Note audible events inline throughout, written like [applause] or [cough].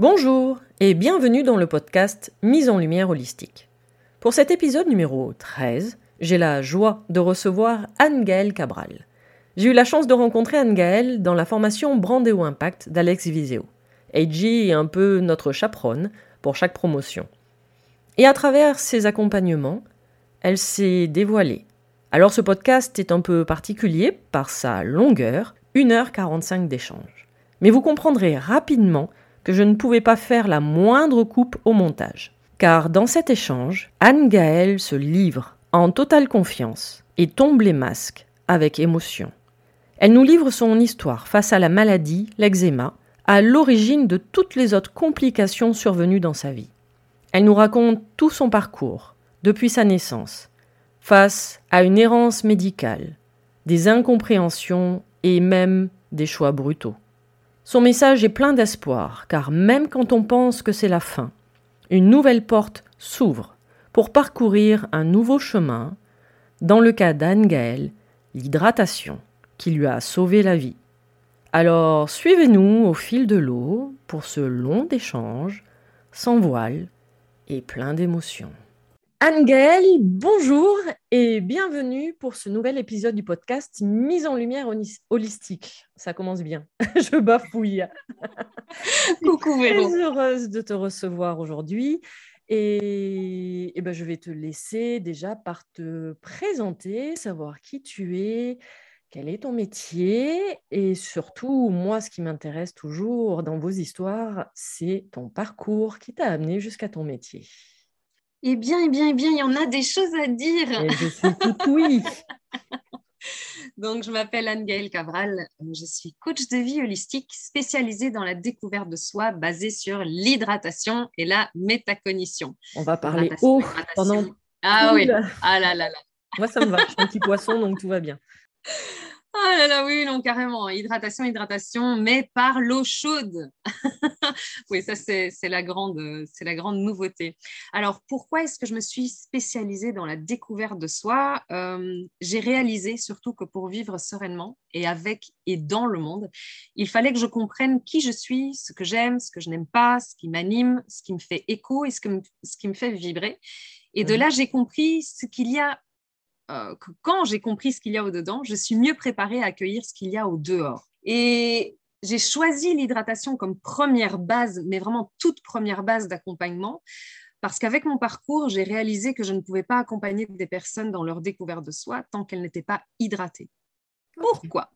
Bonjour et bienvenue dans le podcast Mise en lumière holistique. Pour cet épisode numéro 13, j'ai la joie de recevoir Anne-Gaëlle Cabral. J'ai eu la chance de rencontrer Anne-Gaëlle dans la formation Brandéo Impact d'Alex Viseo. AG est un peu notre chaperonne pour chaque promotion. Et à travers ses accompagnements, elle s'est dévoilée. Alors ce podcast est un peu particulier par sa longueur, 1h45 d'échange. Mais vous comprendrez rapidement que je ne pouvais pas faire la moindre coupe au montage. Car dans cet échange, Anne Gaëlle se livre en totale confiance et tombe les masques avec émotion. Elle nous livre son histoire face à la maladie, l'eczéma, à l'origine de toutes les autres complications survenues dans sa vie. Elle nous raconte tout son parcours, depuis sa naissance, face à une errance médicale, des incompréhensions et même des choix brutaux. Son message est plein d'espoir, car même quand on pense que c'est la fin, une nouvelle porte s'ouvre pour parcourir un nouveau chemin, dans le cas d'Anne Gaël, l'hydratation qui lui a sauvé la vie. Alors suivez-nous au fil de l'eau pour ce long échange, sans voile et plein d'émotions. Anne-Gaëlle, bonjour et bienvenue pour ce nouvel épisode du podcast Mise en lumière holistique. Ça commence bien, [laughs] je bafouille. [laughs] Coucou Véro. Très heureuse de te recevoir aujourd'hui et, ben, je vais te laisser déjà par te présenter, savoir qui tu es, quel est ton métier et surtout, moi, ce qui m'intéresse toujours dans vos histoires, c'est ton parcours qui t'a amené jusqu'à ton métier. Eh bien, eh bien, eh bien, il y en a des choses à dire. Et je suis tout oui. [laughs] Donc, je m'appelle Anne-Gaëlle Cabral. Je suis coach de vie holistique spécialisée dans la découverte de soi basée sur l'hydratation et la métacognition. On va parler haut pendant. Ah oui. Ah là là là. Moi, ça me va. Je suis un petit poisson, donc tout va bien. Ah là là, oui, non, carrément. Hydratation, hydratation, mais par l'eau chaude. [laughs] oui, ça, c'est la, grande, la grande nouveauté. Alors, pourquoi est-ce que je me suis spécialisée dans la découverte de soi? Euh, J'ai réalisé surtout que pour vivre sereinement et avec et dans le monde, il fallait que je comprenne qui je suis, ce que j'aime, ce que je n'aime pas, ce qui m'anime, ce qui me fait écho et ce, que, ce qui me fait vibrer. Et de mmh. là, j'ai compris ce qu'il y a euh, que quand j'ai compris ce qu'il y a au-dedans, je suis mieux préparée à accueillir ce qu'il y a au dehors. Et j'ai choisi l'hydratation comme première base, mais vraiment toute première base d'accompagnement, parce qu'avec mon parcours, j'ai réalisé que je ne pouvais pas accompagner des personnes dans leur découverte de soi tant qu'elles n'étaient pas hydratées. Pourquoi?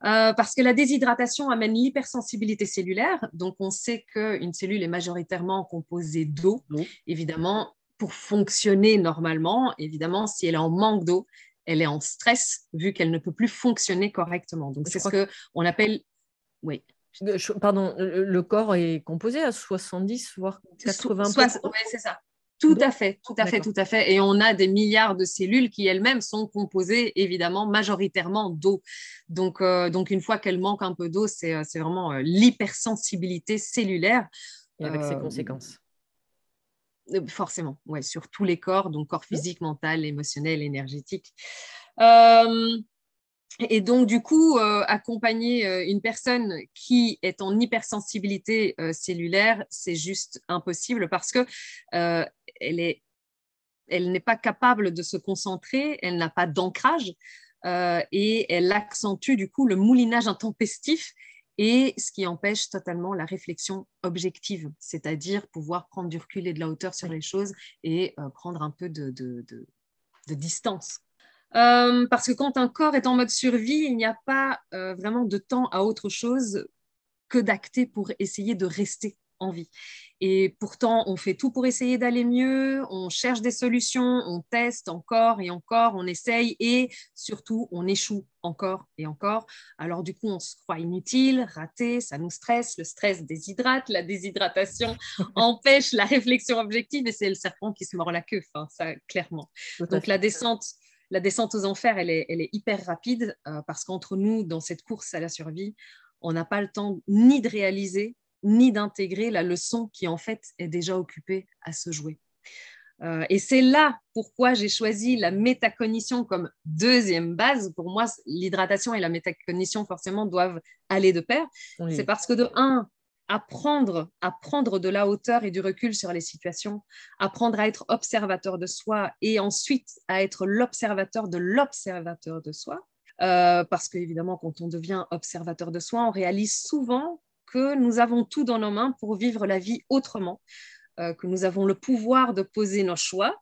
Parce que la déshydratation amène l'hypersensibilité cellulaire. Donc, on sait qu'une cellule est majoritairement composée d'eau. Évidemment, pour fonctionner normalement, évidemment, si elle est en manque d'eau, elle est en stress vu qu'elle ne peut plus fonctionner correctement. Donc, c'est ce qu'on appelle. Oui. Pardon, le corps est composé à 70 voire 80 Oui, c'est ça. Tout à fait, tout à fait, tout à fait. Et on a des milliards de cellules qui elles-mêmes sont composées évidemment majoritairement d'eau. Donc, euh, donc une fois qu'elles manquent un peu d'eau, c'est, euh, vraiment euh, l'hypersensibilité cellulaire. Et avec ses conséquences. Forcément, ouais, sur tous les corps, donc corps physique, mental, émotionnel, énergétique. Euh, et donc, du coup, euh, accompagner euh, une personne qui est en hypersensibilité cellulaire, c'est juste impossible parce que elle est, elle n'est pas capable de se concentrer, elle n'a pas d'ancrage et elle accentue du coup le moulinage intempestif et ce qui empêche totalement la réflexion objective, c'est-à-dire pouvoir prendre du recul et de la hauteur sur les choses et euh, prendre un peu de, distance. Euh, parce que quand un corps est en mode survie, il n'y a pas euh, vraiment de temps à autre chose que d'acter pour essayer de rester en vie. Et pourtant, on fait tout pour essayer d'aller mieux, on cherche des solutions, on teste encore et encore, on essaye et surtout, on échoue encore et encore. Alors du coup, on se croit inutile, raté, ça nous stresse, le stress déshydrate, la déshydratation [laughs] empêche la réflexion objective et c'est le serpent qui se mord la queue, enfin, ça clairement. Donc la descente la descente aux enfers, elle est, elle est hyper rapide euh, parce qu'entre nous, dans cette course à la survie, on n'a pas le temps ni de réaliser ni d'intégrer la leçon qui en fait est déjà occupée à se jouer. Euh, et c'est là pourquoi j'ai choisi la métacognition comme deuxième base. Pour moi, l'hydratation et la métacognition forcément doivent aller de pair. C'est parce que de un, apprendre à prendre de la hauteur et du recul sur les situations, apprendre à être observateur de soi et ensuite à être l'observateur de l'observateur de soi. Euh, parce qu'évidemment, quand on devient observateur de soi, on réalise souvent que nous avons tout dans nos mains pour vivre la vie autrement, euh, que nous avons le pouvoir de poser nos choix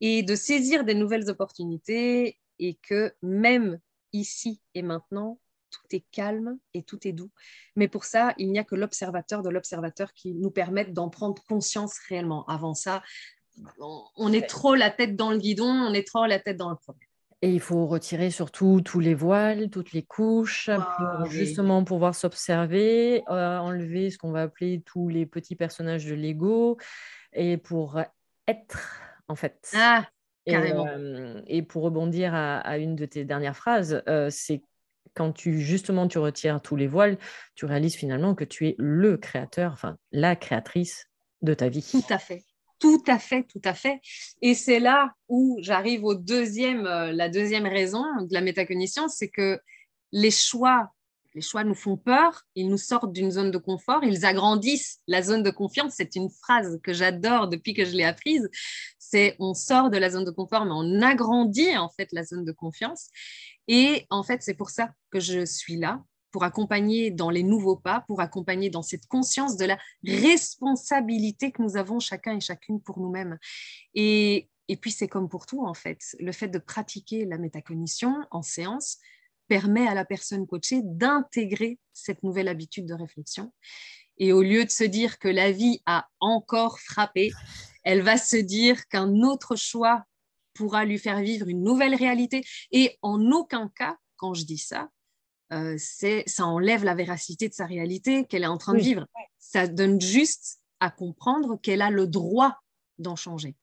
et de saisir des nouvelles opportunités et que même ici et maintenant, tout est calme et tout est doux. Mais pour ça, il n'y a que l'observateur de l'observateur qui nous permette d'en prendre conscience réellement. Avant ça, on est trop la tête dans le guidon, on est trop la tête dans le problème. Et il faut retirer surtout tous les voiles, toutes les couches, pour justement pouvoir s'observer, euh, enlever ce qu'on va appeler tous les petits personnages de Lego, et pour être, en fait. Ah, carrément. Euh, et, pour rebondir à, une de tes dernières phrases, euh, c'est quand tu justement tu retires tous les voiles, tu réalises finalement que tu es le créateur, enfin la créatrice de ta vie. Tout à fait. Tout à fait, tout à fait. Et c'est là où j'arrive au deuxième, euh, la deuxième raison de la métacognition, c'est que les choix, les choix nous font peur, ils nous sortent d'une zone de confort, ils agrandissent la zone de confiance. C'est une phrase que j'adore depuis que je l'ai apprise. C'est on sort de la zone de confort, mais on agrandit en fait la zone de confiance. Et en fait, c'est pour ça que je suis là, pour accompagner dans les nouveaux pas, pour accompagner dans cette conscience de la responsabilité que nous avons chacun et chacune pour nous-mêmes. Et, et puis, c'est comme pour tout, en fait. Le fait de pratiquer la métacognition en séance permet à la personne coachée d'intégrer cette nouvelle habitude de réflexion. Et au lieu de se dire que la vie a encore frappé, elle va se dire qu'un autre choix pourra lui faire vivre une nouvelle réalité. Et en aucun cas, quand je dis ça, euh, ça enlève la véracité de sa réalité qu'elle est en train de vivre. Ça donne juste à comprendre qu'elle a le droit d'en changer.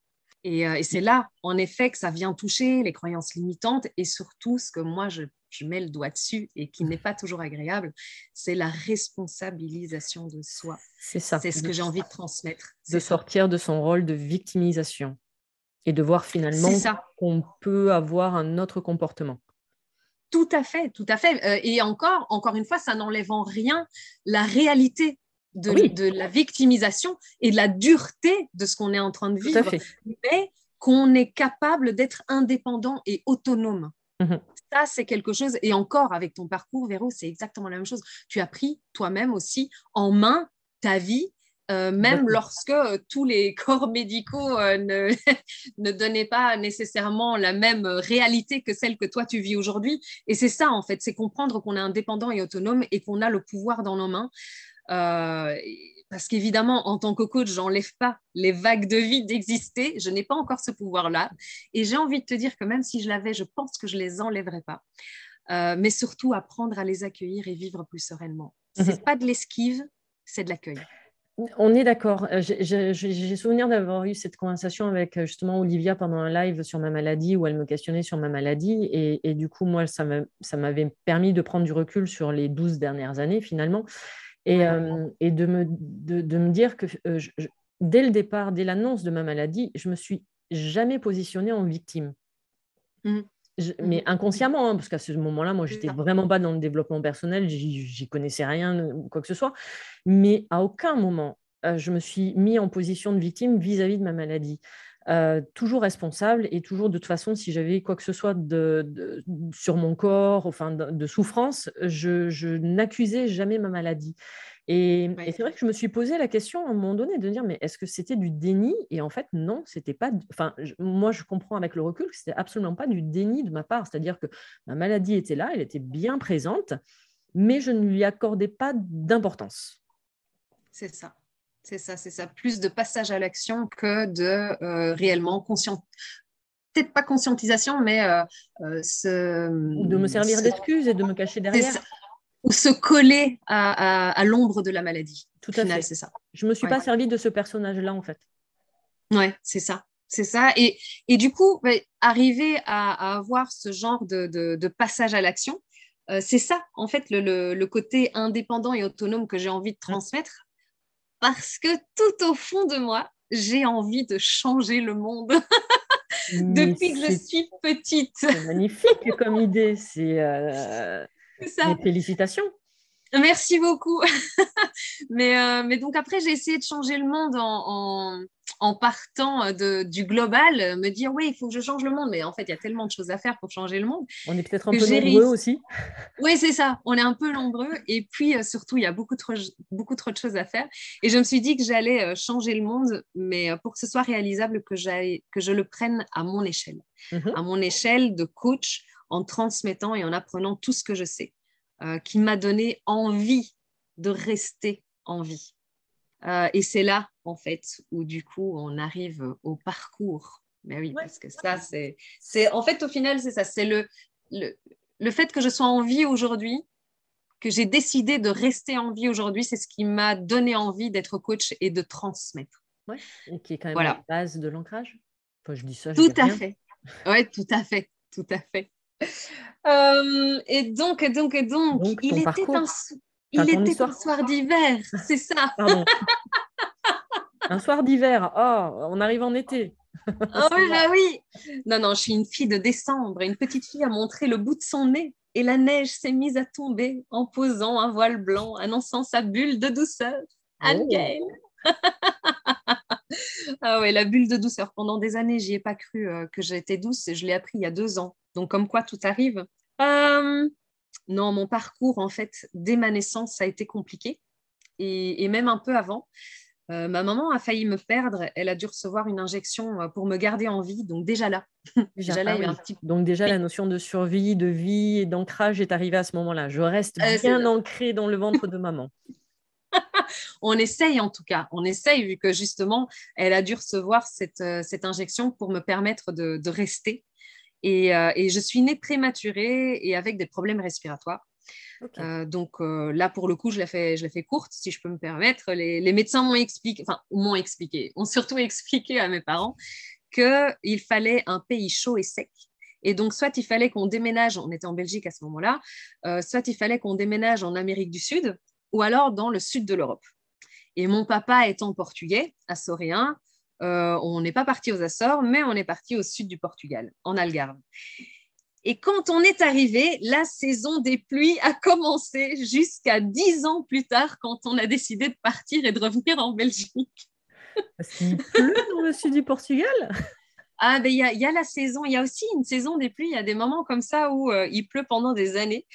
Et, euh, c'est là, en effet, que ça vient toucher les croyances limitantes et surtout ce que moi, je, mets le doigt dessus et qui n'est pas toujours agréable, c'est la responsabilisation de soi. C'est ça. C'est ce que j'ai envie de transmettre. De sortir de son rôle de victimisation et de voir finalement qu'on peut avoir un autre comportement. Tout à fait, tout à fait. Euh, et encore, encore une fois, ça n'enlève en rien la réalité de, la victimisation et de la dureté de ce qu'on est en train de vivre, mais qu'on est capable d'être indépendant et autonome. Mhm. Ça, c'est quelque chose, et encore avec ton parcours, Véro, c'est exactement la même chose. Tu as pris toi-même aussi en main ta vie, même lorsque tous les [laughs] corps médicaux ne, [laughs] ne donnaient pas nécessairement la même réalité que celle que toi tu vis aujourd'hui. Et c'est ça, en fait, c'est comprendre qu'on est indépendant et autonome et qu'on a le pouvoir dans nos mains. parce qu'évidemment, en tant que coach, j'enlève pas les vagues de vie d'exister. Je n'ai pas encore ce pouvoir-là. Et j'ai envie de te dire que même si je l'avais, je pense que je les enlèverais pas. Euh, mais surtout apprendre à les accueillir et vivre plus sereinement. Ce n'est mhm. pas de l'esquive, c'est de l'accueil. On est d'accord. Euh, j'ai souvenir d'avoir eu cette conversation avec euh, justement Olivia pendant un live sur ma maladie où elle me questionnait sur ma maladie. Et, du coup, moi, ça m'avait permis de prendre du recul sur les 12 dernières années finalement. Et, et de, me, de, me dire que dès le départ, dès l'annonce de ma maladie, je me suis jamais positionnée en victime. Mmh mais inconsciemment, hein, parce qu'à ce moment-là, moi, j'étais vraiment pas dans le développement personnel, j'y connaissais rien ou quoi que ce soit. Mais à aucun moment, euh, je me suis mis en position de victime vis-à-vis de ma maladie. Euh, toujours responsable et toujours de toute façon, si j'avais quoi que ce soit de, sur mon corps, enfin de, souffrance, je n'accusais jamais ma maladie. Et, c'est vrai que je me suis posé la question à un moment donné de dire mais est-ce que c'était du déni? Et en fait, non, c'était pas. Enfin, moi, je comprends avec le recul que c'était absolument pas du déni de ma part. C'est-à-dire que ma maladie était là, elle était bien présente, mais je ne lui accordais pas d'importance. C'est ça. C'est ça, c'est ça. Plus de passage à l'action que de euh, réellement conscient, peut-être pas conscientisation, mais euh, euh, ce... de me servir d'excuse et de me cacher derrière ou se coller à, l'ombre de la maladie. Tout à fait, c'est ça. Je me suis pas servi de ce personnage-là en fait. Ouais, c'est ça, c'est ça. Et, et, du coup, arriver à, avoir ce genre de, de, passage à l'action, euh, c'est ça en fait le, le, côté indépendant et autonome que j'ai envie de transmettre, parce que tout au fond de moi, j'ai envie de changer le monde. [laughs] Depuis que je suis petite. C'est magnifique comme idée. C'est euh, ça. félicitations. Merci beaucoup. [laughs] mais, euh, mais donc après, j'ai essayé de changer le monde en, en, partant de, du global, me dire oui, il faut que je change le monde. Mais en fait, il y a tellement de choses à faire pour changer le monde. On est peut-être un peu nombreux aussi. Oui, c'est ça. On est un peu nombreux. Et puis euh, surtout, il y a beaucoup trop, beaucoup trop de choses à faire. Et je me suis dit que j'allais euh, changer le monde, mais pour que ce soit réalisable, que, que je le prenne à mon échelle. Mhm. À mon échelle de coach en transmettant et en apprenant tout ce que je sais, euh, qui m'a donné envie de rester en vie. Euh, et c'est là, en fait, où du coup, on arrive au parcours. Mais oui, parce que ça, c'est, c'est, en fait, au final, c'est ça, c'est le, le, le fait que je sois en vie aujourd'hui, que j'ai décidé de rester en vie aujourd'hui, c'est ce qui m'a donné envie d'être coach et de transmettre. Oui, et qui est quand même la base de l'ancrage. Enfin, je dis ça. tout à fait. Oui, tout à fait, tout à fait. [laughs] Euh, et donc, et donc, et donc, il était, un, il était un soir d'hiver, [laughs] c'est ça. [laughs] un soir d'hiver, oh, on arrive en été. Ah oui, bah oui. Non, non, je suis une fille de décembre. Une petite fille a montré le bout de son nez et la neige s'est mise à tomber en posant un voile blanc annonçant sa bulle de douceur. anne oh. Ah ouais, la bulle de douceur. Pendant des années, j'y ai pas cru euh, que j'étais douce et je l'ai appris il y a deux ans. Donc, comme quoi tout arrive. Euh, non, mon parcours, en fait, dès ma naissance, ça a été compliqué. Et, même un peu avant. Euh, ma maman a failli me perdre. Elle a dû recevoir une injection pour me garder en vie. Donc, déjà là. [laughs] déjà là ah Donc, déjà, la notion de survie, de vie et d'ancrage est arrivée à ce moment-là. Je reste bien ancrée dans le ventre de maman. [laughs] [laughs] on essaye en tout cas, on essaye vu que justement, elle a dû recevoir cette, euh, injection pour me permettre de, rester. Euh, et, je suis née prématurée et avec des problèmes respiratoires. Euh, donc là, pour le coup, je je fait courte, si je peux me permettre. Les, médecins m'ont expliqué, enfin, m'ont expliqué, ont surtout [laughs] expliqué à mes parents qu'il fallait un pays chaud et sec. Et donc, soit il fallait qu'on déménage, on était en Belgique à ce moment-là, soit il fallait qu'on déménage en Amérique du Sud, ou alors dans le sud de l'Europe. Et mon papa étant portugais, assoréen, euh, on n'est pas parti aux Açores, mais on est parti au sud du Portugal, en Algarve. Et quand on est arrivé, la saison des pluies a commencé jusqu'à dix ans plus tard, quand on a décidé de partir et de revenir en Belgique. Parce qu'il pleut dans le sud du Portugal? Ah, ben il y, a, y, a la saison, il y a aussi une saison des pluies, il y a des moments comme ça où euh, il pleut pendant des années.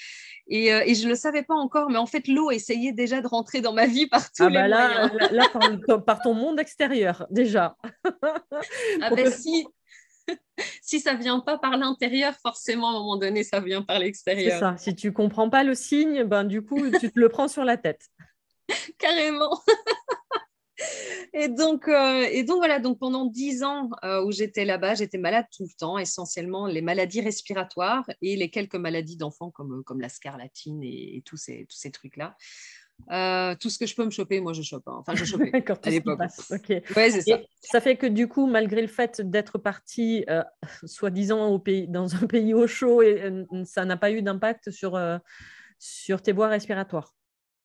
Et, euh, et je ne le savais pas encore, mais en fait, l'eau essayait déjà de rentrer dans ma vie par tous ah, les bah là, Là, par, ton monde extérieur, déjà. [laughs] ah ben si, [laughs] si ça vient pas par l'intérieur, forcément, à un moment donné, ça vient par l'extérieur. C'est ça. Si tu comprends pas le signe, ben, du coup, tu te le prends sur la tête. [laughs] Carrément. Et donc, euh, et donc voilà, donc pendant dix ans euh, où j'étais là-bas, j'étais malade tout le temps, essentiellement les maladies respiratoires et les quelques maladies d'enfants comme, comme la scarlatine et, tous ces, tous ces trucs-là. Euh, tout ce que je peux me choper, moi je chope. Hein. Enfin, je [laughs] chopais à l'époque. Ouais, ça. ça fait que du coup, malgré le fait d'être parti, soi-disant au pays, dans un pays au chaud, et, ça n'a pas eu d'impact sur, sur tes voies respiratoires.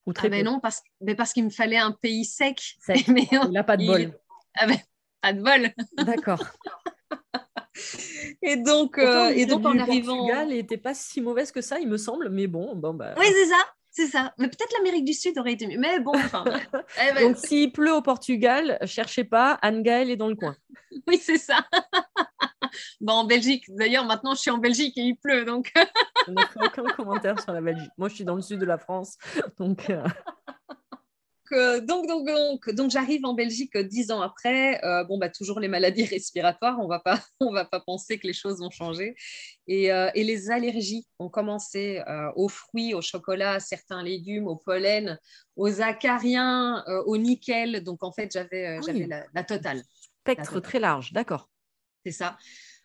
Ou très ah ben non, parce, mais parce qu'il me fallait un pays sec. [laughs] Mais il n'a pas de bol. Ah ben, pas de bol. D'accord. et donc, euh, et donc en arrivant. Portugal n'était pas si mauvaise que ça, il me semble, mais bon. bon bah... Oui, c'est ça. C'est ça. Mais peut-être l'Amérique du Sud aurait été mieux. Mais bon, enfin. [laughs] Eh ben, donc, s'il pleut au Portugal, cherchez pas, Anne-Gaëlle est dans le coin. oui, c'est ça. Bon, en Belgique. D'ailleurs, maintenant, je suis en Belgique et il pleut. Donc. [laughs] je aucun commentaire sur la Belgique. Moi, je suis dans le sud de la France. [laughs] Donc. Euh, donc, donc, donc, donc j'arrive en Belgique dix ans après. Euh, bon, bah, toujours les maladies [laughs] respiratoires. On on va pas penser que les choses ont changé. Et, euh, et les allergies ont commencé aux fruits, au chocolat, à certains légumes, au pollen, aux acariens, au nickel. Donc, en fait, j'avais, ah j'avais la, totale. Spectre très large, d'accord. C'est ça.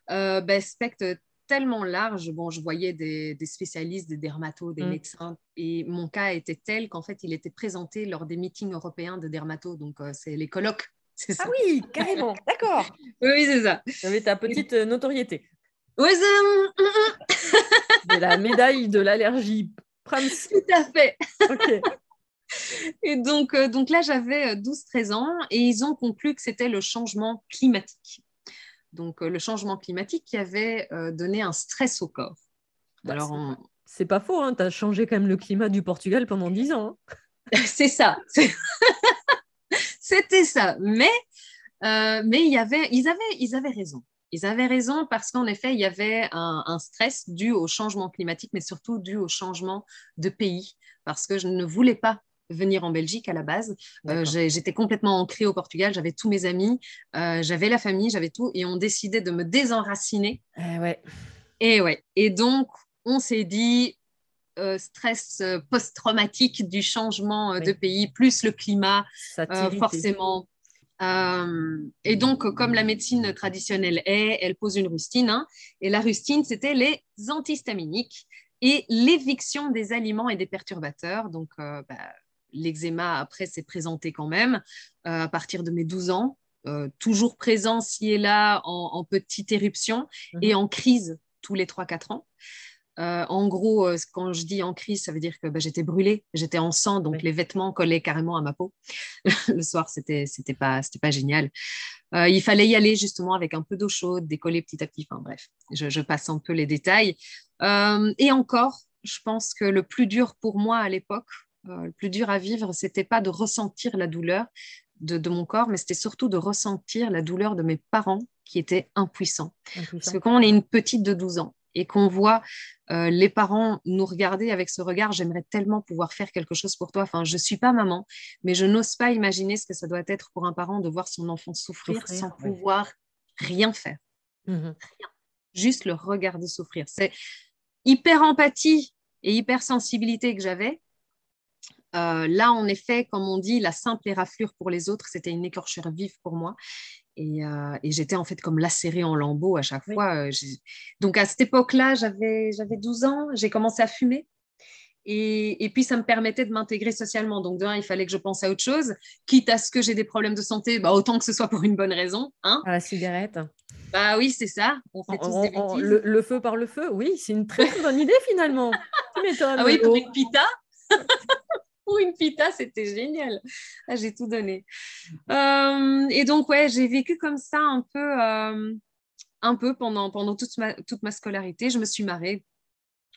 Ben, spectre tellement large. Bon, je voyais des, spécialistes, des dermatos, des mm. médecins, et mon cas était tel qu'en fait, il était présenté lors des meetings européens de dermatos. Donc, euh, c'est les colloques. [laughs] Ah oui, carrément, [laughs] d'accord. oui, c'est ça. Tu avais ta petite euh, notoriété. Oui, de la médaille de l'allergie. [laughs] Tout à fait. Et donc, euh, donc là, j'avais 12-13 ans et ils ont conclu que c'était le changement climatique donc euh, le changement climatique qui avait euh, donné un stress au corps. Bah, Alors, c'est pas faux, hein, tu as changé quand même le climat du Portugal pendant dix ans. Hein. [laughs] [laughs] c'est ça. [laughs] C'était ça. Mais, euh, mais il y avait, ils, avaient, ils avaient raison. Ils avaient raison parce qu'en effet, il y avait un, un, stress dû au changement climatique, mais surtout dû au changement de pays, parce que je ne voulais pas venir en Belgique à la base. Euh, j'étais complètement ancrée au Portugal, j'avais tous mes amis, euh, j'avais la famille, j'avais tout, et on décidait de me désenraciner. Eh ouais. Et ouais. Et donc, on s'est dit, euh, stress post-traumatique du changement de pays, plus le climat, forcément. et donc, comme la médecine traditionnelle est, elle pose une rustine. Hein, et la rustine, c'était les antihistaminiques et l'éviction des aliments et des perturbateurs. Donc, bah, l'eczéma, après, s'est présenté quand même euh, à partir de mes 12 ans, euh, toujours présent ci et là en, petite éruption mhm. et en crise tous les 3-4 ans. Euh, en gros, quand je dis en crise, ça veut dire que bah, j'étais brûlée, j'étais en sang, donc les vêtements collaient carrément à ma peau. [laughs] le soir, c'était c'était pas c'était pas génial. il fallait y aller justement avec un peu d'eau chaude, décoller petit à petit. Enfin bref, je, je passe un peu les détails. et encore, je pense que le plus dur pour moi à l'époque, le plus dur à vivre, c'était pas de ressentir la douleur de, mon corps, mais c'était surtout de ressentir la douleur de mes parents qui étaient impuissants. Parce que quand on est une petite de 12 ans et qu'on voit euh, les parents nous regarder avec ce regard, j'aimerais tellement pouvoir faire quelque chose pour toi. Enfin, je ne suis pas maman, mais je n'ose pas imaginer ce que ça doit être pour un parent de voir son enfant souffrir, sans pouvoir rien faire. Mmh Juste le regarder souffrir. C'est hyper empathie et hyper sensibilité que j'avais, euh, là, en effet, comme on dit, la simple éraflure pour les autres, c'était une écorchure vive pour moi. Et, euh, j'étais en fait comme lacérée en lambeaux à chaque fois. Euh, donc à cette époque-là, j'avais 12 ans, j'ai commencé à fumer. Et, puis, ça me permettait de m'intégrer socialement. Donc, d'un, il fallait que je pense à autre chose. Quitte à ce que j'ai des problèmes de santé, bah, autant que ce soit pour une bonne raison. Hein à la cigarette. Bah oui, c'est ça. On fait tous des le, feu par le feu, oui, c'est une très bonne idée finalement. [laughs] ah oui, pour une pita pour une pita, c'était génial. Ah, j'ai tout donné. Euh, et donc, ouais, j'ai vécu comme ça un peu, euh, pendant, pendant toute, ma, toute ma scolarité. Je me suis marrée.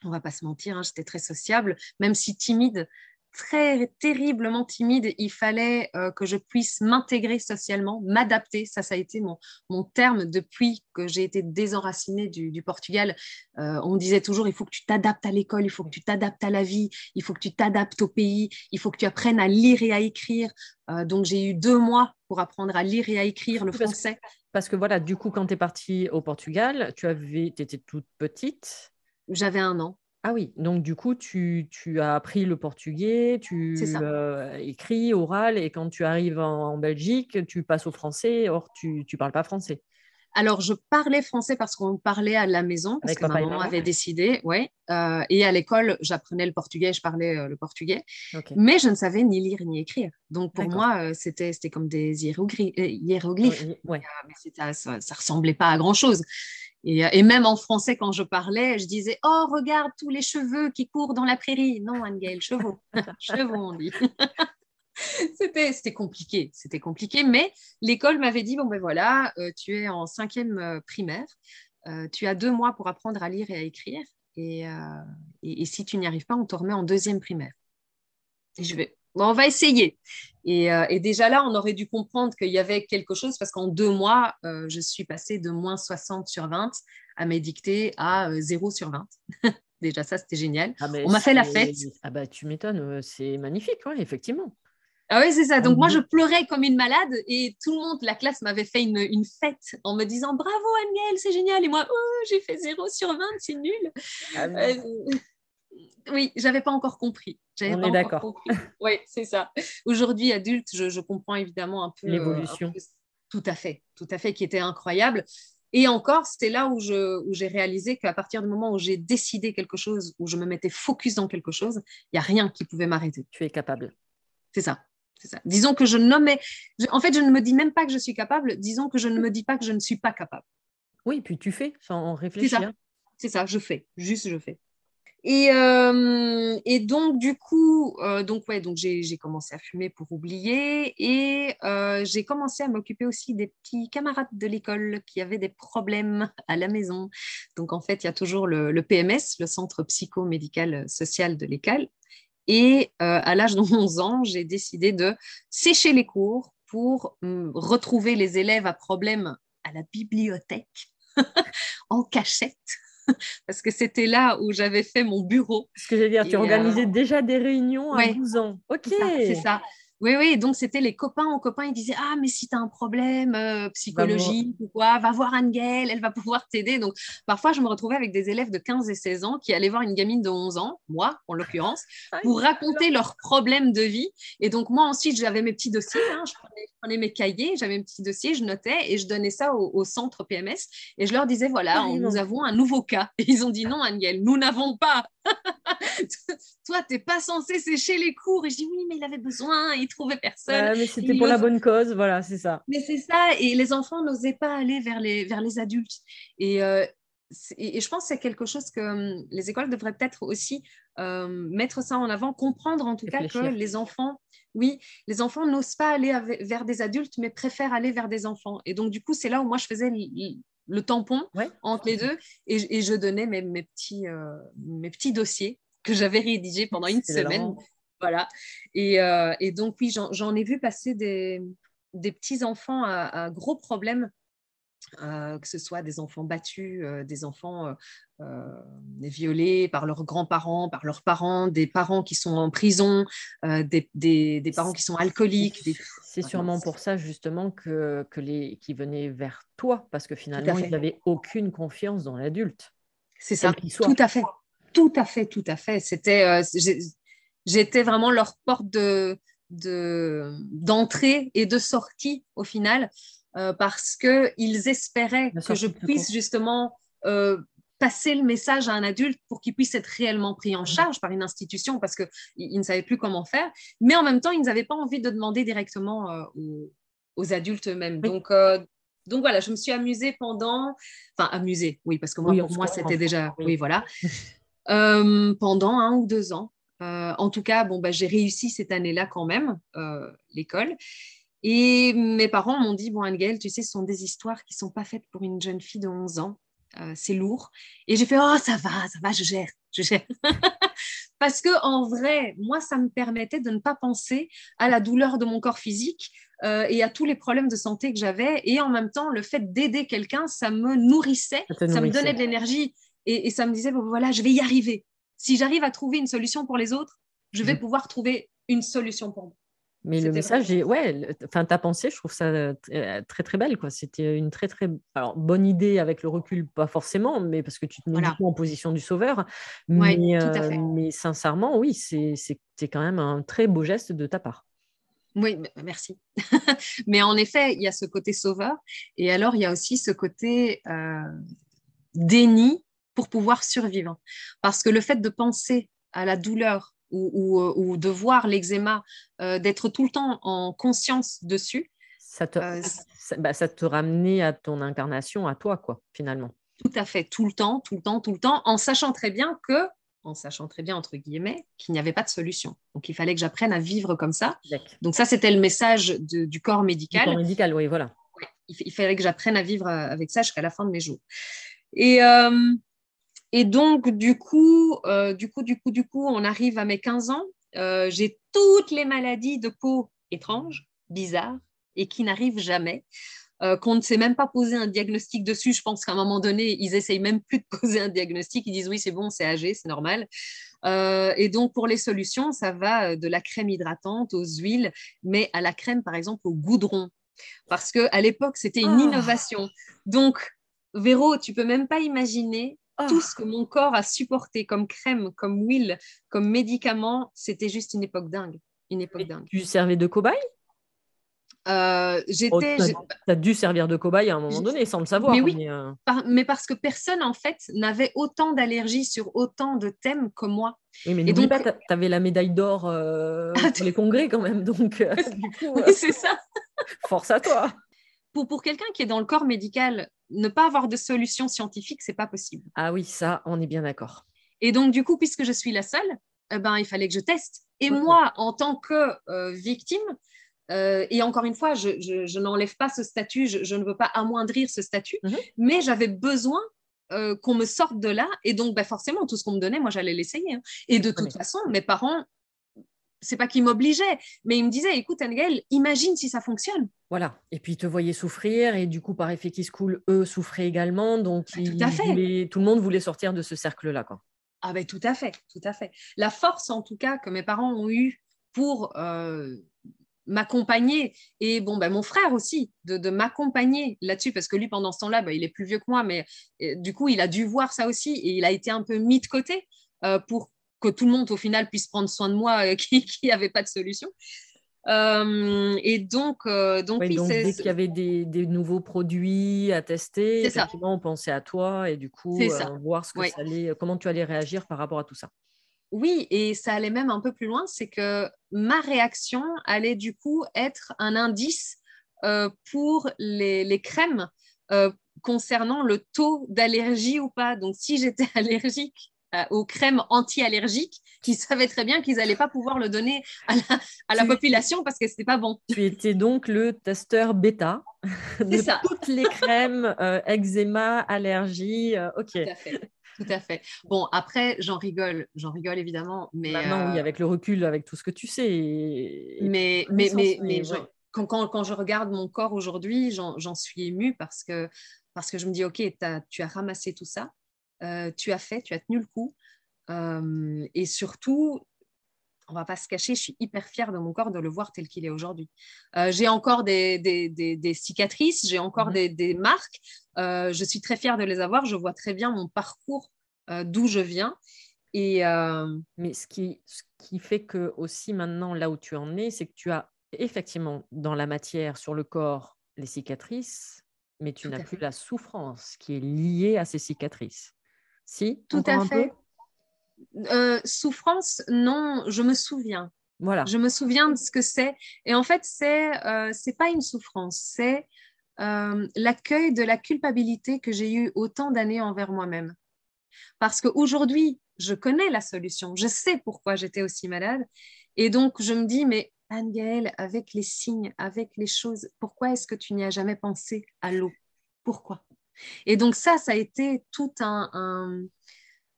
On va pas se mentir, hein, j'étais très sociable, même si timide. Très terriblement timide. Il fallait euh, que je puisse m'intégrer socialement, m'adapter. Ça, ça a été mon, mon terme depuis que j'ai été désenracinée du, Portugal. Euh, on me disait toujours, il faut que tu t'adaptes à l'école, il faut que tu t'adaptes à la vie, il faut que tu t'adaptes au pays, il faut que tu apprennes à lire et à écrire. Euh, donc, j'ai eu deux mois pour apprendre à lire et à écrire le français. Parce que voilà, du coup, quand tu es partie au Portugal, tu avais, étais toute petite. J'avais un an. Ah oui, donc du coup, tu, as appris le portugais, tu euh, écris oral, et quand tu arrives en, Belgique, tu passes au français, or tu ne parles pas français. Alors, je parlais français parce qu'on parlait à la maison, parce que ma maman avait décidé, ouais. Euh, et à l'école, j'apprenais le portugais, je parlais euh, le portugais, mais je ne savais ni lire ni écrire. Donc, pour moi, c'était comme des hiéroglyphes. Ouais. mais ça ne ressemblait pas à grand-chose. Euh, et, même en français, quand je parlais, je disais Oh, regarde tous les cheveux qui courent dans la prairie. Non, Anne-Gaëlle, chevaux. [laughs] chevaux, on dit. [laughs] c'était compliqué, c'était compliqué, mais l'école m'avait dit Bon, ben voilà, euh, tu es en cinquième euh, primaire, tu as deux mois pour apprendre à lire et à écrire, et, et si tu n'y arrives pas, on te remet en deuxième primaire. Et je vais on va essayer. Euh, et, déjà là, on aurait dû comprendre qu'il y avait quelque chose parce qu'en deux mois, euh, je suis passée de moins 60 sur 20 à mes dictées à 0 euh, sur 20. [laughs] déjà, ça, c'était génial. Ah, on m'a fait la fête. Ah bah, tu m'étonnes, c'est magnifique, effectivement. Ah oui, c'est ça. Donc, moi, je pleurais comme une malade et tout le monde, la classe m'avait fait une, fête en me disant Bravo, Angel, c'est génial. Et moi, oh, j'ai fait 0 sur 20, c'est nul. Ah, oui, j'avais pas encore compris. On est d'accord. [laughs] Oui, c'est ça. Aujourd'hui, adulte, je, comprends évidemment un peu euh, l'évolution. tout à fait, tout à fait, qui était incroyable. Et encore, c'était là où, où j'ai réalisé qu'à partir du moment où j'ai décidé quelque chose, où je me mettais focus dans quelque chose, il n'y a rien qui pouvait m'arrêter. Tu es capable. C'est ça. C'est ça. Disons que je nommais. En fait, je ne me dis même pas que je suis capable. Disons que je ne me dis pas que je ne suis pas capable. Oui, puis tu fais sans réfléchir. C'est ça. ça, je fais. Juste, je fais. Et, euh, et, donc, du coup, euh, donc, ouais, donc j'ai commencé à fumer pour oublier et euh, j'ai commencé à m'occuper aussi des petits camarades de l'école qui avaient des problèmes à la maison. Donc, en fait, il y a toujours le, le PMS, le Centre psychomédical social de l'école. Et à l'âge de [laughs] 11 ans, j'ai décidé de sécher les cours pour hum, retrouver les élèves à problème à la bibliothèque [laughs] en cachette [laughs] parce que c'était là où j'avais fait mon bureau. Ce que j'allais dire, tu organisais déjà des réunions à 12 ans. Ok. C'est ça. Oui, oui, donc c'était les copains aux copains, ils disaient Ah, mais si tu as un problème euh, psychologique ou quoi, va voir Angel, elle va pouvoir t'aider. Donc parfois, je me retrouvais avec des élèves de 15 et 16 ans qui allaient voir une gamine de 11 ans, moi en l'occurrence, [laughs] pour raconter leurs problèmes de vie. Et donc, moi ensuite, j'avais mes petits dossiers, hein, je, prenais, mes cahiers, j'avais mes petits dossiers, je notais et je donnais ça au, centre PMS et je leur disais Voilà, nous avons un nouveau cas. Et ils ont dit Non, Angel, nous n'avons pas. [laughs] Toi, tu n'es pas censé sécher les cours. Et je dis Oui, mais il avait besoin, trouvait personne. mais c'était pour la bonne cause, voilà, c'est ça. Mais c'est ça, et les enfants n'osaient pas aller vers les, vers les adultes. Et, euh, et, je pense que c'est quelque chose que hum, les écoles devraient peut-être aussi euh, mettre ça en avant, comprendre en tout cas que les enfants, oui, les enfants n'osent pas aller vers des adultes, mais préfèrent aller vers des enfants. Et donc, du coup, c'est là où moi, je faisais le, tampon entre les deux et, et je donnais mes, mes petits, euh, mes petits dossiers que j'avais rédigés pendant une semaine voilà. Euh, et, donc, oui, j'en ai vu passer des, petits-enfants à, gros problèmes, euh, que ce soit des enfants battus, euh, des enfants violés par leurs grands-parents, par leurs parents, des parents qui sont en prison, des, parents qui sont alcooliques. C'est sûrement pour ça, justement, que, les, qui venaient vers toi, parce que finalement, ils n'avaient aucune confiance dans l'adulte. C'est ça, tout à fait. Tout à fait, tout à fait. C'était, j'étais vraiment leur porte de, d'entrée et de sortie au final, euh, parce qu'ils espéraient que je puisse justement euh, passer le message à un adulte pour qu'il puisse être réellement pris en charge par une institution, parce qu'ils ne savaient plus comment faire, mais en même temps, ils n'avaient pas envie de demander directement euh, aux, adultes eux-mêmes. Donc, donc voilà, je me suis amusée pendant, enfin amusée, oui, parce que moi, pour moi, c'était déjà, oui, voilà, [laughs] pendant un ou deux ans. Euh, en tout cas, bon, bah, j'ai réussi cette année-là quand même, euh, l'école. Et mes parents m'ont dit, bon, Angel, tu sais, ce sont des histoires qui ne sont pas faites pour une jeune fille de 11 ans. Euh, c'est lourd. Et j'ai fait, oh, ça va, ça va, je gère, je gère. [laughs] parce que en vrai, moi, ça me permettait de ne pas penser à la douleur de mon corps physique euh, et à tous les problèmes de santé que j'avais. Et en même temps, le fait d'aider quelqu'un, ça me nourrissait, ça, me donnait de l'énergie et, ça me disait, voilà, je vais y arriver. Si j'arrive à trouver une solution pour les autres, je vais pouvoir trouver une solution pour moi. Mais le message, est, ouais, enfin ta pensée, je trouve ça euh, euh, très très belle quoi. C'était une très très alors, bonne idée avec le recul, pas forcément, mais parce que tu te mets en position du sauveur. Mais, euh, mais sincèrement, oui, c'est quand même un très beau geste de ta part. Oui, merci. [laughs] mais en effet, il y a ce côté sauveur, et alors il y a aussi ce côté déni pour pouvoir survivre, parce que le fait de penser à la douleur euh, ou, de voir l'eczéma, euh, d'être tout le temps en conscience dessus. Ça te, euh, bah, ça, te ramenait à ton incarnation, à toi, quoi, finalement. Tout à fait, tout le temps, tout le temps, tout le temps, en sachant très bien que, en sachant très bien, entre guillemets, qu'il n'y avait pas de solution. Donc, il fallait que j'apprenne à vivre comme ça. Donc, ça, c'était le message du corps médical. Du corps médical, oui, voilà. il, fallait que j'apprenne à vivre avec ça jusqu'à la fin de mes jours. Et, et donc, du coup, euh, du coup, du coup, du coup, on arrive à mes 15 ans. Euh, j'ai toutes les maladies de peau étranges, bizarres, et qui n'arrivent jamais. Euh, qu'on ne sait même pas poser un diagnostic dessus. Je pense qu'à un moment donné, ils essayent même plus de [laughs] poser un diagnostic. Ils disent oui, c'est bon, c'est âgé, c'est normal. et donc, pour les solutions, ça va de la crème hydratante aux huiles, mais à la crème, par exemple, au goudron. Parce qu'à l'époque, c'était une ah. innovation. Donc, Véro, tu peux même pas imaginer tout ah. ce que mon corps a supporté comme crème, comme huile, comme médicament, c'était juste une époque dingue. Une époque dingue. Tu servais de cobaye? Euh, j'étais. Oh, tu as, dû servir de cobaye à un moment donné sans le savoir. Mais oui, euh, mais parce que personne en fait n'avait autant d'allergies sur autant de thèmes que moi. Oui, mais n'oublie donc... pas, tu avais la médaille d'or euh, ah, pour les congrès quand même, donc. [laughs] oui, c'est ça. Force à toi pour, pour quelqu'un qui est dans le corps médical, ne pas avoir de solution scientifique, c'est pas possible. Ah oui, ça, on est bien d'accord. Et donc, du coup, puisque je suis la seule, eh ben, il fallait que je teste. Et moi, en tant que euh, victime, euh, et encore une fois, je, je, n'enlève pas ce statut, je, ne veux pas amoindrir ce statut, mhm. mais j'avais besoin euh, qu'on me sorte de là. Et donc, ben, forcément, tout ce qu'on me donnait, moi, j'allais l'essayer. Hein. Et de toute façon, mes parents c'est pas qu'il m'obligeait, mais il me disait, écoute, Angel, imagine si ça fonctionne. Voilà. Et puis, ils te voyaient souffrir, et du coup, par effet qui se coule, eux souffraient également. Donc, bah, tout, à fait. tout le monde voulait sortir de ce cercle-là. Quoi. Ah ben, tout à fait, tout à fait. La force, en tout cas, que mes parents ont eue pour euh, m'accompagner, et bon, ben, mon frère aussi, de, m'accompagner là-dessus, parce que lui, pendant ce temps-là, ben, il est plus vieux que moi, mais du coup, il a dû voir ça aussi, et il a été un peu mis de côté euh, pour que tout le monde au final puisse prendre soin de moi euh, [laughs] qui n'avait pas de solution. Euh, et donc, euh, donc, oui, dès qu'il y avait des, des, nouveaux produits à tester, effectivement, on pensait à toi et du coup, voir ce que ça allait, comment tu allais réagir par rapport à tout ça. Oui, et ça allait même un peu plus loin, c'est que ma réaction allait du coup être un indice pour les, les crèmes concernant le taux d'allergie ou pas. Donc, si j'étais [laughs] allergique euh, aux crèmes anti-allergiques qui [laughs] savaient très bien qu'ils n'allaient pas pouvoir le donner à la, population parce que ce n'était pas bon. Tu étais donc le testeur bêta de ça. toutes les crèmes [laughs] euh, eczéma, allergie. Euh, ok. Tout à fait. Tout à fait. Bon, après, j'en rigole, j'en rigole évidemment, mais maintenant, oui, avec le recul, avec tout ce que tu sais. mais, mais, mais, mais, quand, quand, quand, je regarde mon corps aujourd'hui, j'en suis émue parce que, parce que je me dis, ok, tu as ramassé tout ça, euh, tu as fait, tu as tenu le coup. Euh, et surtout, on va pas se cacher, je suis hyper fière de mon corps de le voir tel qu'il est aujourd'hui. Euh, j'ai encore des, des, cicatrices, j'ai encore mhm. des, marques. je suis très fière de les avoir. Je vois très bien mon parcours, d'où je viens. Et, Mais ce qui, ce qui fait que aussi maintenant, là où tu en es, c'est que tu as effectivement dans la matière, sur le corps, les cicatrices, mais tu n'as plus la souffrance qui est liée à ces cicatrices. Si Tout à fait. Euh, souffrance, non, je me souviens. Voilà. Je me souviens de ce que c'est. Et en fait, c'est euh, c'est pas une souffrance, c'est euh, l'accueil de la culpabilité que j'ai eu autant d'années envers moi-même. Parce qu'aujourd'hui, je connais la solution, je sais pourquoi j'étais aussi malade. Et donc, je me dis, mais Anne-Gaëlle, avec les signes, avec les choses, pourquoi est-ce que tu n'y as jamais pensé à l'eau? Pourquoi? Et donc ça, ça a été tout un,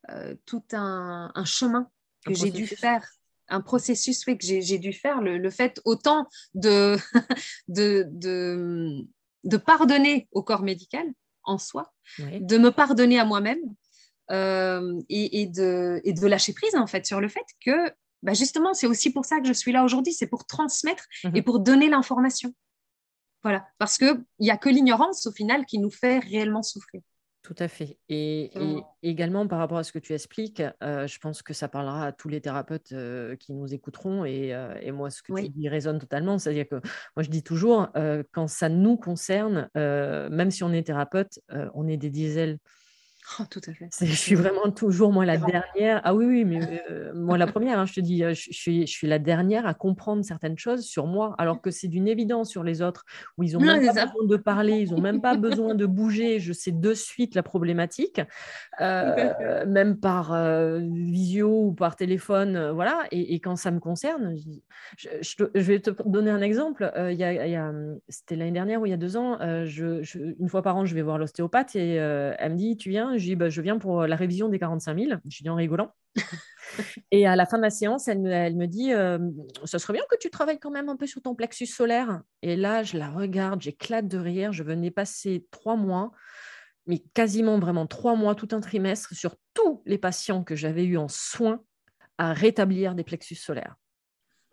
euh, tout un, chemin que j'ai dû faire. Un processus que j'ai dû faire, le, fait autant [laughs] de, de, de, pardonner au corps médical en soi, de me pardonner à moi-même euh, et, de, et de lâcher prise en fait sur le fait que bah, justement c'est aussi pour ça que je suis là aujourd'hui, c'est pour transmettre et mhm. pour donner l'information. Voilà, parce qu'il n'y a que l'ignorance au final qui nous fait réellement souffrir. Tout à fait. Et, également par rapport à ce que tu expliques, euh, je pense que ça parlera à tous les thérapeutes euh, qui nous écouteront. Et, euh, moi, ce que tu dis résonne totalement. C'est-à-dire que moi, je dis toujours, quand ça nous concerne, même si on est thérapeute, on est des diesels. [laughs] Oh, tout à fait. Je suis vraiment toujours, moi, la dernière. Ah oui, oui, mais [laughs] euh, moi, la première, hein, je te dis, je, suis, je suis la dernière à comprendre certaines choses sur moi, alors que c'est d'une évidence sur les autres, où ils n'ont même pas besoin de parler, ils n'ont même pas [laughs] besoin de bouger. Je sais de suite la problématique, euh, même par visio ou par téléphone, voilà. Et, quand ça me concerne, je, je, vais te donner un exemple. il y a, C'était l'année dernière ou il y a deux ans, une fois par an, je vais voir l'ostéopathe et elle me dit, tu viens je dis, bah, je viens pour la révision des 45 000. Je dis en rigolant. [laughs] et à la fin de la séance, elle me, dit, euh, ça serait bien que tu travailles quand même un peu sur ton plexus solaire. Et là, je la regarde, j'éclate de rire. Je venais passer trois mois, mais quasiment vraiment trois mois, tout un trimestre, sur tous les patients que j'avais eu en soins à rétablir des plexus solaires.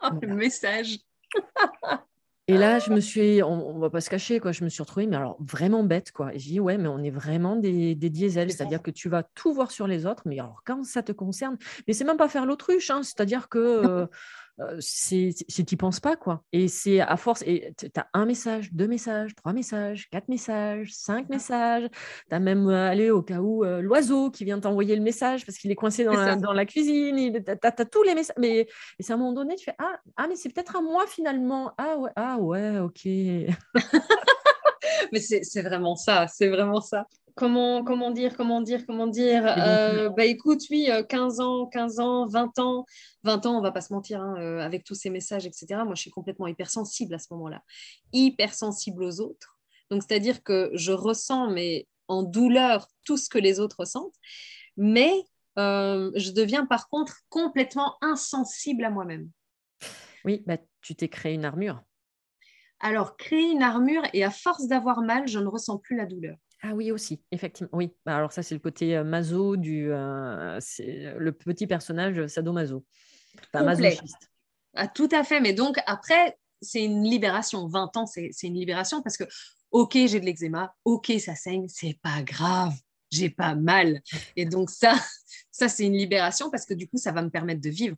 Oh, le message [laughs] et là, je me suis, on, ne va pas se cacher, quoi, je me suis retrouvée, mais alors vraiment bête, quoi. Et j'ai dit, ouais, mais on est vraiment des, des diesels, c'est-à-dire que tu vas tout voir sur les autres, mais alors quand ça te concerne, mais c'est même pas faire l'autruche, hein, c'est-à-dire que [laughs] euh, c'est tu n'y penses pas, quoi. Et c'est à force, et tu as un message, deux messages, trois messages, quatre messages, cinq messages. Tu as même euh, allé au cas où euh, l'oiseau qui vient t'envoyer le message parce qu'il est coincé dans, la, dans la, cuisine. Tu as, tous les messages. Mais et c'est à un moment donné, tu fais Ah, ah mais c'est peut-être à moi finalement. Ah ouais, ah ouais, ok. [laughs] [laughs] mais c'est vraiment ça, c'est vraiment ça comment, comment dire, comment dire, comment dire euh, Bah écoute, oui, 15 euh, ans, 15 ans, 20 ans, 20 ans, on va pas se mentir, hein, euh, avec tous ces messages, etc. Moi, je suis complètement hypersensible à ce moment-là, hypersensible aux autres. Donc, c'est-à-dire que je ressens, mais en douleur, tout ce que les autres ressentent, mais je deviens par contre complètement insensible à moi-même. Oui, bah, tu t'es créé une armure. Alors, créer une armure, et à force d'avoir mal, je ne ressens plus la douleur. Ah oui, aussi, effectivement. Oui, bah, alors ça, c'est le côté euh, maso du. Euh, c'est le petit personnage sadomaso. Enfin, masochiste. Ah, tout à fait. Mais donc, après, c'est une libération. 20 ans, c'est une libération parce que, OK, j'ai de l'eczéma. OK, ça saigne. C'est pas grave. J'ai pas mal. Et donc, ça, [laughs] ça c'est une libération parce que du coup, ça va me permettre de vivre.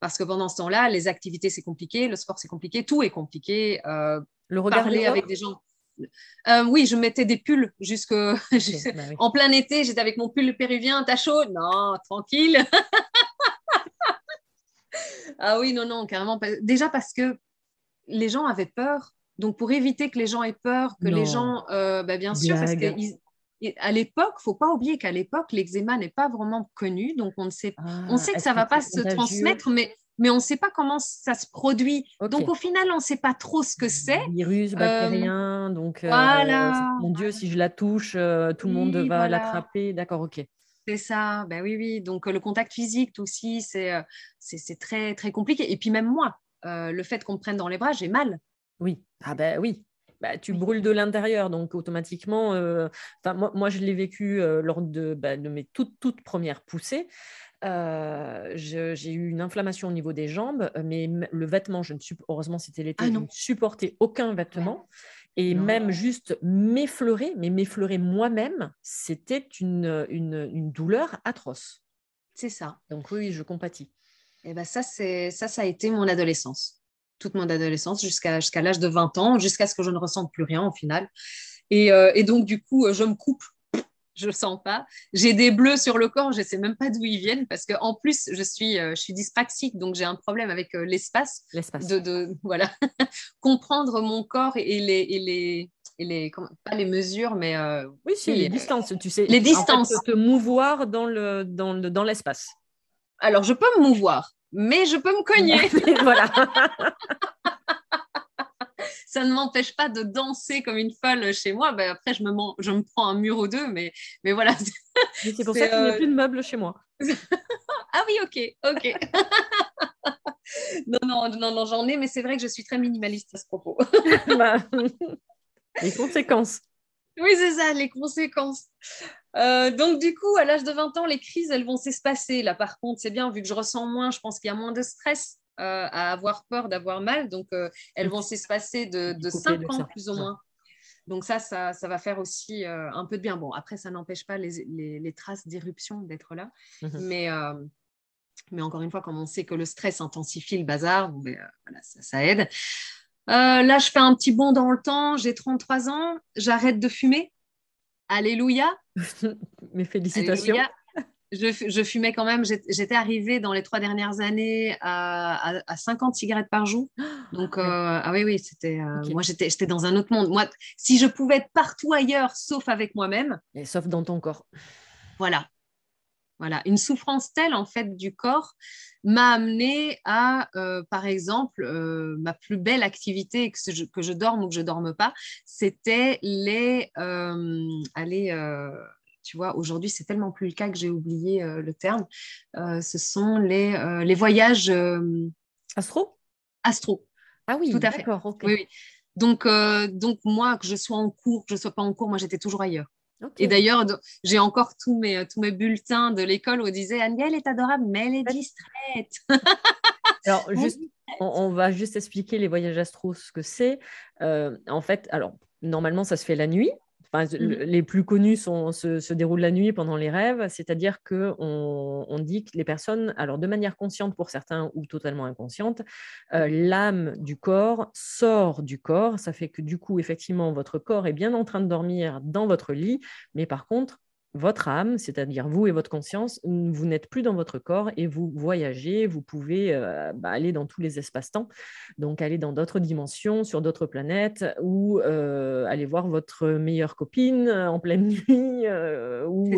Parce que pendant ce temps-là, les activités, c'est compliqué. Le sport, c'est compliqué. Tout est compliqué. Euh, le regard parler avec des gens. Euh, oui, je mettais des pulls jusque [laughs] bah en plein été. J'étais avec mon pull péruvien. T'as chaud Non, tranquille. [laughs] ah oui, non, non, carrément. Déjà parce que les gens avaient peur. Donc pour éviter que les gens aient peur, que les gens, euh, bah, bien sûr, parce qu'à l'époque, faut pas oublier qu'à l'époque, l'eczéma n'est pas vraiment connu, donc on ne sait, on ah, sait que ça va pas se transmettre, mais mais on ne sait pas comment ça se produit. Donc au final, on ne sait pas trop ce que c'est. Virus, bactérien, euh, donc euh, voilà. mon Dieu, si je la touche, euh, tout le monde va l'attraper. D'accord, ok. C'est ça, ben oui, oui. Donc le contact physique aussi, c'est c'est très très compliqué. Et puis même moi, le fait qu'on me prenne dans les bras, j'ai mal. Oui, ah ben oui. Bah, tu brûles de l'intérieur, donc automatiquement, moi, moi, je l'ai vécu lors de, bah, de, mes toutes, toutes premières poussées. Euh, j'ai eu une inflammation au niveau des jambes, euh, mais le vêtement, je ne heureusement c'était l'été, ah je ne supportais aucun vêtement. Et même juste m'effleurer, mais m'effleurer moi-même, c'était une, une, douleur atroce. C'est ça. Donc oui, je compatis. Et eh ben ça, ça, ça a été mon adolescence, toute mon adolescence jusqu'à jusqu'à l'âge de 20 ans, jusqu'à ce que je ne ressente plus rien au final. Et, euh, et donc du coup, je me coupe [laughs] je le sens pas. J'ai des bleus sur le corps, je sais même pas d'où ils viennent parce que en plus je suis euh, je suis dyspraxique donc j'ai un problème avec euh, l'espace. L'espace. De, [laughs] voilà [laughs] comprendre mon corps et les et les et les pas les mesures mais euh, oui si les distances tu sais les distances te mouvoir dans le dans le, dans l'espace. Alors je peux me mouvoir mais je peux me cogner. [laughs] voilà. [laughs] ça ne m'empêche pas de danser comme une folle chez moi. Ben, après, je me, je me prends un mur ou deux, mais, mais voilà. C'est pour ça qu'il n'y a plus de meubles chez moi. [laughs] ah oui, ok, ok. non, non, non, non j'en ai, mais c'est vrai que je suis très minimaliste à ce propos. Bah, les conséquences. Oui, c'est ça, les conséquences. Euh, donc, du coup, à l'âge de 20 ans, les crises, elles vont s'espacer. Là, par contre, c'est bien, vu que je ressens moins, je pense qu'il y a moins de stress euh, à avoir peur d'avoir mal. Donc, euh, elles vont s'espacer de, de 5 ans, plus ou moins. Donc, ça, ça, ça, va faire aussi un peu de bien. Bon, après, ça n'empêche pas les, les, traces d'éruption d'être là. Mhm. Mais, mais encore une fois, comme on sait que le stress intensifie le bazar, ben, voilà, ça, ça aide. Là, je fais un petit bond dans le temps. J'ai 33 ans. J'arrête de fumer. Alléluia. [laughs] Mes félicitations. Je, fumais quand même. J'étais arrivée dans les trois dernières années à, 50 cigarettes par jour. [gasps] Donc, euh, ah oui, oui, c'était. Euh, moi, j'étais dans un autre monde. Moi, si je pouvais être partout ailleurs, sauf avec moi-même. Et sauf dans ton corps. Voilà. Voilà, une souffrance telle en fait du corps m'a amené à, euh, par exemple, euh, ma plus belle activité, que je, que je dorme ou que je dorme pas, c'était les, euh, aller, tu vois, aujourd'hui c'est tellement plus le cas que j'ai oublié le terme. ce sont les, les voyages astro? Astro. Ah oui, tout à fait. Oui, oui. Donc, donc moi, que je sois en cours, que je sois pas en cours, moi j'étais toujours ailleurs. Et d'ailleurs, j'ai encore tous mes, tous mes bulletins de l'école où on disait Angèle est adorable, mais elle est distraite. [laughs] alors, juste, on, va juste expliquer les voyages astro, ce que c'est. Euh, en fait, alors, normalement, ça se fait la nuit. Mmh. Les plus connus se, déroulent la nuit pendant les rêves, c'est-à-dire qu'on on dit que les personnes, alors de manière consciente pour certains ou totalement inconsciente, euh, l'âme du corps sort du corps. Ça fait que du coup, effectivement, votre corps est bien en train de dormir dans votre lit, mais par contre, votre âme, c'est-à-dire vous et votre conscience, vous n'êtes plus dans votre corps et vous voyagez, vous pouvez euh, bah, aller dans tous les espaces-temps, donc aller dans d'autres dimensions, sur d'autres planètes, ou euh, aller voir votre meilleure copine en pleine [laughs] nuit, euh, ou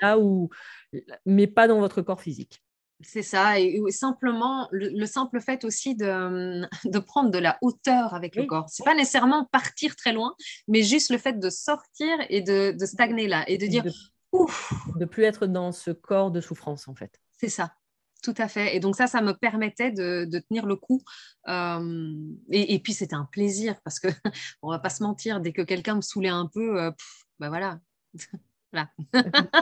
là où, mais pas dans votre corps physique. C'est ça, et simplement le, simple fait aussi de, [laughs] de, prendre de la hauteur avec le corps. C'est pas nécessairement partir très loin, mais juste le fait de sortir et de, de stagner là et de dire de plus être dans ce corps de souffrance, en fait. C'est ça, tout à fait. Et donc ça, ça me permettait de, tenir le coup. Euh, et, puis c'était un plaisir parce que [laughs] on va pas se mentir, dès que quelqu'un me saoulait un peu, euh, ben voilà. [laughs] voilà.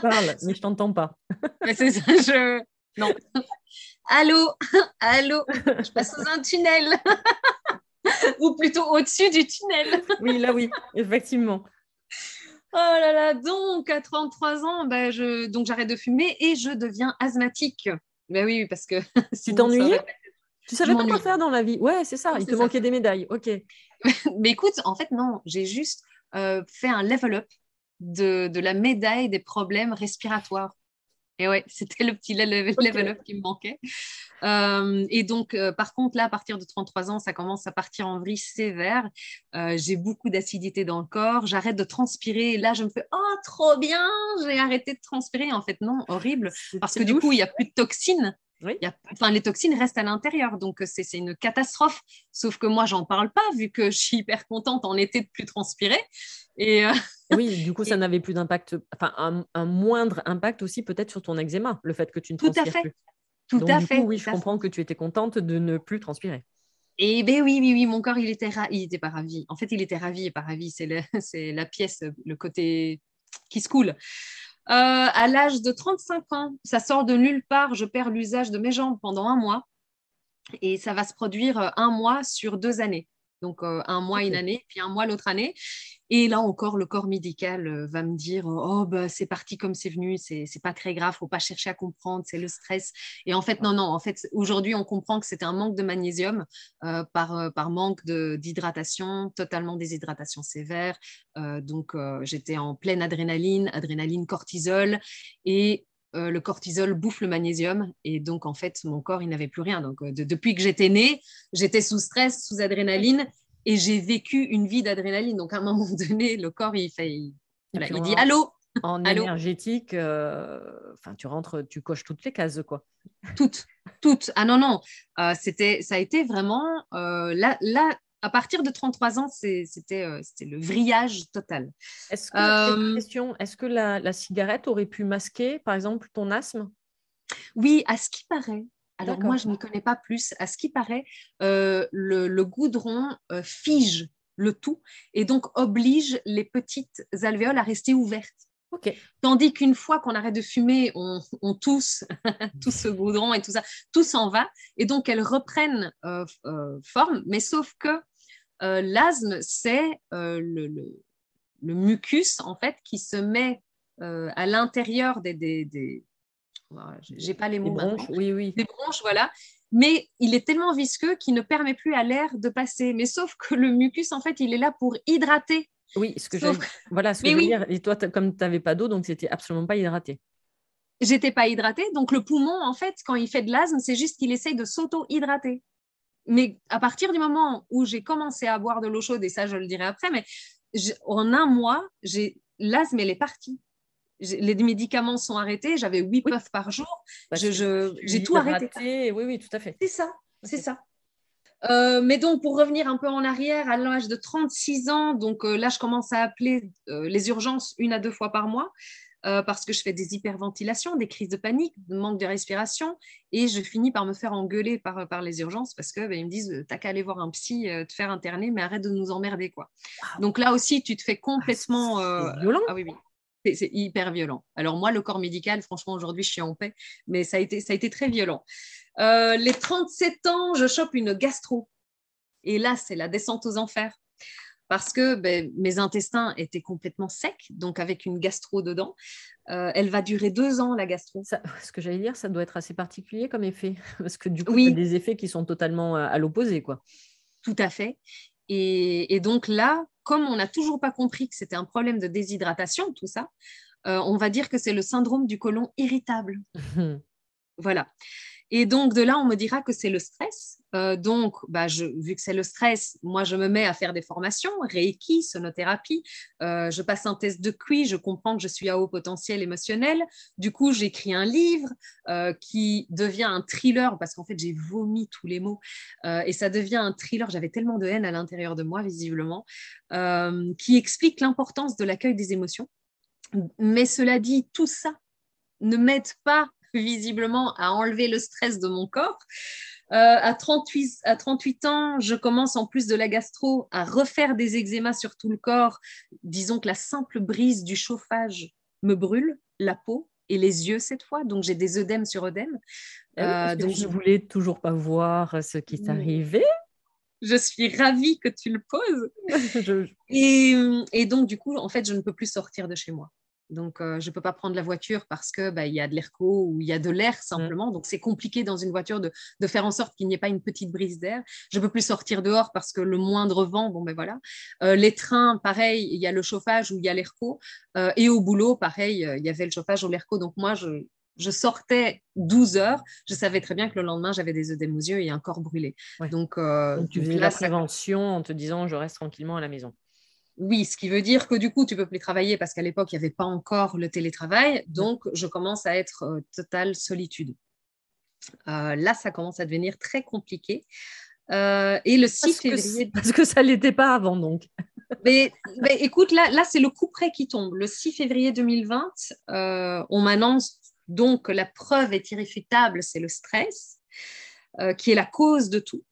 Parle, mais je t'entends pas. [laughs] c'est ça, je non. Allô, allô, je passe sous un tunnel. Ou plutôt au-dessus du tunnel. oui, là oui, effectivement. Oh là là, donc à 33 ans, bah, je, donc j'arrête de fumer et je deviens asthmatique. Ben oui, parce que [laughs] tu t'ennuyais Tu savais pas quoi faire dans la vie Ouais, c'est ça. Il te manquait des médailles. Ok. [laughs] Mais écoute, en fait, non. J'ai juste euh, fait un level up de, de la médaille des problèmes respiratoires. Et ouais, c'était le petit level, up qui me manquait. Euh, et donc, euh, par contre, là, à partir de 33 ans, ça commence à partir en vrille sévère. Euh, j'ai beaucoup d'acidité dans le corps. J'arrête de transpirer. là, je me fais Oh, trop bien J'ai arrêté de transpirer. En fait, non, horrible. Parce que du coup, il n'y a plus de toxines. Oui. enfin, les toxines restent à l'intérieur, donc c'est une catastrophe. Sauf que moi, j'en parle pas, vu que je suis hyper contente en été de plus transpirer. Et, oui, du coup, ça n'avait plus d'impact, enfin, un, moindre impact aussi peut-être sur ton eczéma, le fait que tu ne transpires Tout à fait. plus. Tout à fait. oui, je comprends que tu étais contente de ne plus transpirer. Et ben oui, oui, oui, mon corps, il était, il était pas ravi. En fait, il était ravi et pas ravi. C'est [laughs] la pièce, le côté qui se coule. Euh, à l'âge de 35 ans, ça sort de nulle part. Je perds l'usage de mes jambes pendant un mois. Et ça va se produire euh, un mois sur deux années. Donc euh, un mois, une année, puis un mois l'autre année. Et là encore, le corps médical euh, va me dire oh bah c'est parti comme c'est venu, c'est pas très grave, faut pas chercher à comprendre, c'est le stress. Et en fait non non, en fait aujourd'hui on comprend que c'était un manque de magnésium euh, par par manque d'hydratation, totalement déshydratation sévère. donc j'étais en pleine adrénaline, adrénaline, cortisol et le cortisol bouffe le magnésium et donc en fait mon corps il n'avait plus rien. Donc depuis que j'étais née, j'étais sous stress, sous adrénaline et j'ai vécu une vie d'adrénaline. Donc à un moment donné, le corps il fait, il, dit allô? En énergétique, euh, enfin tu rentres, tu coches toutes les cases quoi. Toutes, toutes. Ah non non, euh, c'était, ça a été vraiment euh, là, là à partir de 33 ans, c'était le vrillage total. Est-ce que, question, est-ce que la, cigarette aurait pu masquer, par exemple, ton asthme? Oui, à ce qui paraît. Alors moi, je ne connais pas plus. À ce qui paraît, le, le, goudron fige le tout et donc oblige les petites alvéoles à rester ouvertes. Tandis qu'une fois qu'on arrête de fumer, on, tousse [laughs] tout ce goudron et tout ça, tout s'en va. Et donc, elles reprennent euh, euh, forme, mais sauf que euh, l'asthme, c'est le, mucus, en fait, qui se met à l'intérieur des... des, j'ai pas les mots. Des bronches, oui, oui. Des bronches, voilà. Mais il est tellement visqueux qu'il ne permet plus à l'air de passer. Mais sauf que le mucus, en fait, il est là pour hydrater oui, ce que voilà ce que je veux dire. Et toi, comme tu n'avais pas d'eau, donc c'était absolument pas hydraté. J'étais pas hydratée. Donc le poumon, en fait, quand il fait de l'asthme, c'est juste qu'il essaye de s'auto-hydrater. Mais à partir du moment où j'ai commencé à boire de l'eau chaude, et ça, je le dirai après, mais en un mois, l'asthme, elle est partie. Les médicaments sont arrêtés. J'avais 8 puffs par jour. J'ai tout arrêté. Oui, oui, tout à fait. C'est ça. C'est ça. Euh, mais donc, pour revenir un peu en arrière, à l'âge de 36 ans, donc euh, là, je commence à appeler euh, les urgences une à deux fois par mois parce que je fais des hyperventilations, des crises de panique, de manque de respiration, et je finis par me faire engueuler par, par les urgences parce qu'ils ben, me disent T'as qu'à aller voir un psy, te faire interner, mais arrête de nous emmerder. quoi. Donc là aussi, tu te fais complètement. Ah, violent. Ah oui, oui. C'est hyper violent. Alors moi, le corps médical, franchement, aujourd'hui, je suis en paix, mais ça a été, ça a été très violent. Euh, les 37 ans, je chope une gastro. Et là, c'est la descente aux enfers. Parce que ben, mes intestins étaient complètement secs, donc avec une gastro dedans. Euh, elle va durer deux ans, la gastro. ce que j'allais dire, ça doit être assez particulier comme effet. [laughs] Parce que du coup, il y a des effets qui sont totalement euh, à l'opposé. quoi. Tout à fait. Et, donc là, comme on n'a toujours pas compris que c'était un problème de déshydratation, tout ça, on va dire que c'est le syndrome du côlon irritable. [laughs] voilà. Et donc, de là, on me dira que c'est le stress. Euh, donc, bah, vu que c'est le stress, moi, je me mets à faire des formations, Reiki, sonothérapie. Euh, je passe un test de QI, je comprends que je suis à haut potentiel émotionnel. Du coup, j'écris un livre euh, qui devient un thriller parce qu'en fait, j'ai vomi tous les mots. et ça devient un thriller. J'avais tellement de haine à l'intérieur de moi, visiblement, qui explique l'importance de l'accueil des émotions. Mais cela dit, tout ça ne m'aide pas visiblement à enlever le stress de mon corps. Euh, à, 38, à 38 ans, je commence en plus de la gastro à refaire des eczémas sur tout le corps. Disons que la simple brise du chauffage me brûle la peau et les yeux cette fois, donc j'ai des œdèmes sur œdèmes. Ah euh, donc je voulais toujours pas voir ce qui t'arrivait. Je suis ravie que tu le poses. [laughs] et, et, donc, du coup, en fait, je ne peux plus sortir de chez moi. Donc, euh, je ne peux pas prendre la voiture parce qu'il bah, y a de l'airco ou il y a de l'air mmh. simplement. Donc, c'est compliqué dans une voiture de, faire en sorte qu'il n'y ait pas une petite brise d'air. Je ne peux plus sortir dehors parce que le moindre vent, bon ben voilà. Euh, les trains, pareil, il y a le chauffage ou il y a l'airco. Euh, et au boulot, pareil, il y avait le chauffage ou l'airco. Donc, moi, je, sortais 12 heures. Je savais très bien que le lendemain, j'avais des œdèmes aux yeux et un corps brûlé. Donc, tu faisais la prévention en te disant je reste tranquillement à la maison. Oui, ce qui veut dire que du coup, tu peux plus travailler parce qu'à l'époque, il n'y avait pas encore le télétravail. Donc, je commence à être euh, totale solitude. Euh, là, ça commence à devenir très compliqué. Euh, et le 6 février. [laughs] parce que ça ne l'était pas avant, donc. [laughs] mais, écoute, là, là c'est le coup près qui tombe. Le 6 février 2020, on m'annonce donc que la preuve est irréfutable, c'est le stress, qui est la cause de tout.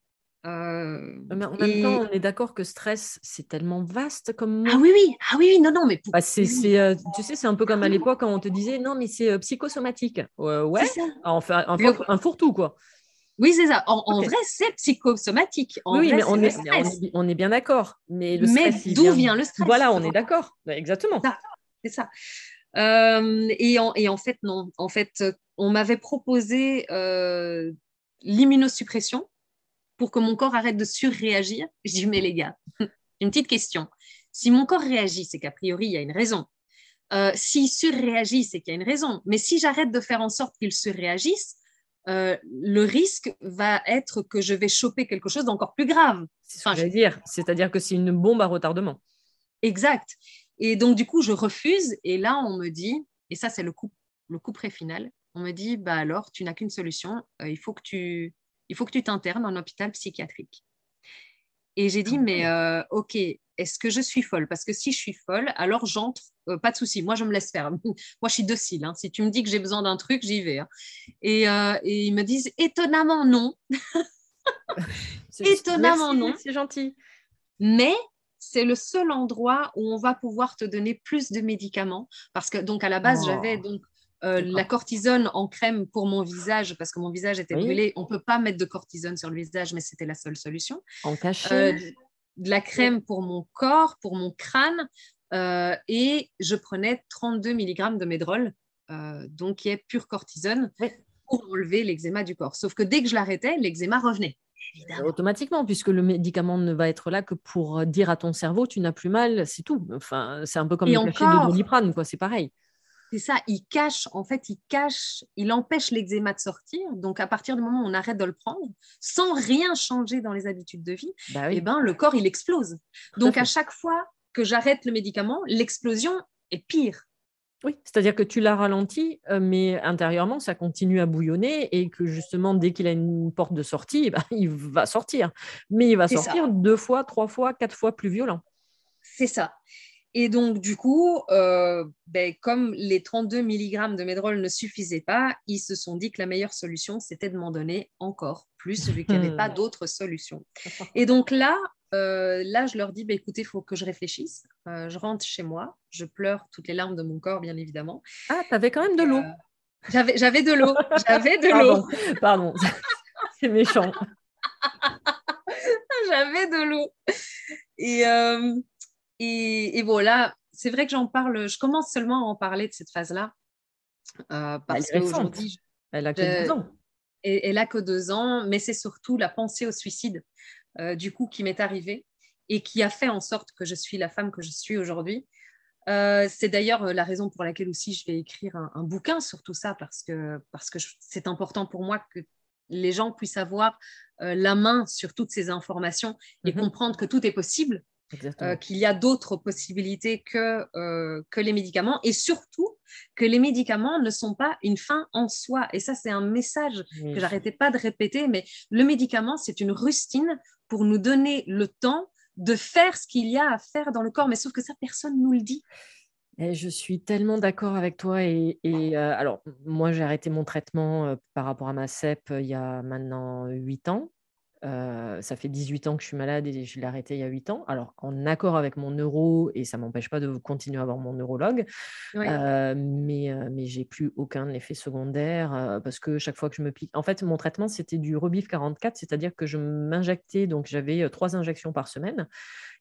Euh, mais en même temps, on est d'accord que stress, c'est tellement vaste comme Ah oui, oui, ah oui, non, non, mais bah, c'est, euh, tu sais, c'est un peu comme à ah l'époque quand on te disait non, mais c'est euh, psychosomatique. ouais, on fait un, un fourre-tout, quoi. Oui, c'est ça. En, vrai, c'est psychosomatique. oui, mais on est, on est, bien d'accord. Mais, le mais d'où vient... le stress? Voilà, on est d'accord. Bah, exactement. C'est ça. et, en, et, en, fait, non. En fait, on m'avait proposé l'immunosuppression pour que mon corps arrête de surréagir Je dis, mais les gars, [laughs] une petite question. Si mon corps réagit, c'est qu'a priori, il y a une raison. Euh, S'il surréagit, c'est qu'il y a une raison. Mais si j'arrête de faire en sorte qu'il surréagisse, euh, le risque va être que je vais choper quelque chose d'encore plus grave. Dire. C'est-à-dire que c'est une bombe à retardement. Exact. Et donc, du coup, je refuse. Et là, on me dit, et ça, c'est le coup, le coup pré final, on me dit, bah alors, tu n'as qu'une solution. Euh, il faut que tu il faut que tu t'internes en hôpital psychiatrique. Et j'ai dit, mais euh, ok, est-ce que je suis folle? Parce que si je suis folle, alors j'entre, euh, pas de souci, moi je me laisse faire. [laughs] moi je suis docile, hein. si tu me dis que j'ai besoin d'un truc, j'y vais. Hein. Et, euh, et, ils me disent, étonnamment non. [laughs] étonnamment non. C'est gentil. Mais c'est le seul endroit où on va pouvoir te donner plus de médicaments. Parce que, donc, à la base, j'avais oh. donc euh, la cortisone en crème pour mon visage, parce que mon visage était brûlé. On ne peut pas mettre de cortisone sur le visage, mais c'était la seule solution. En cachet. Euh, de la crème pour mon corps, pour mon crâne. Euh, et je prenais 32 mg de médrol, donc qui est pure cortisone, pour enlever l'eczéma du corps. Sauf que dès que je l'arrêtais, l'eczéma revenait. Automatiquement, puisque le médicament ne va être là que pour dire à ton cerveau tu n'as plus mal, c'est tout. Enfin, c'est un peu comme le cachet de doliprane, quoi. C'est pareil. C'est ça, il cache, en fait, il cache, il empêche l'eczéma de sortir. Donc, à partir du moment où on arrête de le prendre, sans rien changer dans les habitudes de vie, bah eh ben, le corps, il explose. Donc, à, chaque fois que j'arrête le médicament, l'explosion est pire. Oui, c'est-à-dire que tu l'as ralenti, euh, mais intérieurement, ça continue à bouillonner et que justement, dès qu'il a une porte de sortie, eh ben, [laughs] il va sortir. Mais il va sortir deux fois, trois fois, quatre fois plus violent. C'est ça. Et donc, du coup, euh, ben, comme les 32 mg de médrol ne suffisaient pas, ils se sont dit que la meilleure solution, c'était de m'en donner encore plus, vu qu'il n'y avait pas d'autre solution. Et donc là, euh, là, je leur dis, bah, écoutez, il faut que je réfléchisse. Euh, je rentre chez moi, je pleure toutes les larmes de mon corps, bien évidemment. Ah, tu avais quand même de l'eau. j'avais, j'avais de l'eau. [laughs] J'avais de l'eau. Pardon, [laughs] c'est méchant. [laughs] j'avais de l'eau. Et, et, voilà, c'est vrai que j'en parle, je commence seulement à en parler de cette phase-là. Euh, parce qu'aujourd'hui. Elle a que deux ans. elle a que deux ans, mais c'est surtout la pensée au suicide, euh, du coup, qui m'est arrivée et qui a fait en sorte que je suis la femme que je suis aujourd'hui. Euh, c'est d'ailleurs la raison pour laquelle aussi je vais écrire un, bouquin sur tout ça, parce que parce que c'est important pour moi que les gens puissent avoir la main sur toutes ces informations et mhm. comprendre que tout est possible euh, qu'il y a d'autres possibilités que, euh, que les médicaments et surtout que les médicaments ne sont pas une fin en soi. Et ça, c'est un message que j'arrêtais pas de répéter, mais le médicament, c'est une rustine pour nous donner le temps de faire ce qu'il y a à faire dans le corps. Mais sauf que ça, personne nous le dit. Et je suis tellement d'accord avec toi. Et, et euh, alors, moi, j'ai arrêté mon traitement par rapport à ma CEP il y a maintenant 8 ans. Euh, ça fait 18 ans que je suis malade et je l'ai arrêté il y a 8 ans. Alors, en accord avec mon neuro, et ça ne m'empêche pas de continuer à avoir mon neurologue, euh, mais, mais j'ai plus aucun effet secondaire parce que chaque fois que je me pique. En fait, mon traitement, c'était du Rebif 44, c'est-à-dire que je m'injectais, donc j'avais trois injections par semaine.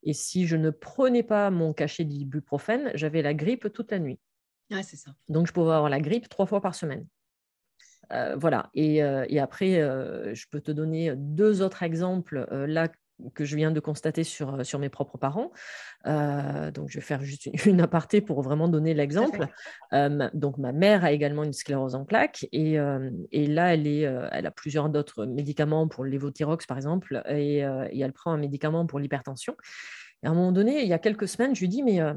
Et si je ne prenais pas mon cachet d'ibuprofène, j'avais la grippe toute la nuit. c'est ça. Donc, je pouvais avoir la grippe trois fois par semaine. Euh, voilà. Et, euh, après, euh, je peux te donner deux autres exemples là que je viens de constater sur, sur mes propres parents. donc, je vais faire juste [laughs] une, aparté pour vraiment donner l'exemple. donc, ma mère a également une sclérose en plaques et, et là, elle, est, elle a plusieurs d'autres médicaments pour l'évothyrox, par exemple, et, et, elle prend un médicament pour l'hypertension. Et à un moment donné, il y a quelques semaines, je lui dis, mais à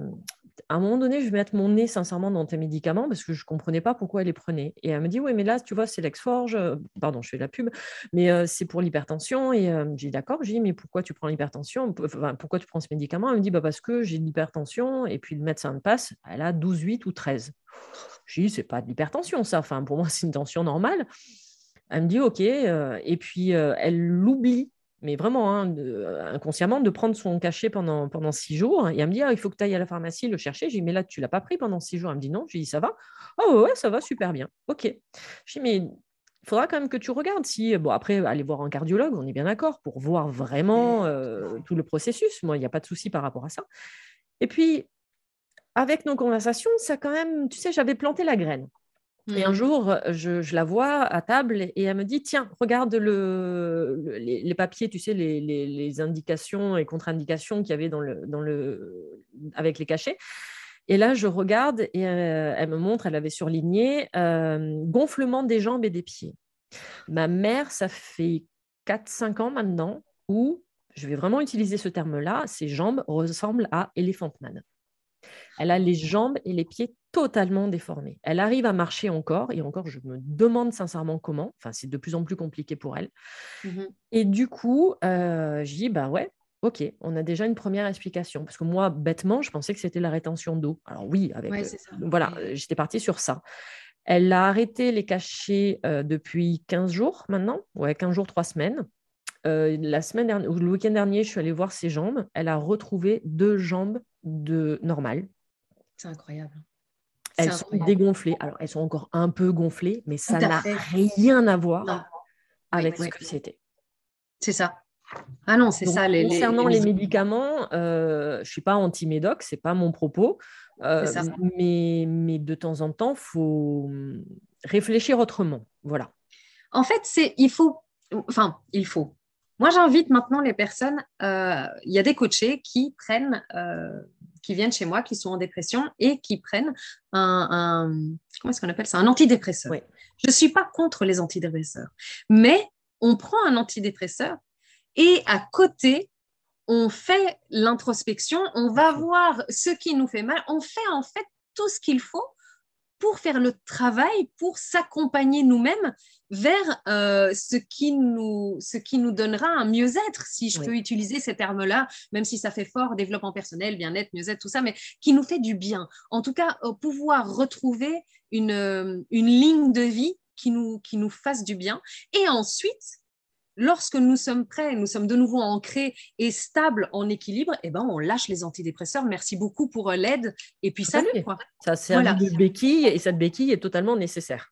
un moment donné, je vais mettre mon nez sincèrement dans tes médicaments parce que je ne comprenais pas pourquoi elle les prenait. Et elle me dit, oui, mais là, tu vois, c'est l'exforge, pardon, je fais la pub, mais c'est pour l'hypertension. Et j'ai dit, d'accord, j'ai dit, mais pourquoi tu prends l'hypertension? Pourquoi tu prends ce médicament? Elle me dit, bah, parce que j'ai de l'hypertension et puis le médecin me passe, elle a 12, 8 ou 13. Je dis, c'est pas de l'hypertension, ça. Enfin, pour moi, c'est une tension normale. Elle me dit, OK. et puis, elle l'oublie mais vraiment hein, euh, inconsciemment, de prendre son cachet pendant, pendant six jours. Et elle me dit, ah, il faut que tu ailles à la pharmacie le chercher. J'ai dit, mais là, tu ne l'as pas pris pendant six jours. Elle me dit, non. J'ai dit, ça va Oh, ouais, ça va super bien. OK. Je dis, mais il faudra quand même que tu regardes si, bon, après, aller voir un cardiologue, on est bien d'accord, pour voir vraiment euh, tout le processus. Moi, il n'y a pas de souci par rapport à ça. Et puis, avec nos conversations, ça quand même, tu sais, j'avais planté la graine. Et un mmh. jour, je, la vois à table et elle me dit Tiens, regarde le, les, papiers, tu sais, les, indications et contre-indications qu'il y avait dans le, dans le, avec les cachets. Et là, je regarde et euh, elle me montre, elle avait surligné euh, gonflement des jambes et des pieds. Ma mère, ça fait 4-5 ans maintenant où, je vais vraiment utiliser ce terme-là, ses jambes ressemblent à Elephant Man. Elle a les jambes et les pieds totalement déformée. Elle arrive à marcher encore, et encore, je me demande sincèrement comment. Enfin, c'est de plus en plus compliqué pour elle. Mmh et du coup, euh, je dis, bah ouais, Ok, on a déjà une première explication. Parce que moi, bêtement, je pensais que c'était la rétention d'eau. Alors oui, avec. Ouais, ça. voilà, j'étais partie sur ça. Elle a arrêté les cachets euh, depuis 15 jours maintenant. Ouais, 15 jours, 3 semaines. Euh, la semaine dernière, ou le week-end dernier, je suis allée voir ses jambes. Elle a retrouvé deux jambes de normales. C'est incroyable. Elles sont dégonflées. Alors, elles sont encore un peu gonflées, mais ça n'a rien à voir Non. avec oui, ce que c'était. C'est ça. Ah non, c'est ça. Les, concernant les- les, médicaments, euh, je ne suis pas anti-médoc, ce n'est pas mon propos. Euh, mais, mais de temps en temps, il faut hum, réfléchir autrement. Voilà. En fait, c'est il faut, enfin, il faut. Moi, j'invite maintenant les personnes. euh, Il y a des coachés qui prennent, qui viennent chez moi, qui sont en dépression et qui prennent un, un- comment est-ce qu'on appelle ça, un antidépresseur. Oui. Je ne suis pas contre les antidépresseurs, mais on prend un antidépresseur et à côté, on fait l'introspection, on va voir ce qui nous fait mal, on fait en fait tout ce qu'il faut pour faire le travail, pour s'accompagner nous-mêmes vers euh, ce, qui nous, ce qui nous donnera un mieux-être, si je Oui. peux utiliser ces termes-là, même si ça fait fort, développement personnel, bien-être, mieux-être, tout ça, mais qui nous fait du bien. En tout cas, euh, pouvoir retrouver une, euh, une ligne de vie qui nous, qui nous fasse du bien. Et ensuite, lorsque nous sommes prêts, nous sommes de nouveau ancrés et stables en équilibre, eh ben, on lâche les antidépresseurs. Merci beaucoup pour euh, l'aide. Et puis, salut, quoi. Ça sert Voilà. de béquille et cette béquille est totalement nécessaire.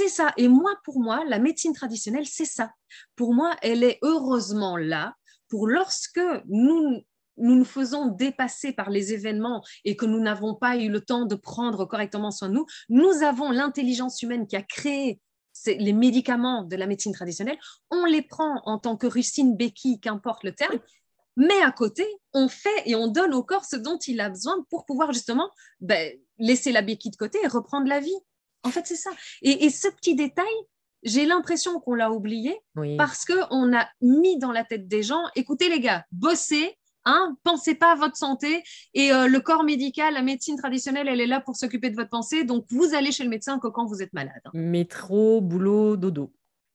C'est ça. Et moi, pour moi, la médecine traditionnelle, c'est ça. Pour moi, elle est heureusement là pour lorsque nous nous nous faisons dépasser par les événements et que nous n'avons pas eu le temps de prendre correctement soin de nous, nous avons l'intelligence humaine qui a créé les médicaments de la médecine traditionnelle, on les prend en tant que rustine béquille, qu'importe le terme, mais à côté, on fait et on donne au corps ce dont il a besoin pour pouvoir justement ben, laisser la béquille de côté et reprendre la vie. En fait, c'est ça. Et, et ce petit détail, j'ai l'impression qu'on l'a oublié Oui. parce qu'on a mis dans la tête des gens, écoutez les gars, bossez, hein, pensez pas à votre santé et euh, le corps médical, la médecine traditionnelle, elle est là pour s'occuper de votre pensée, donc vous allez chez le médecin que quand vous êtes malade. Métro, boulot, dodo.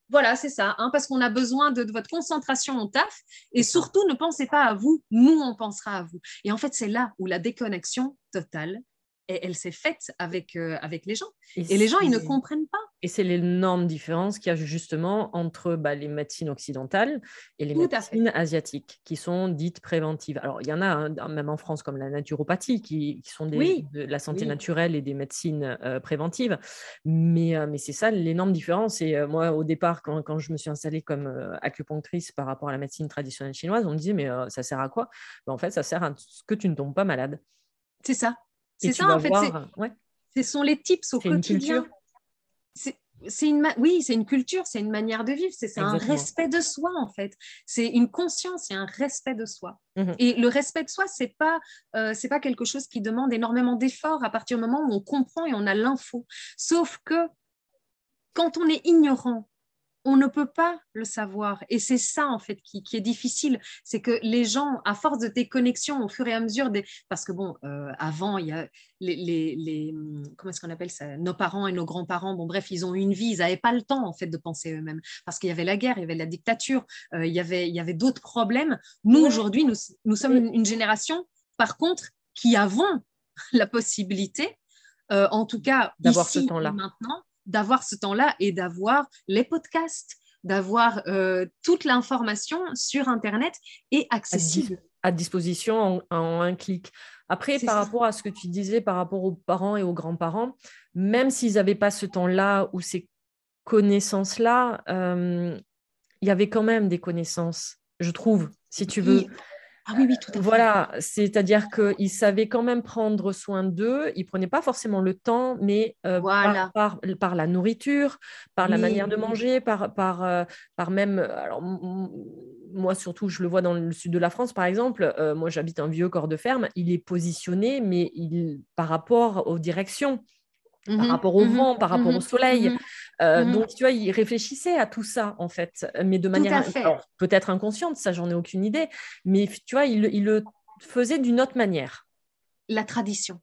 Voilà, c'est ça, hein, parce qu'on a besoin de, de votre concentration au taf et surtout ne pensez pas à vous, nous on pensera à vous. Et en fait, c'est là où la déconnexion totale, et elle s'est faite avec, euh, avec les gens. Et les gens, ils ne comprennent pas. Et c'est l'énorme différence qu'il y a justement entre bah, les médecines occidentales et les Tout médecines asiatiques, qui sont dites préventives. Alors, il y en a, hein, même en France, comme la naturopathie, qui, qui sont des, Oui, de la santé oui. naturelle et des médecines euh, préventives. Mais, euh, mais c'est ça l'énorme différence. Et moi, au départ, quand, quand je me suis installée comme acupunctrice par rapport à la médecine traditionnelle chinoise, on me disait, mais ça sert à quoi? Ben, En fait, ça sert à ce que tu ne tombes pas malade. C'est ça. C'est ça, en fait. voir- ouais. Ce sont les tips au C'est une quotidien. culture. C'est- une oui, c'est une culture, c'est une manière de vivre, c'est un respect de soi en fait. C'est une conscience et un respect de soi. Mhm. Et le respect de soi, c'est pas euh, c'est pas quelque chose qui demande énormément d'efforts à partir du moment où on comprend et on a l'info. Sauf que quand on est ignorant, on ne peut pas le savoir. Et c'est ça, en fait, qui, qui est difficile. C'est que les gens, à force de déconnexion au fur et à mesure des. Parce que, bon, euh, avant, il y a les. les, les- hum, comment est-ce qu'on appelle ça? Nos parents et nos grands-parents, bon, bref, ils ont eu une vie. Ils n'avaient pas le temps, en fait, de penser eux-mêmes. Parce qu'il y avait la guerre, il y avait la dictature, euh, il y avait, il y avait d'autres problèmes. Nous, aujourd'hui, nous, nous sommes une, une génération, par contre, qui avons [laughs] la possibilité, euh, en tout cas, D'avoir ce temps-là. maintenant, d'avoir ce temps-là et d'avoir les podcasts, d'avoir euh, toute l'information sur Internet et accessible. à disposition en, en un clic. Après, par ça. rapport à ce que tu disais par rapport aux parents et aux grands-parents, même s'ils n'avaient pas ce temps-là ou ces connaissances-là, euh, il y avait quand même des connaissances, je trouve, si tu veux. Oui. Ah oui, oui, tout à fait. Voilà, c'est-à-dire qu'ils savaient quand même prendre soin d'eux, ils ne prenaient pas forcément le temps, mais euh, Voilà. par, par- par la nourriture, par la Oui, manière de manger, par, par, euh, par même, alors m- m- moi surtout, je le vois dans le sud de la France, par exemple, euh, moi j'habite un vieux corps de ferme, il est positionné, mais il, par rapport aux directions, par Mhm, rapport au mhm, vent, par rapport mhm, au soleil. Euh. Donc, tu vois, il réfléchissait à tout ça, en fait, mais de manière peut-être inconsciente, ça, j'en ai aucune idée, mais tu vois, il, le- il le faisait d'une autre manière. La tradition.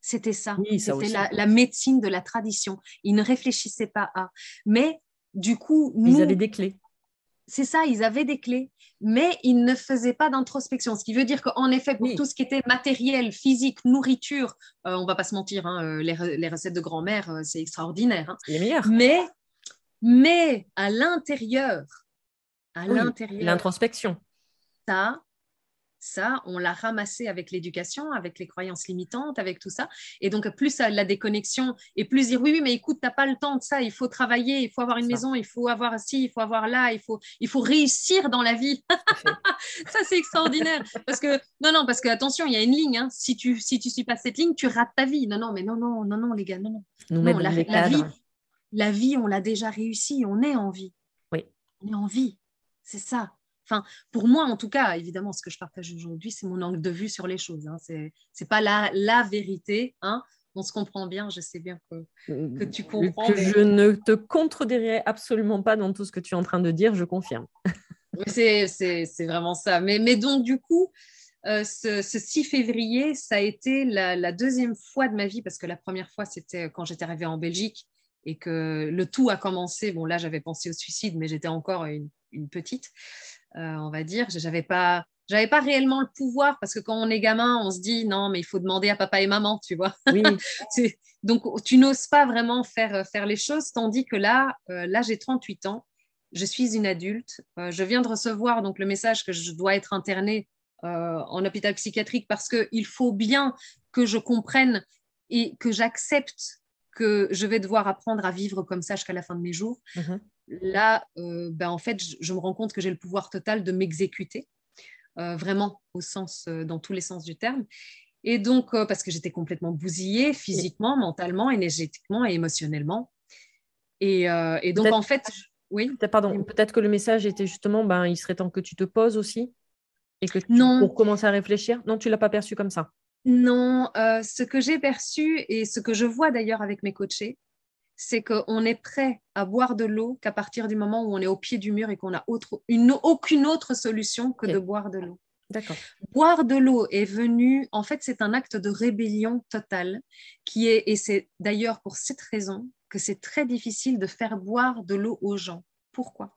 C'était ça. Oui, ça C'était la, la médecine de la tradition. Ils ne réfléchissaient pas à. Mais du coup, Ils nous, avaient des clés. C'est ça, ils avaient des clés, mais ils ne faisaient pas d'introspection. Ce qui veut dire qu'en effet, pour tout ce qui était matériel, physique, nourriture, on euh, on va pas se mentir, hein, euh, les, recettes de grand-mère, euh, c'est extraordinaire. Hein. Les meilleures. Mais, mais à l'intérieur, à l'intérieur. L'introspection. Ça, ça, on l'a ramassé avec l'éducation, avec les croyances limitantes, avec tout ça. Et donc, plus la déconnexion, et plus dire oui, oui, mais écoute, tu n'as pas le temps de ça, il faut travailler, il faut avoir une maison, il faut avoir ci, il faut avoir là, il faut, il faut réussir dans la vie. [laughs] ça, c'est extraordinaire. Parce que, non, non, parce que attention, il y a une ligne. Hein. Si tu si tu suis pas cette ligne, tu rates ta vie. Non, non, mais non, non, non, non, les gars, non, non. Nous non, la, la, vie, la vie, on l'a déjà réussi, on est en vie. Oui. On est en vie. C'est ça. Enfin, pour moi, en tout cas, évidemment, ce que je partage aujourd'hui, c'est mon angle de vue sur les choses. Hein. Ce n'est pas la, la vérité. Hein. On se comprend bien, je sais bien que, que tu comprends. Que je ne te contredirai absolument pas dans tout ce que tu es en train de dire, je confirme. c'est vraiment ça. Mais, mais, donc, du coup, euh, ce, 6 février, ça a été la, la, deuxième fois de ma vie, parce que la première fois, c'était quand j'étais arrivée en Belgique et que le tout a commencé. Bon, là, j'avais pensé au suicide, mais j'étais encore une, une petite. Euh, on va dire. J'avais pas, j'avais pas réellement le pouvoir parce que quand on est gamin, on se dit non, mais il faut demander à papa et maman, tu vois. Oui. [laughs] Donc tu n'oses pas vraiment faire faire les choses, tandis que là, euh, là j'ai 38 ans, je suis une adulte, euh, je viens de recevoir donc le message que je dois être internée en hôpital psychiatrique parce que il faut bien que je comprenne et que j'accepte que je vais devoir apprendre à vivre comme ça jusqu'à la fin de mes jours. Mhm là, euh, ben, en fait, je, me rends compte que j'ai le pouvoir total de m'exécuter, euh, vraiment au sens, euh, dans tous les sens du terme. Et donc, parce que j'étais complètement bousillée physiquement, mentalement, énergétiquement et émotionnellement. Et, donc, en fait, oui. Pardon, peut-être que le message était justement, ben, il serait temps que tu te poses aussi et que non. pour commencer à réfléchir. Non, tu l'as pas perçu comme ça. Non, ce que j'ai perçu et ce que je vois d'ailleurs avec mes coachés, c'est qu'on est prêt à boire de l'eau qu'à partir du moment où on est au pied du mur et qu'on n'a aucune autre solution que de boire de l'eau. D'accord. Boire de l'eau est venu, en fait, c'est un acte de rébellion totale qui est, et c'est d'ailleurs pour cette raison que c'est très difficile de faire boire de l'eau aux gens. Pourquoi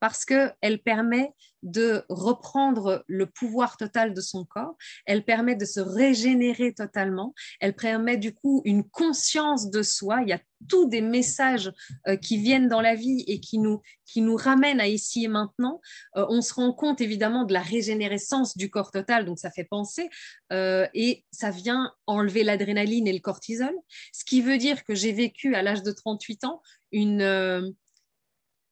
Parce qu'elle permet de reprendre le pouvoir total de son corps, elle permet de se régénérer totalement, elle permet du coup une conscience de soi. Il y a tous des messages euh, qui viennent dans la vie et qui nous, qui nous ramènent à ici et maintenant. Euh, on se rend compte évidemment de la régénérescence du corps total, donc ça fait penser, euh, et ça vient enlever l'adrénaline et le cortisol, ce qui veut dire que j'ai vécu à l'âge de 38 ans une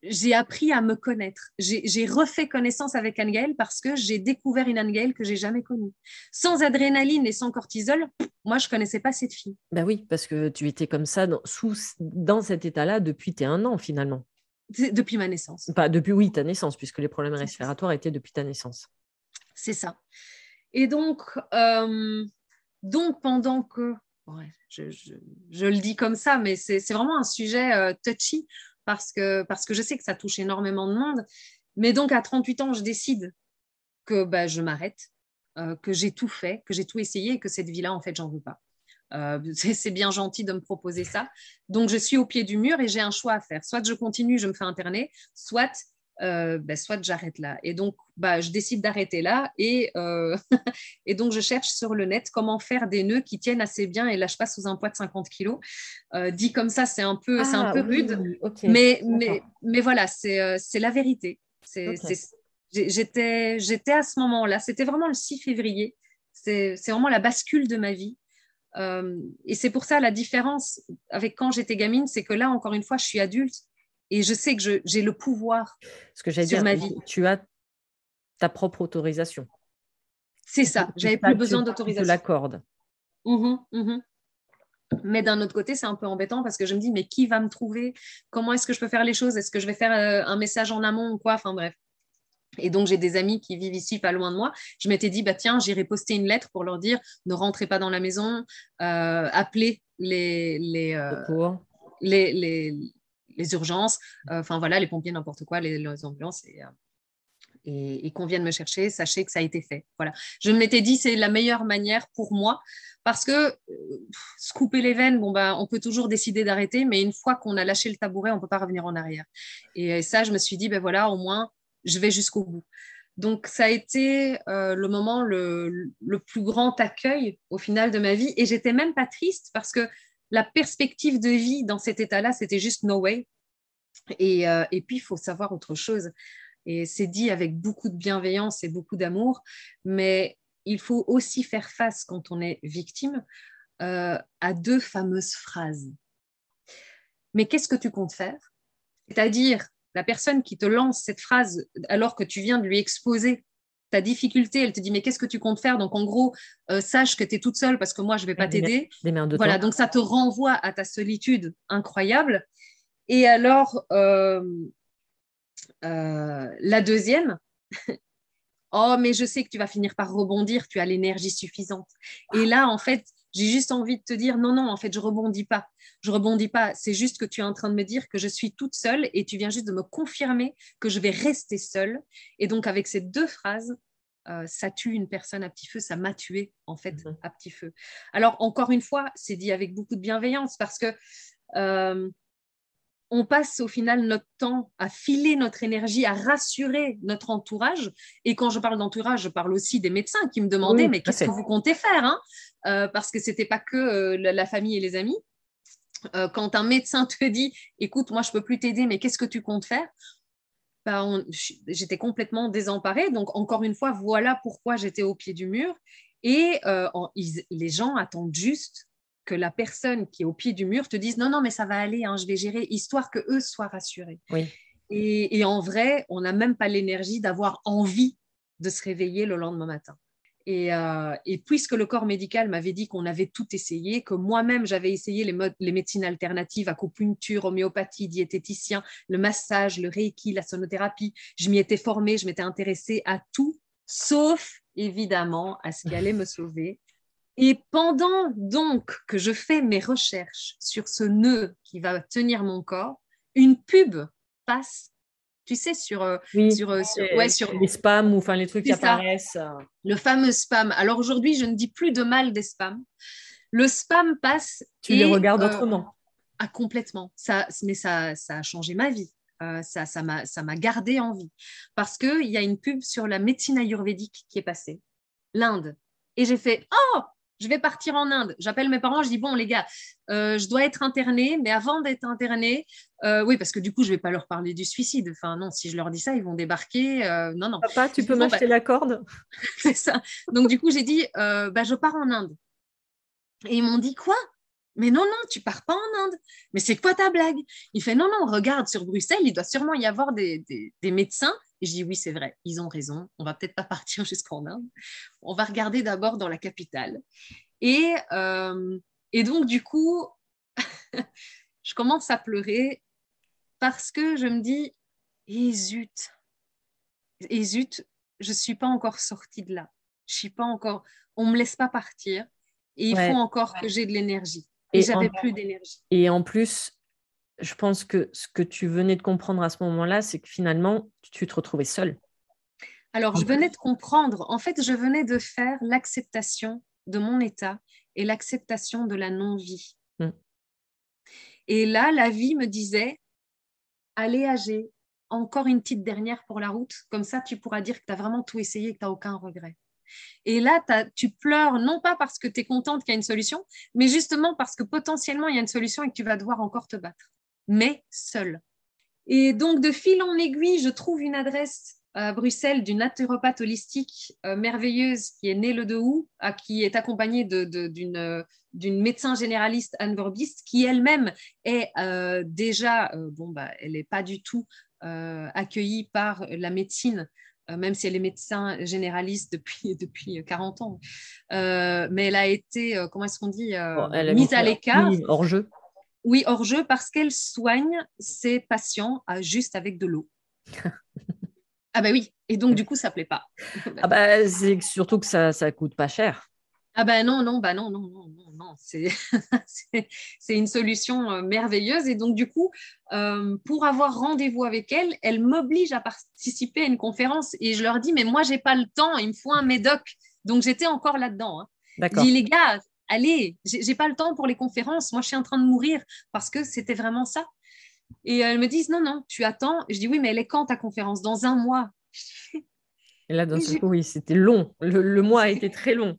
j'ai appris à me connaître. J'ai refait connaissance avec Anne parce que j'ai découvert une Anne que j'ai jamais connue. Sans adrénaline et sans cortisol, moi, je connaissais pas cette fille. Ben oui, parce que tu étais comme ça, dans, sous, dans cet état-là depuis tes un an, finalement. Depuis ma naissance. Pas depuis, oui, ta naissance, puisque les problèmes respiratoires étaient depuis ta naissance. C'est ça. Et donc, euh, donc pendant que... je, je, le dis comme ça, mais c'est vraiment un sujet euh, touchy parce que, parce que je sais que ça touche énormément de monde. Mais donc, à 38 ans, je décide que bah, je m'arrête, euh, que j'ai tout fait, que j'ai tout essayé et que cette vie-là, en fait, j'en veux pas. Euh, [laughs] c'est bien gentil de me proposer ça. Donc, je suis au pied du mur et j'ai un choix à faire. Soit je continue, je me fais interner, soit euh, bah, soit j'arrête là. Et donc, bah, je décide d'arrêter là et, euh, [laughs] et donc je cherche sur le net comment faire des nœuds qui tiennent assez bien et lâchent pas sous un poids de 50 kg. Euh, dit comme ça, c'est un peu, un ah peu rude, mais, mais, mais voilà, c'est la vérité. J'étais j'étais à ce moment-là, c'était vraiment le 6 février, c'est vraiment la bascule de ma vie. et c'est pour ça la différence avec quand j'étais gamine, c'est que là, encore une fois, je suis adulte et je sais que j'ai le pouvoir Ce que sur dire, ma vie. Tu as ta propre autorisation. C'est ça, j'avais plus besoin d'autorisation. Je l'accorde. Mmh mmh mais d'un autre côté, c'est un peu embêtant parce que je me dis, mais qui va me trouver? Comment est-ce que je peux faire les choses? Est-ce que je vais faire euh, un message en amont ou quoi? Enfin bref. Et donc, j'ai des amis qui vivent ici, pas loin de moi. Je m'étais dit, bah, tiens, j'irai poster une lettre pour leur dire, ne rentrez pas dans la maison, euh, appelez les, les, euh, les, les, les urgences, euh, enfin voilà, les pompiers, n'importe quoi, les, ambulances euh, et, et, qu'on vienne me chercher, sachez que ça a été fait. Voilà. Je m'étais dit, c'est la meilleure manière pour moi parce que euh, se couper les veines, bon, ben, on peut toujours décider d'arrêter, mais une fois qu'on a lâché le tabouret, on ne peut pas revenir en arrière. Et, ça, je me suis dit, ben voilà, au moins, je vais jusqu'au bout. Donc, ça a été euh, le moment le, plus grand accueil au final de ma vie. Et j'étais même pas triste parce que la perspective de vie dans cet état-là, c'était juste no way. Et, euh, et puis, il faut savoir autre chose. Et c'est dit avec beaucoup de bienveillance et beaucoup d'amour, mais il faut aussi faire face quand on est victime euh, à deux fameuses phrases. Mais qu'est-ce que tu comptes faire? C'est-à-dire, la personne qui te lance cette phrase alors que tu viens de lui exposer ta difficulté, elle te dit mais qu'est-ce que tu comptes faire? Donc en gros, euh, sache que tu es toute seule parce que moi je vais pas t'aider. Voilà, donc ça te renvoie à ta solitude incroyable. Et alors euh, la deuxième, [laughs] oh mais je sais que tu vas finir par rebondir, tu as l'énergie suffisante. Et là en fait, j'ai juste envie de te dire non, non, en fait, je rebondis pas. Je rebondis pas. C'est juste que tu es en train de me dire que je suis toute seule et tu viens juste de me confirmer que je vais rester seule. Et donc, avec ces deux phrases, euh, ça tue une personne à petit feu, ça m'a tué en fait mhm. à petit feu. Alors, encore une fois, c'est dit avec beaucoup de bienveillance parce que euh, on passe au final notre temps à filer notre énergie, à rassurer notre entourage. Et quand je parle d'entourage, je parle aussi des médecins qui me demandaient, mais qu'est-ce que vous comptez faire hein? Euh, Parce que ce n'était pas que euh, la, famille et les amis. Euh, quand un médecin te dit, écoute, moi, je ne peux plus t'aider, mais qu'est-ce que tu comptes faire? Ben, J'étais complètement désemparée. Donc, encore une fois, voilà pourquoi j'étais au pied du mur. Et les gens attendent juste que la personne qui est au pied du mur te dise non, non, mais ça va aller, hein, je vais gérer, histoire que eux soient rassurés. Et, en vrai, on n'a même pas l'énergie d'avoir envie de se réveiller le lendemain matin. Et, euh, puisque le corps médical m'avait dit qu'on avait tout essayé, que moi-même j'avais essayé les, les médecines alternatives, acupuncture, homéopathie, diététicien, le massage, le reiki, la sonothérapie, je m'y étais formée, je m'étais intéressée à tout, sauf évidemment à ce qui allait me sauver, [laughs] et pendant donc que je fais mes recherches sur ce nœud qui va tenir mon corps, une pub passe, tu sais, sur, euh, sur, euh, ouais, sur les spams ou enfin les trucs qui apparaissent. Euh. Le fameux spam. Alors aujourd'hui, je ne dis plus de mal des spams. Le spam passe. Tu les regardes autrement. Ah, complètement. Ça, mais ça, ça a changé ma vie. ça, ça m'a gardé en vie. Parce qu'il y a une pub sur la médecine ayurvédique qui est passée, l'Inde. Et j'ai fait Oh, je vais partir en Inde. J'appelle mes parents, je dis bon les gars, euh, je dois être internée, mais avant d'être internée, euh, oui parce que du coup je vais pas leur parler du suicide. Enfin non, si je leur dis ça, ils vont débarquer. Euh, non non. Papa, tu peux m'acheter bah la corde? [laughs] C'est ça. Donc du coup j'ai dit bah je pars en Inde. Et ils m'ont dit quoi? Mais non, non, tu pars pas en Inde. Mais c'est quoi ta blague? Il fait non, non, regarde sur Bruxelles, il doit sûrement y avoir des, des médecins et je dis oui, c'est vrai, ils ont raison. On va peut-être pas partir [laughs] jusqu'en Inde. On va regarder d'abord dans la capitale. Et, euh, et donc, du coup, [laughs] je commence à pleurer parce que je me dis, et zut, et zut, je suis pas encore sortie de là. Je suis pas encore, on me laisse pas partir. Et il faut encore que j'ai de l'énergie. Et, j'avais plus d'énergie. Et en plus, je pense que ce que tu venais de comprendre à ce moment-là, c'est que finalement, tu te retrouvais seule. Alors, je venais de comprendre, en fait, je venais de faire l'acceptation de mon état et l'acceptation de la non-vie. Hmm. Et là, la vie me disait, allez âgé, encore une petite dernière pour la route, comme ça tu pourras dire que tu as vraiment tout essayé et que tu n'as aucun regret. Et là, tu pleures non pas parce que tu es contente qu'il y a une solution, mais justement parce que potentiellement il y a une solution et que tu vas devoir encore te battre mais seule. Et donc, de fil en aiguille, je trouve une adresse à Bruxelles d'une naturopathe holistique euh, merveilleuse qui est née le 2 août, qui est accompagnée d'une médecin généraliste, Anne qui elle-même est euh, déjà, euh, bon, bah, elle n'est pas du tout accueillie par la médecine, même si elle est médecin généraliste depuis, [laughs] depuis 40 ans. mais elle a été, comment est-ce qu'on dit, mise à l'écart. Hors jeu. Oui, hors jeu, parce qu'elle soigne ses patients juste avec de l'eau. [laughs] ah bah oui, et donc du coup, ça plaît pas. ah bah, c'est surtout que ça, ça coûte pas cher. Ah ben non, non, bah non, non, non, non, non. [laughs] C'est, une solution euh, merveilleuse. Et donc, du coup, euh, pour avoir rendez-vous avec elle, elle m'oblige à participer à une conférence. Et je leur dis, mais moi, j'ai pas le temps, il me faut un médoc. Donc, j'étais encore là-dedans. Hein. D'accord. Je dis, les gars, allez, j'ai pas le temps pour les conférences, moi je suis en train de mourir parce que c'était vraiment ça. Et elles me disent, non, non, tu attends. Je dis, oui, mais elle est quand ta conférence? Dans un mois. Et là, d'un seul coup, oui, c'était long. Le, mois a été très long.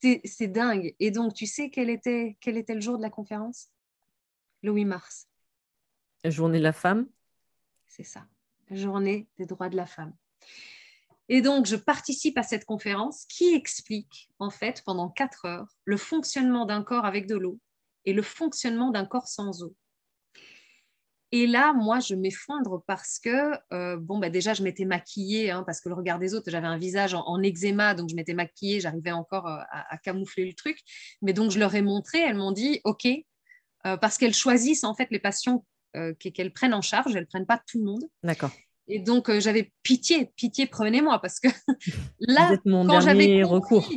C'est dingue. Et donc, tu sais quel était, quel était le jour de la conférence? Le 8 mars. La journée de la femme C'est ça. La journée des droits de la femme. Et donc, je participe à cette conférence qui explique, en fait, pendant quatre heures, le fonctionnement d'un corps avec de l'eau et le fonctionnement d'un corps sans eau. Et là, moi, je m'effondre parce que, euh, bon, bah déjà, je m'étais maquillée, hein, parce que le regard des autres, j'avais un visage en, eczéma, donc je m'étais maquillée, j'arrivais encore euh, à, camoufler le truc. Mais donc, je leur ai montré, elles m'ont dit, OK, euh, parce qu'elles choisissent en fait les patients qu'elles prennent en charge, elles ne prennent pas tout le monde. D'accord. Et donc, j'avais pitié, pitié, prenez-moi, parce que [laughs] là, mon quand j'avais recours.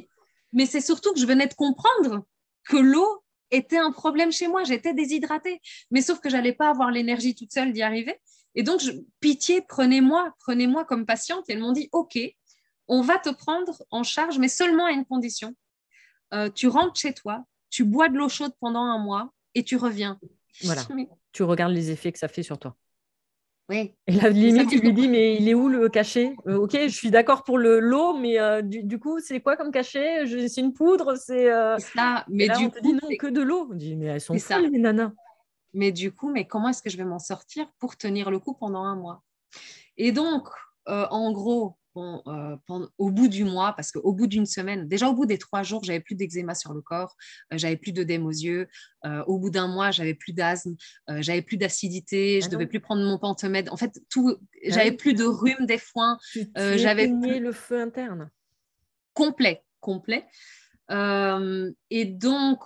Mais c'est surtout que je venais de comprendre que l'eau était un problème chez moi. J'étais déshydratée. Mais sauf que j'allais pas avoir l'énergie toute seule d'y arriver. Et donc, je, pitié, prenez-moi, prenez-moi comme patiente. Et elles m'ont dit, OK, on va te prendre en charge, mais seulement à une condition. Euh, tu rentres chez toi, tu bois de l'eau chaude pendant un mois et tu reviens. Voilà. Tu regardes les effets que ça fait sur toi. Oui. Et la limite, tu lui dis, mais il est où le cachet? Euh, Ok, je suis d'accord pour le l'eau, mais euh, du, coup, c'est quoi comme cachet? C'est une poudre C'est euh, ça. Mais du coup, dit non, que de l'eau. On dit, mais elles sont folles, les nanas. Mais du coup, mais comment est-ce que je vais m'en sortir pour tenir le coup pendant un mois? Et donc, en gros, bon, euh, au bout du mois, parce qu'au bout d'une semaine, déjà au bout des trois jours, j'avais plus d'eczéma sur le corps, euh, j'avais plus d'œdème aux yeux. Euh, au bout d'un mois, j'avais plus d'asthme, j'avais plus d'acidité, je je ah devais plus prendre mon pentomède. En fait, tout, ah j'avais plus de rhume des foins. j'avais plus... le feu interne. Complet, complet. et donc,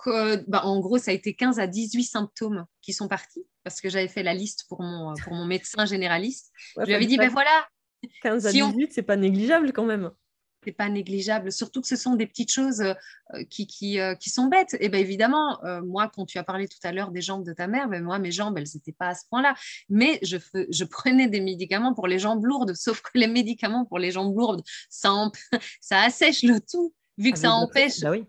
bah, en gros, ça a été 15 à 18 symptômes qui sont partis parce que j'avais fait la liste pour mon, pour mon médecin généraliste. je lui avais dit, ben voilà, 15 à 18, c'est pas négligeable quand même. C'est pas négligeable, surtout que ce sont des petites choses euh, qui, qui, euh, qui, sont bêtes. Et bien évidemment, euh, moi, quand tu as parlé tout à l'heure des jambes de ta mère, ben moi, mes jambes, elles n'étaient pas à ce point-là. Mais je, je prenais des médicaments pour les jambes lourdes, [laughs] sauf que les médicaments pour les jambes lourdes, ça, [laughs] ça assèche le tout, vu que ah, ça empêche. Bah oui.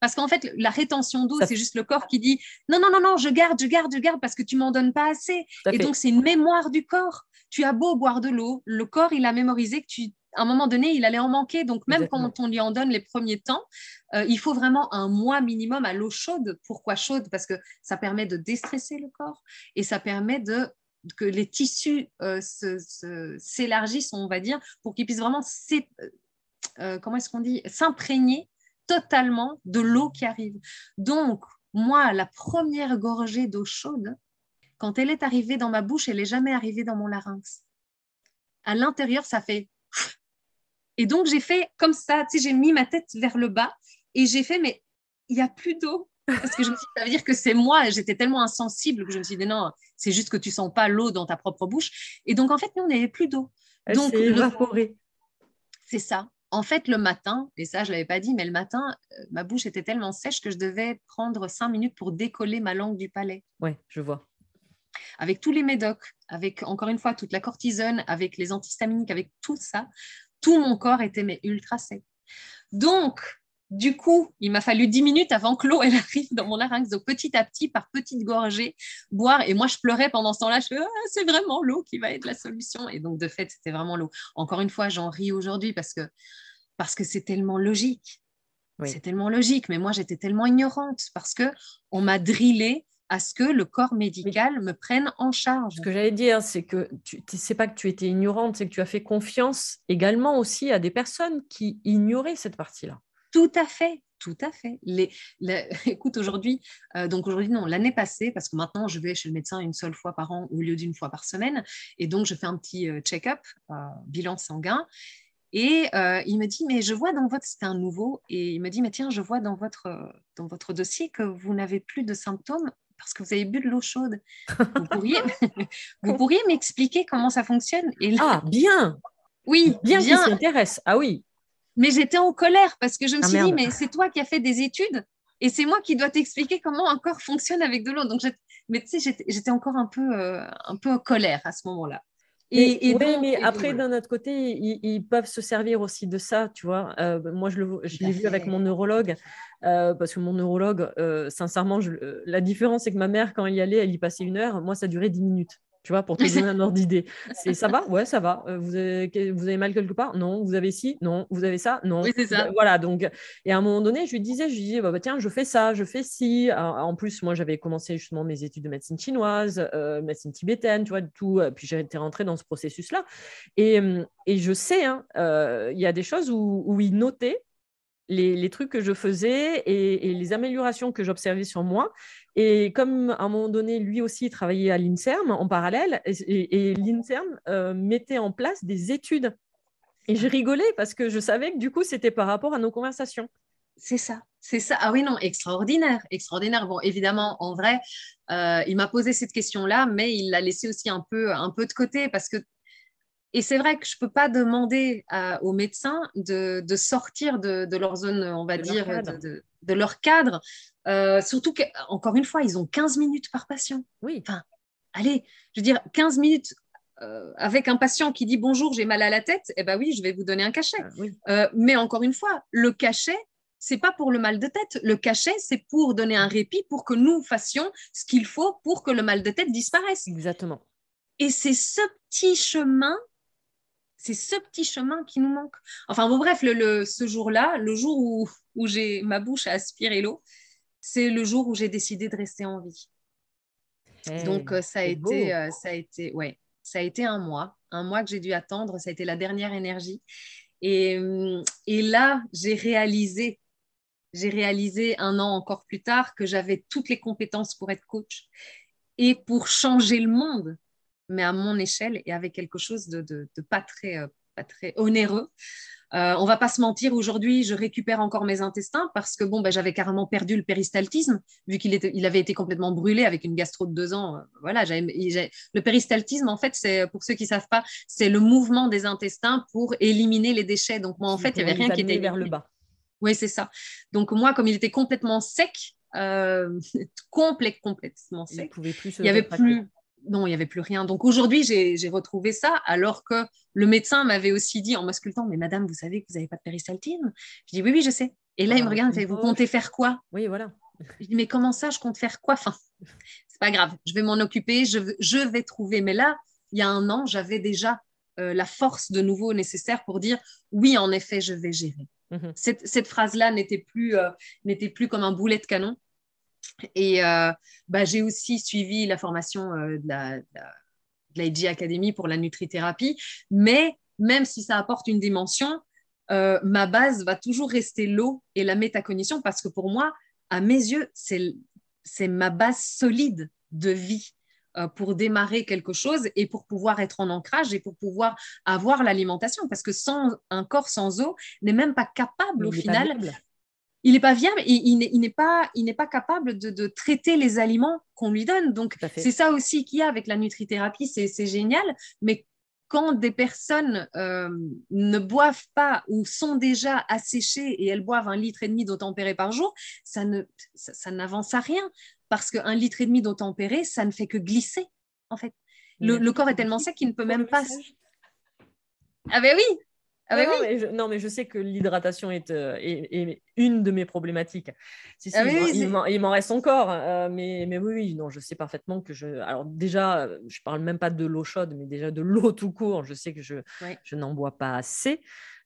Parce qu'en fait, la rétention d'eau, c'est juste le corps qui dit non, non, non, non, je garde, je garde, je garde parce que tu m'en donnes pas assez. Et donc, c'est une mémoire du corps tu as beau boire de l'eau, le corps, il a mémorisé que tu, à un moment donné, il allait en manquer. Donc, même quand on lui en donne les premiers temps, euh, il faut vraiment un mois minimum à l'eau chaude. Pourquoi chaude? Parce que ça permet de déstresser le corps et ça permet de que les tissus euh, s'élargissent, on va dire, pour qu'ils puissent vraiment euh, comment est-ce qu'on dit? S'imprégner totalement de l'eau qui arrive. Donc, moi, la première gorgée d'eau chaude, quand elle est arrivée dans ma bouche, elle n'est jamais arrivée dans mon larynx. À l'intérieur, ça fait. [laughs] Et donc, j'ai fait comme ça, tu sais, j'ai mis ma tête vers le bas et j'ai fait, mais il n'y a plus d'eau. Parce que je me suis dit, ça veut dire que c'est moi. J'étais tellement insensible que je me suis dit, non, c'est juste que tu sens pas l'eau dans ta propre bouche. Et donc, en fait, nous, on n'avait plus d'eau. Donc, évaporée. C'est ça. En fait, le matin, et ça, je ne l'avais pas dit, mais le matin, euh, ma bouche était tellement sèche que je devais prendre cinq minutes pour décoller ma langue du palais. Oui, je vois avec tous les médocs, avec encore une fois toute la cortisone, avec les antihistaminiques, avec tout ça, tout mon corps était mais ultra sec. Donc, du coup, il m'a fallu 10 minutes avant que l'eau elle arrive dans mon larynx. Donc, petit à petit, par petites gorgées, boire. Et moi, je pleurais pendant ce temps-là. Je fais, ah, c'est vraiment l'eau qui va être la solution. Et donc, de fait, c'était vraiment l'eau. Encore une fois, j'en ris aujourd'hui parce que parce que c'est tellement logique. C'est tellement logique. Mais moi, j'étais tellement ignorante parce que on m'a drillé à ce que le corps médical me prenne en charge. Ce que j'allais dire, c'est que tu sais pas que tu étais ignorante, c'est que tu as fait confiance également aussi à des personnes qui ignoraient cette partie-là. Tout à fait, tout à fait. Les, [laughs] écoute, aujourd'hui, euh, donc aujourd'hui, non, l'année passée, parce que maintenant, je vais chez le médecin une seule fois par an au lieu d'une fois par semaine. Et donc, je fais un petit euh, check-up, euh, bilan sanguin. Et il me dit, mais je vois dans votre, c'était un nouveau, et il me dit, mais tiens, je vois dans votre, dans votre dossier que vous n'avez plus de symptômes parce que vous avez bu de l'eau chaude. Vous pourriez, [laughs] [laughs] vous pourriez m'expliquer comment ça fonctionne? Et Ah, bien Oui, bien, bien. qui s'intéresse. Ah oui. Mais j'étais en colère parce que je me ah, suis dit, mais c'est toi qui as fait des études et c'est moi qui dois t'expliquer comment un corps fonctionne avec de l'eau. Donc, mais tu sais, j'étais encore un peu, euh, un peu en colère à ce moment-là. Et, oui, mais après, d'un autre côté, ils, peuvent se servir aussi de ça, tu vois. Euh, moi, je l'ai vu avec mon neurologue, euh, parce que mon neurologue, sincèrement, la différence, c'est que ma mère, quand elle y allait, elle y passait une heure. Moi, ça durait dix minutes tu vois, pour te donner [laughs] un ordre d'idée. C'est ça va? [laughs] Ouais, ça va. Euh, vous avez, vous avez mal quelque part? Non. Vous avez ci? Non. Vous avez ça? Non. Oui, c'est ça. Voilà, donc, et à un moment donné, je lui disais, je lui disais, bah, bah tiens, je fais ça, je fais ci. En plus, moi, j'avais commencé justement mes études de médecine chinoise, euh, médecine tibétaine, tu vois, tout. Euh, puis été rentrée dans ce processus-là. Et, et, je sais, hein, il y a des choses où, où il notait les, trucs que je faisais et, les améliorations que j'observais sur moi. Et comme à un moment donné, lui aussi travaillait à l'INSERM en parallèle, et, l'INSERM euh, mettait en place des études. Et je rigolais parce que je savais que du coup, c'était par rapport à nos conversations. C'est ça, c'est ça. Ah oui, non, extraordinaire, extraordinaire. Bon, évidemment, en vrai, euh, il m'a posé cette question-là, mais il l'a laissé aussi un peu, un peu de côté parce que et c'est vrai que je ne peux pas demander aux médecins de, sortir de, leur zone, on va dire, de, leur cadre. Euh, surtout qu'encore une fois, ils ont 15 minutes par patient. Oui. Enfin, allez, je veux dire, 15 minutes euh, avec un patient qui dit bonjour, j'ai mal à la tête, eh bien oui, je vais vous donner un cachet. Ah, euh, mais encore une fois, le cachet, c'est pas pour le mal de tête. Le cachet, c'est pour donner un répit, pour que nous fassions ce qu'il faut pour que le mal de tête disparaisse. Exactement. Et c'est ce petit chemin c'est ce petit chemin qui nous manque. Enfin bon, bref, le, ce jour-là, le jour où, où j'ai ma bouche à aspirer l'eau, c'est le jour où j'ai décidé de rester en vie. Eh, Donc euh, ça a été, euh, ça a été, ouais, ça a été un mois, un mois que j'ai dû attendre. Ça a été la dernière énergie. Et, et là, j'ai réalisé, j'ai réalisé un an encore plus tard que j'avais toutes les compétences pour être coach et pour changer le monde mais à mon échelle et avec quelque chose de, de, pas, très, euh, pas très onéreux. Euh, on va pas se mentir, aujourd'hui, je récupère encore mes intestins parce que bon, ben, j'avais carrément perdu le péristaltisme, vu qu'il il avait été complètement brûlé avec une gastro de deux ans. Euh, voilà, le péristaltisme, en fait, c'est pour ceux qui savent pas, c'est le mouvement des intestins pour éliminer les déchets. Donc moi, en fait, il y avait rien qui était vers le bas. Oui, c'est ça. Donc moi, comme il était complètement sec, euh, [laughs] complètement sec, il, il y avait plus non, il n'y avait plus rien. Donc aujourd'hui, j'ai retrouvé ça, alors que le médecin m'avait aussi dit en m'auscultant, mais madame, vous savez que vous n'avez pas de péristaltisme Je dis, oui, oui, je sais. Et là, il me ah, regarde, il fait, vous comptez faire quoi? Oui, voilà. Je dis, mais comment ça, je compte faire quoi? Enfin, c'est pas grave, je vais m'en occuper, je, je, vais trouver. Mais là, il y a un an, j'avais déjà euh, la force de nouveau nécessaire pour dire, oui, en effet, je vais gérer. Cette, cette phrase-là n'était plus, euh, n'était plus comme un boulet de canon. Et euh, bah, j'ai aussi suivi la formation euh, de la, de Academy pour la nutrithérapie. Mais même si ça apporte une dimension, euh, ma base va toujours rester l'eau et la métacognition parce que pour moi, à mes yeux, c'est ma base solide de vie pour démarrer quelque chose et pour pouvoir être en ancrage et pour pouvoir avoir l'alimentation. Parce que sans un corps sans eau n'est même pas capable au final il n'est pas viable et il n'est pas, pas capable de, traiter les aliments qu'on lui donne. Donc, c'est ça aussi qu'il y a avec la nutrithérapie, c'est génial. Mais quand des personnes euh, ne boivent pas ou sont déjà asséchées et elles boivent un litre et demi d'eau tempérée par jour, ça ne, ça, n'avance à rien parce qu'un litre et demi d'eau tempérée, ça ne fait que glisser en fait. Le, corps est tellement sec qu'il ne peut même pas. Ah ben oui, ah bah non, mais je, sais que l'hydratation est, euh, une de mes problématiques. Ah il, m'en reste encore, euh, mais, mais oui, non, je sais parfaitement que je. Alors déjà, je parle même pas de l'eau chaude, mais déjà de l'eau tout court. Je sais que je, je n'en bois pas assez.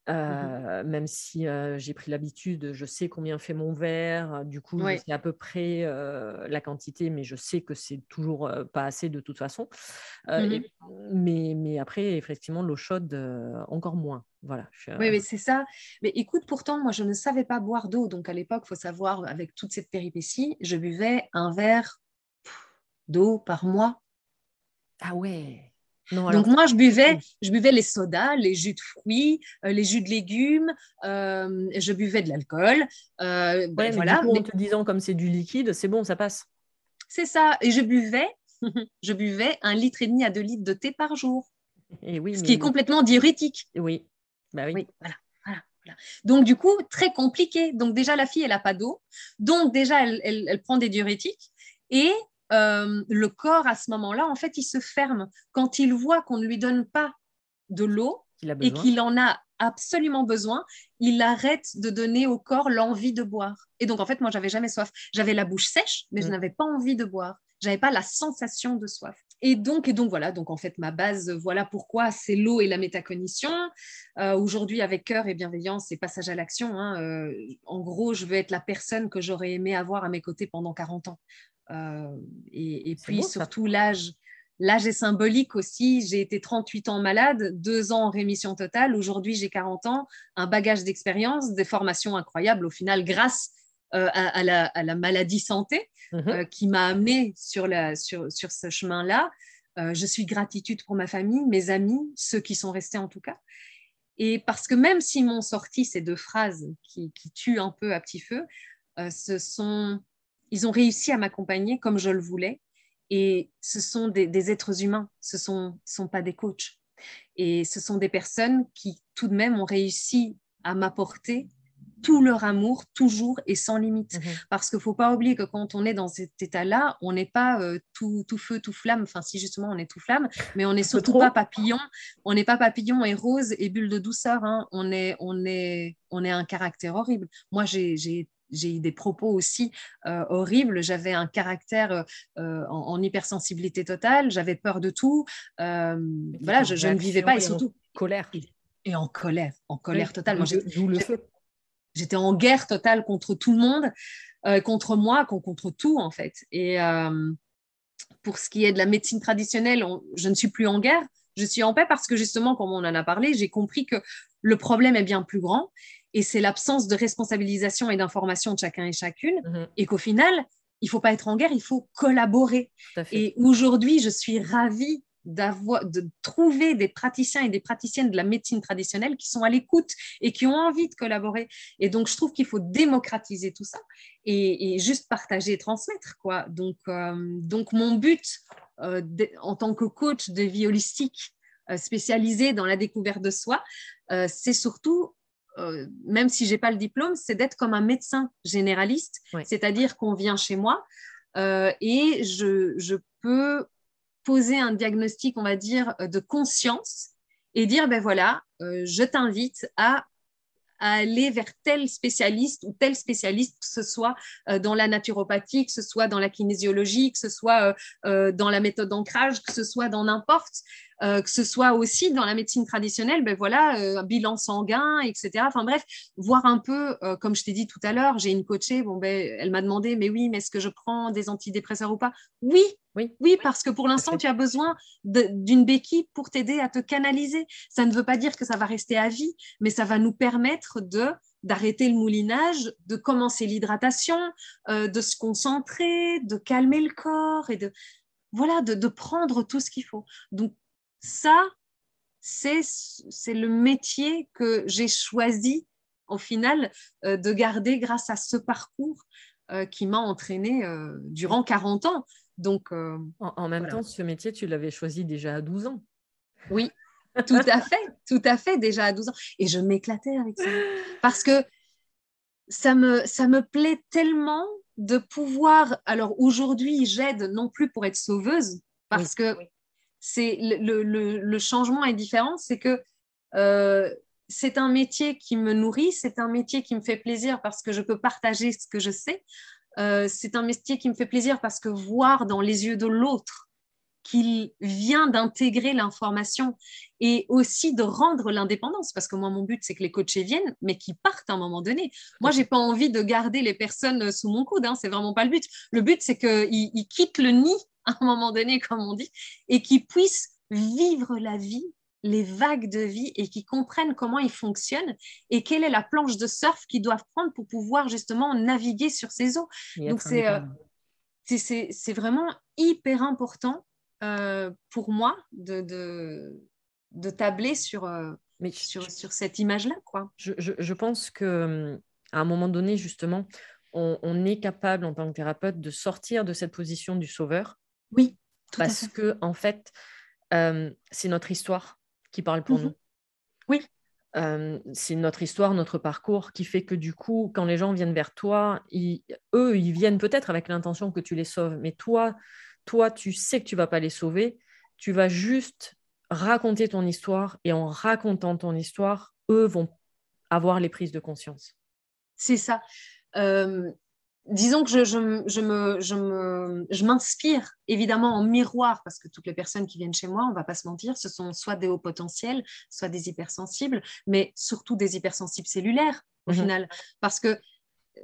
Mmh même si j'ai pris l'habitude, je sais combien fait mon verre, du coup, c'est à peu près la quantité, mais je sais que c'est toujours pas assez de toute façon. Mmh mais, mais, après, effectivement, l'eau chaude, encore moins. Voilà, Oui, mais c'est ça. Mais écoute, pourtant, moi, je ne savais pas boire d'eau. Donc, à l'époque, il faut savoir, avec toute cette péripétie, je buvais un verre d'eau par mois. Ah ouais donc moi, je buvais, je buvais les sodas, les jus de fruits, euh, les jus de légumes, euh, je buvais de l'alcool. Euh, ben voilà. en te disant comme c'est du liquide, c'est bon, ça passe. C'est ça. Et je buvais, [laughs] je buvais un litre et demi à deux litres de thé par jour. Et oui, ce qui est complètement diurétique. Oui. Bah oui. voilà. Donc, du coup, très compliqué. Donc, déjà, la fille, elle n'a pas d'eau. Donc, déjà, elle, elle, prend des diurétiques. Et le corps, à ce moment-là, en fait, il se ferme. Quand il voit qu'on ne lui donne pas de l'eau et qu'il en a absolument besoin, il arrête de donner au corps l'envie de boire. Et donc, en fait, moi, j'avais jamais soif. J'avais la bouche sèche, mais je mm. n'avais pas envie de boire. J'avais pas la sensation de soif. Et donc, et donc voilà, donc en fait, ma base, voilà pourquoi c'est l'eau et la métacognition. Euh, aujourd'hui, avec cœur et bienveillance et passage à l'action, hein, euh, en gros, je veux être la personne que j'aurais aimé avoir à mes côtés pendant 40 ans. Euh, et, puis surtout l'âge L'âge est symbolique aussi. J'ai été 38 ans malade, deux ans en rémission totale. Aujourd'hui, j'ai 40 ans, un bagage d'expérience, des formations incroyables au final grâce euh, à, la, maladie santé mhm. euh, qui m'a amené sur, sur, ce chemin-là. Euh, je suis gratitude pour ma famille, mes amis, ceux qui sont restés en tout cas. Et parce que même s'ils m'ont sorti ces deux phrases qui, qui, tuent un peu à petit feu, ce sont, ils ont réussi à m'accompagner comme je le voulais et ce sont des, êtres humains, ce ne sont, sont pas des coachs. Et ce sont des personnes qui, tout de même, ont réussi à m'apporter tout leur amour, toujours et sans limite. Mhm. Parce qu'il ne faut pas oublier que quand on est dans cet état-là, on n'est pas euh, tout, tout, feu, tout flamme. Enfin, si justement on est tout flamme, mais on n'est surtout pas papillon. On n'est pas papillon et rose et bulle de douceur. Hein. On, est, on, est, on est un caractère horrible. Moi, j'ai j'ai eu des propos aussi euh, horribles. J'avais un caractère euh, euh, en, hypersensibilité totale. J'avais peur de tout. voilà, je, ne vivais pas et surtout colère. Et, en colère, en colère totale. J'étais en guerre totale contre tout le monde, contre moi, contre tout en fait. Et pour ce qui est de la médecine traditionnelle, je ne suis plus en guerre. Je suis en paix parce que justement, comme on en a parlé, j'ai compris que le problème est bien plus grand et c'est l'absence de responsabilisation et d'information de chacun et chacune, mhm. et qu'au final, il faut pas être en guerre, il faut collaborer. Et aujourd'hui, je suis ravie d'avoir de trouver des praticiens et des praticiennes de la médecine traditionnelle qui sont à l'écoute et qui ont envie de collaborer. Et donc, je trouve qu'il faut démocratiser tout ça et, juste partager et transmettre. Quoi. Donc, euh, donc mon but euh, en tant que coach de vie holistique euh, spécialisé dans la découverte de soi, c'est surtout euh, même si j'ai pas le diplôme, c'est d'être comme un médecin généraliste, c'est-à-dire qu'on vient chez moi euh, et je, peux poser un diagnostic, on va dire, de conscience et dire, ben voilà, euh, je t'invite à aller vers tel spécialiste ou tel spécialiste, que ce soit dans la naturopathie, que ce soit dans la kinésiologie, que ce soit dans la méthode d'ancrage, que ce soit dans n'importe. Euh, que ce soit aussi dans la médecine traditionnelle, ben voilà, euh, bilan sanguin, etc. Enfin bref, voir un peu, euh, comme je t'ai dit tout à l'heure, j'ai une coachée, bon ben, elle m'a demandé, mais oui, mais est-ce que je prends des antidépresseurs ou pas? Oui, oui, oui, parce que pour l'instant, tu as besoin d'une béquille pour t'aider à te canaliser. Ça ne veut pas dire que ça va rester à vie, mais ça va nous permettre de d'arrêter le moulinage, de commencer l'hydratation, de se concentrer, de calmer le corps et de voilà, de, de prendre tout ce qu'il faut. Donc ça, c'est le métier que j'ai choisi au final euh, de garder grâce à ce parcours euh, qui m'a entraîné euh, durant 40 ans. Donc, en, même temps, ce métier, tu l'avais choisi déjà à 12 ans. Oui, tout à fait, tout à fait, déjà à 12 ans. Et je m'éclatais avec ça. Parce que ça me, ça me plaît tellement de pouvoir. Alors aujourd'hui, j'aide non plus pour être sauveuse, parce que c'est le, changement est différent, c'est que euh, c'est un métier qui me nourrit, c'est un métier qui me fait plaisir parce que je peux partager ce que je sais. Euh, c'est un métier qui me fait plaisir parce que voir dans les yeux de l'autre qu'il vient d'intégrer l'information et aussi de rendre l'indépendance, parce que moi, mon but, c'est que les coachés viennent, mais qu'ils partent à un moment donné. Moi, j'ai pas envie de garder les personnes sous mon coude, hein, c'est vraiment pas le but. Le but, c'est qu'ils quittent le nid à un moment donné, comme on dit, et qui puissent vivre la vie, les vagues de vie, et qui comprennent comment ils fonctionnent et quelle est la planche de surf qu'ils doivent prendre pour pouvoir justement naviguer sur ces eaux. Donc, euh, c'est c'est vraiment hyper important euh, pour moi de, de, de tabler sur, euh, Mais sur, sur cette image-là. quoi. Je, je, je pense que à un moment donné, justement, on, on, est capable en tant que thérapeute de sortir de cette position du sauveur oui. Parce que, en fait, euh, c'est notre histoire qui parle pour mhm. nous. Oui. c'est notre histoire, notre parcours qui fait que du coup, quand les gens viennent vers toi, eux, ils viennent peut-être avec l'intention que tu les sauves, mais toi, toi, tu sais que tu vas pas les sauver, tu vas juste raconter ton histoire et en racontant ton histoire, eux vont avoir les prises de conscience. C'est ça. Euh, disons que je, je, je me, je m'inspire évidemment en miroir parce que toutes les personnes qui viennent chez moi, on va pas se mentir, ce sont soit des hauts potentiels, soit des hypersensibles, mais surtout des hypersensibles cellulaires au mhm. final. Parce que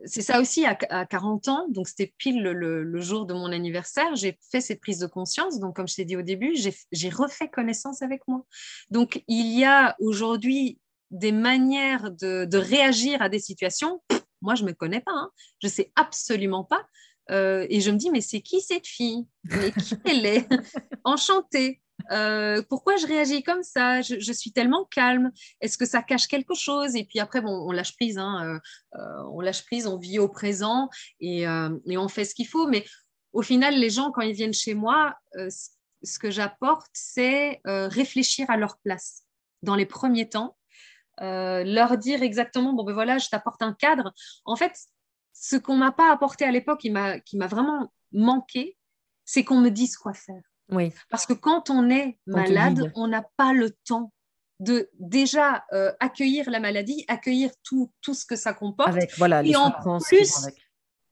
c'est ça aussi, à, 40 ans, donc c'était pile le, jour de mon anniversaire, j'ai fait cette prise de conscience. Donc, comme je t'ai dit au début, j'ai refait connaissance avec moi. Donc, il y a aujourd'hui des manières de, réagir à des situations. Moi, je ne me connais pas, hein. je ne sais absolument pas. Euh, et je me dis, mais c'est qui cette fille? Mais qui [laughs] elle est? Enchantée. Euh, pourquoi je réagis comme ça? Je, suis tellement calme. Est-ce que ça cache quelque chose? Et puis après, bon, on lâche prise. Hein, euh, on lâche prise, on vit au présent et, et on fait ce qu'il faut. Mais au final, les gens, quand ils viennent chez moi, ce que j'apporte, c'est réfléchir à leur place. Dans les premiers temps, euh, leur dire exactement, bon ben voilà, je t'apporte un cadre. En fait, ce qu'on m'a pas apporté à l'époque, qui m'a vraiment manqué, c'est qu'on me dise quoi faire. Oui. Parce que quand on est malade, on n'a pas le temps de déjà euh, accueillir la maladie, accueillir tout, tout ce que ça comporte. Avec, voilà, et en plus,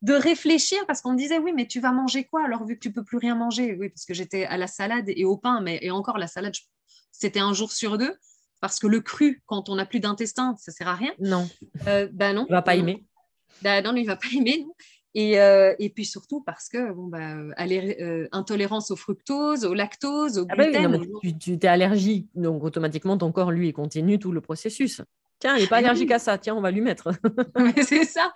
de réfléchir parce qu'on me disait oui mais tu vas manger quoi alors vu que tu peux plus rien manger? Oui parce que j'étais à la salade et au pain mais et encore la salade c'était un jour sur deux parce que le cru, quand on n'a plus d'intestin, ça sert à rien. Non. Euh, ben non. Il va pas aimer. Ben non, il va pas aimer. Et, euh, et, puis surtout parce que bon, bah, euh, intolérance au fructose, au lactose, au ah bah gluten. tu, tu es allergique, donc automatiquement ton corps lui continue tout le processus. Tiens, il n'est pas ah allergique à ça, tiens, on va lui mettre. [laughs] c'est ça.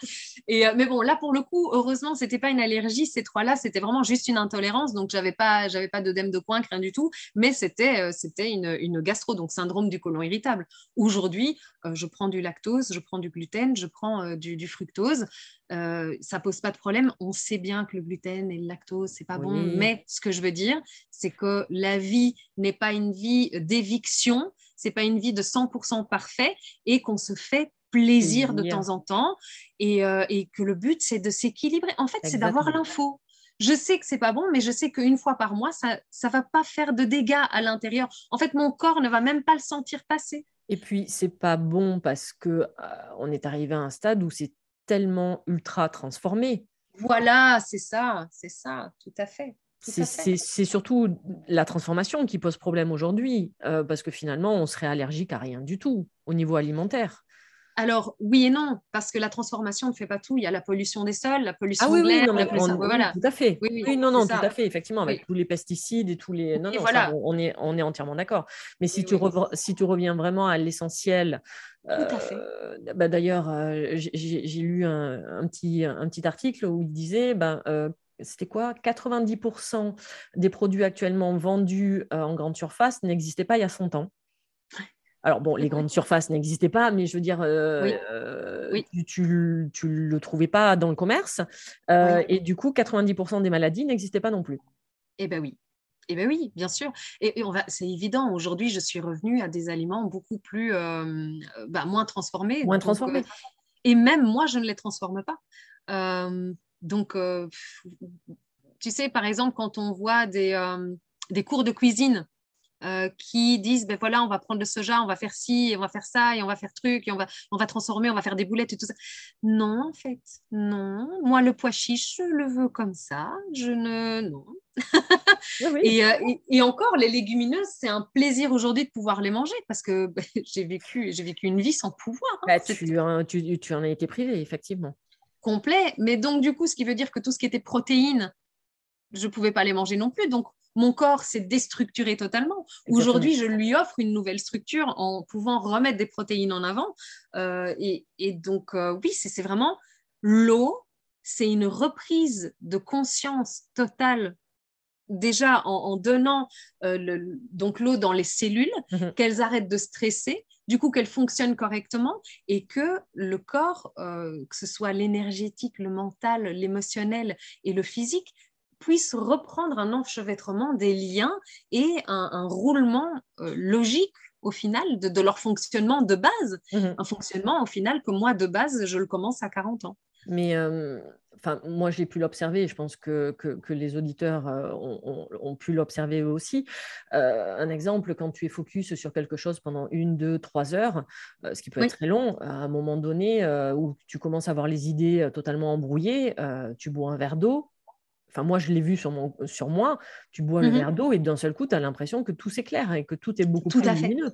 Et, euh, mais bon, là, pour le coup, heureusement, ce n'était pas une allergie, ces trois-là, c'était vraiment juste une intolérance. Donc, je n'avais pas, j'avais pas d'œdème de coin, rien du tout. Mais c'était, euh, c'était une, une, gastro, donc syndrome du côlon irritable. Aujourd'hui, euh, je prends du lactose, je prends du gluten, je prends du, du, fructose. ça pose pas de problème. On sait bien que le gluten et le lactose, c'est pas bon. Mais ce que je veux dire, c'est que la vie n'est pas une vie d'éviction c'est pas une vie de 100% parfait et qu'on se fait plaisir de temps en temps euh, et, que le but c'est de s'équilibrer. En fait, c'est d'avoir l'info. Je sais que c'est pas bon, mais je sais qu'une fois par mois, ça ça va pas faire de dégâts à l'intérieur. En fait, mon corps ne va même pas le sentir passer. Et puis c'est pas bon parce que euh, on est arrivé à un stade où c'est tellement ultra transformé. Voilà, c'est ça, c'est ça, tout à fait. C'est surtout la transformation qui pose problème aujourd'hui, euh, parce que finalement, on serait allergique à rien du tout au niveau alimentaire. Alors, oui et non, parce que la transformation ne fait pas tout. Il y a la pollution des sols, la pollution ah, oui, de l'air, oui, voilà. tout à fait. Oui, non, non, tout à fait, effectivement, avec tous les pesticides et tous les. Non, non, on, est, on est entièrement d'accord. Mais si, tu si tu reviens vraiment à l'essentiel. Euh, bah, D'ailleurs, euh, j'ai lu un, petit, un petit article où il disait ben, c'était quoi? 90% des produits actuellement vendus euh, en grande surface n'existaient pas il y a 100 ans. Alors bon, les grandes surfaces n'existaient pas, mais je veux dire, euh, euh, Tu, ne le trouvais pas dans le commerce. Et du coup, 90% des maladies n'existaient pas non plus. Eh bien oui. Eh bien oui, bien sûr. Et, on va, c'est évident. Aujourd'hui, je suis revenue à des aliments beaucoup plus, bah, moins transformés. Moins transformés. et même moi, je ne les transforme pas. Donc, euh, tu sais, par exemple, quand on voit des, euh, des cours de cuisine euh, qui disent, ben voilà, on va prendre le soja, on va faire ci, on va faire ça, et on va faire truc, et on va, on va transformer, on va faire des boulettes et tout ça. Non, en fait, non. Moi, le pois chiche, je le veux comme ça. Je ne... Non. et, et, encore, les légumineuses, c'est un plaisir aujourd'hui de pouvoir les manger parce que ben, [laughs] j'ai vécu, j'ai vécu une vie sans pouvoir. Hein. Bah, tu, tu, en as été privé, effectivement complet. Mais donc, du coup, ce qui veut dire que tout ce qui était protéines, je ne pouvais pas les manger non plus. Donc, mon corps s'est déstructuré totalement. Aujourd'hui, je lui offre une nouvelle structure en pouvant remettre des protéines en avant. Euh, et, donc, euh, oui, c'est vraiment l'eau, c'est une reprise de conscience totale déjà en, donnant euh, donc l'eau dans les cellules, mhm. qu'elles arrêtent de stresser, du coup qu'elles fonctionnent correctement et que le corps, euh, que ce soit l'énergétique, le mental, l'émotionnel et le physique, puisse reprendre un enchevêtrement des liens et un, roulement euh, logique au final de, leur fonctionnement de base. Mhm. Un fonctionnement au final que moi de base, je le commence à 40 ans. Mais euh, enfin, moi, j'ai pu l'observer. Je pense que, que, les auditeurs euh, ont, pu l'observer eux aussi. Euh, un exemple, quand tu es focus sur quelque chose pendant une, deux, trois heures, ce qui peut être très long, à un moment donné où tu commences à avoir les idées totalement embrouillées, tu bois un verre d'eau. Enfin, moi, je l'ai vu sur, mon, sur moi. Tu bois le mhm. verre d'eau et d'un seul coup, tu as l'impression que tout s'éclaire et que tout est beaucoup tout plus à lumineux.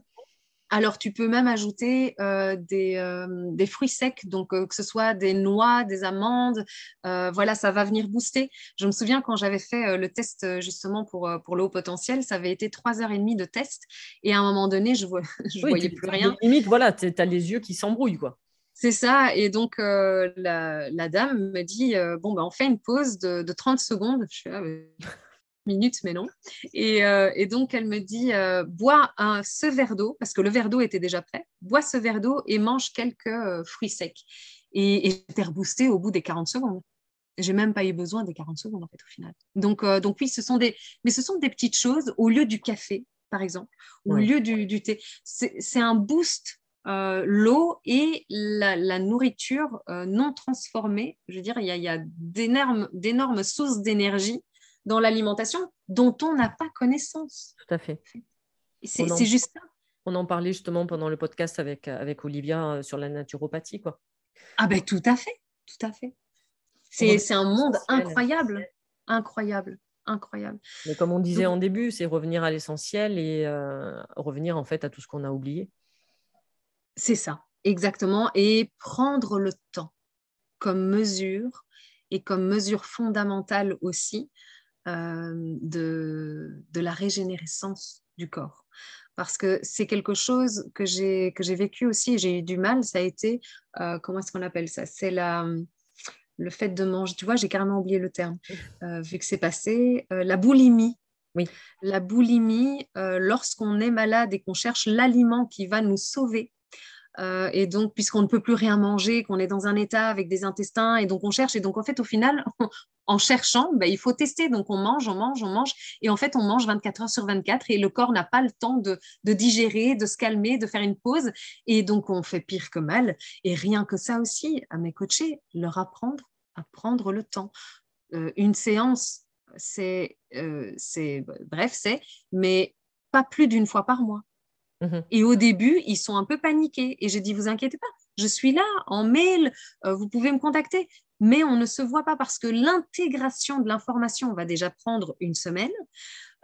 Alors, tu peux même ajouter euh, euh, des, fruits secs, donc euh, que ce soit des noix, des amandes. voilà, ça va venir booster. Je me souviens quand j'avais fait le test justement pour, pour le haut potentiel, ça avait été trois heures et demie de test. Et à un moment donné, je ne [laughs] voyais plus rien. Limite, voilà, tu as les yeux qui s'embrouillent, quoi. C'est ça. Et donc, la, dame me dit Bon, ben, on fait une pause de, 30 secondes. Je suis là, minutes, mais non. Euh, et, donc, elle me dit, euh, bois un, ce verre d'eau, parce que le verre d'eau était déjà prêt, bois ce verre d'eau et mange quelques euh, fruits secs. Et, j'étais reboostée au bout des 40 secondes. J'ai même pas eu besoin des 40 secondes, en fait, au final. Donc, donc oui, ce sont des, mais ce sont des petites choses au lieu du café, par exemple, au lieu du, thé. C'est un boost l'eau et la, nourriture non transformée. Je veux dire, il y a, a d'énormes sources d'énergie dans l'alimentation dont on n'a pas connaissance. Tout à fait. C'est juste ça. On en parlait justement pendant le podcast avec, avec Olivia euh, sur la naturopathie. Quoi. Ah ben tout à fait, tout à fait. C'est un monde incroyable, incroyable, incroyable. Mais comme on disait en début, c'est revenir à l'essentiel et euh, revenir en fait à tout ce qu'on a oublié. C'est ça, exactement. Et prendre le temps comme mesure et comme mesure fondamentale aussi de, de la régénérescence du corps. Parce que c'est quelque chose que j'ai que j'ai vécu aussi et j'ai eu du mal ça a été euh, comment est-ce qu'on appelle ça? C'est la le fait de manger tu vois j'ai carrément oublié le terme euh, vu que c'est passé la boulimie. Oui. La boulimie lorsqu'on est malade et qu'on cherche l'aliment qui va nous sauver euh, et donc, puisqu'on ne peut plus rien manger, qu'on est dans un état avec des intestins, et donc on cherche. Et donc, en fait, au final, [laughs] en cherchant, ben, il faut tester. Donc, on mange, on mange, on mange. Et en fait, on mange 24 heures sur 24 et le corps n'a pas le temps de, digérer, de se calmer, de faire une pause. Et donc, on fait pire que mal. Et rien que ça aussi, à mes coachés, leur apprendre à prendre le temps. Euh, une séance, euh, c'est bref, c'est, mais pas plus d'une fois par mois. Mhm. Et au début, ils sont un peu paniqués. Et j'ai dit, vous inquiétez pas, je suis là en mail, euh, vous pouvez me contacter. Mais on ne se voit pas parce que l'intégration de l'information va déjà prendre une semaine.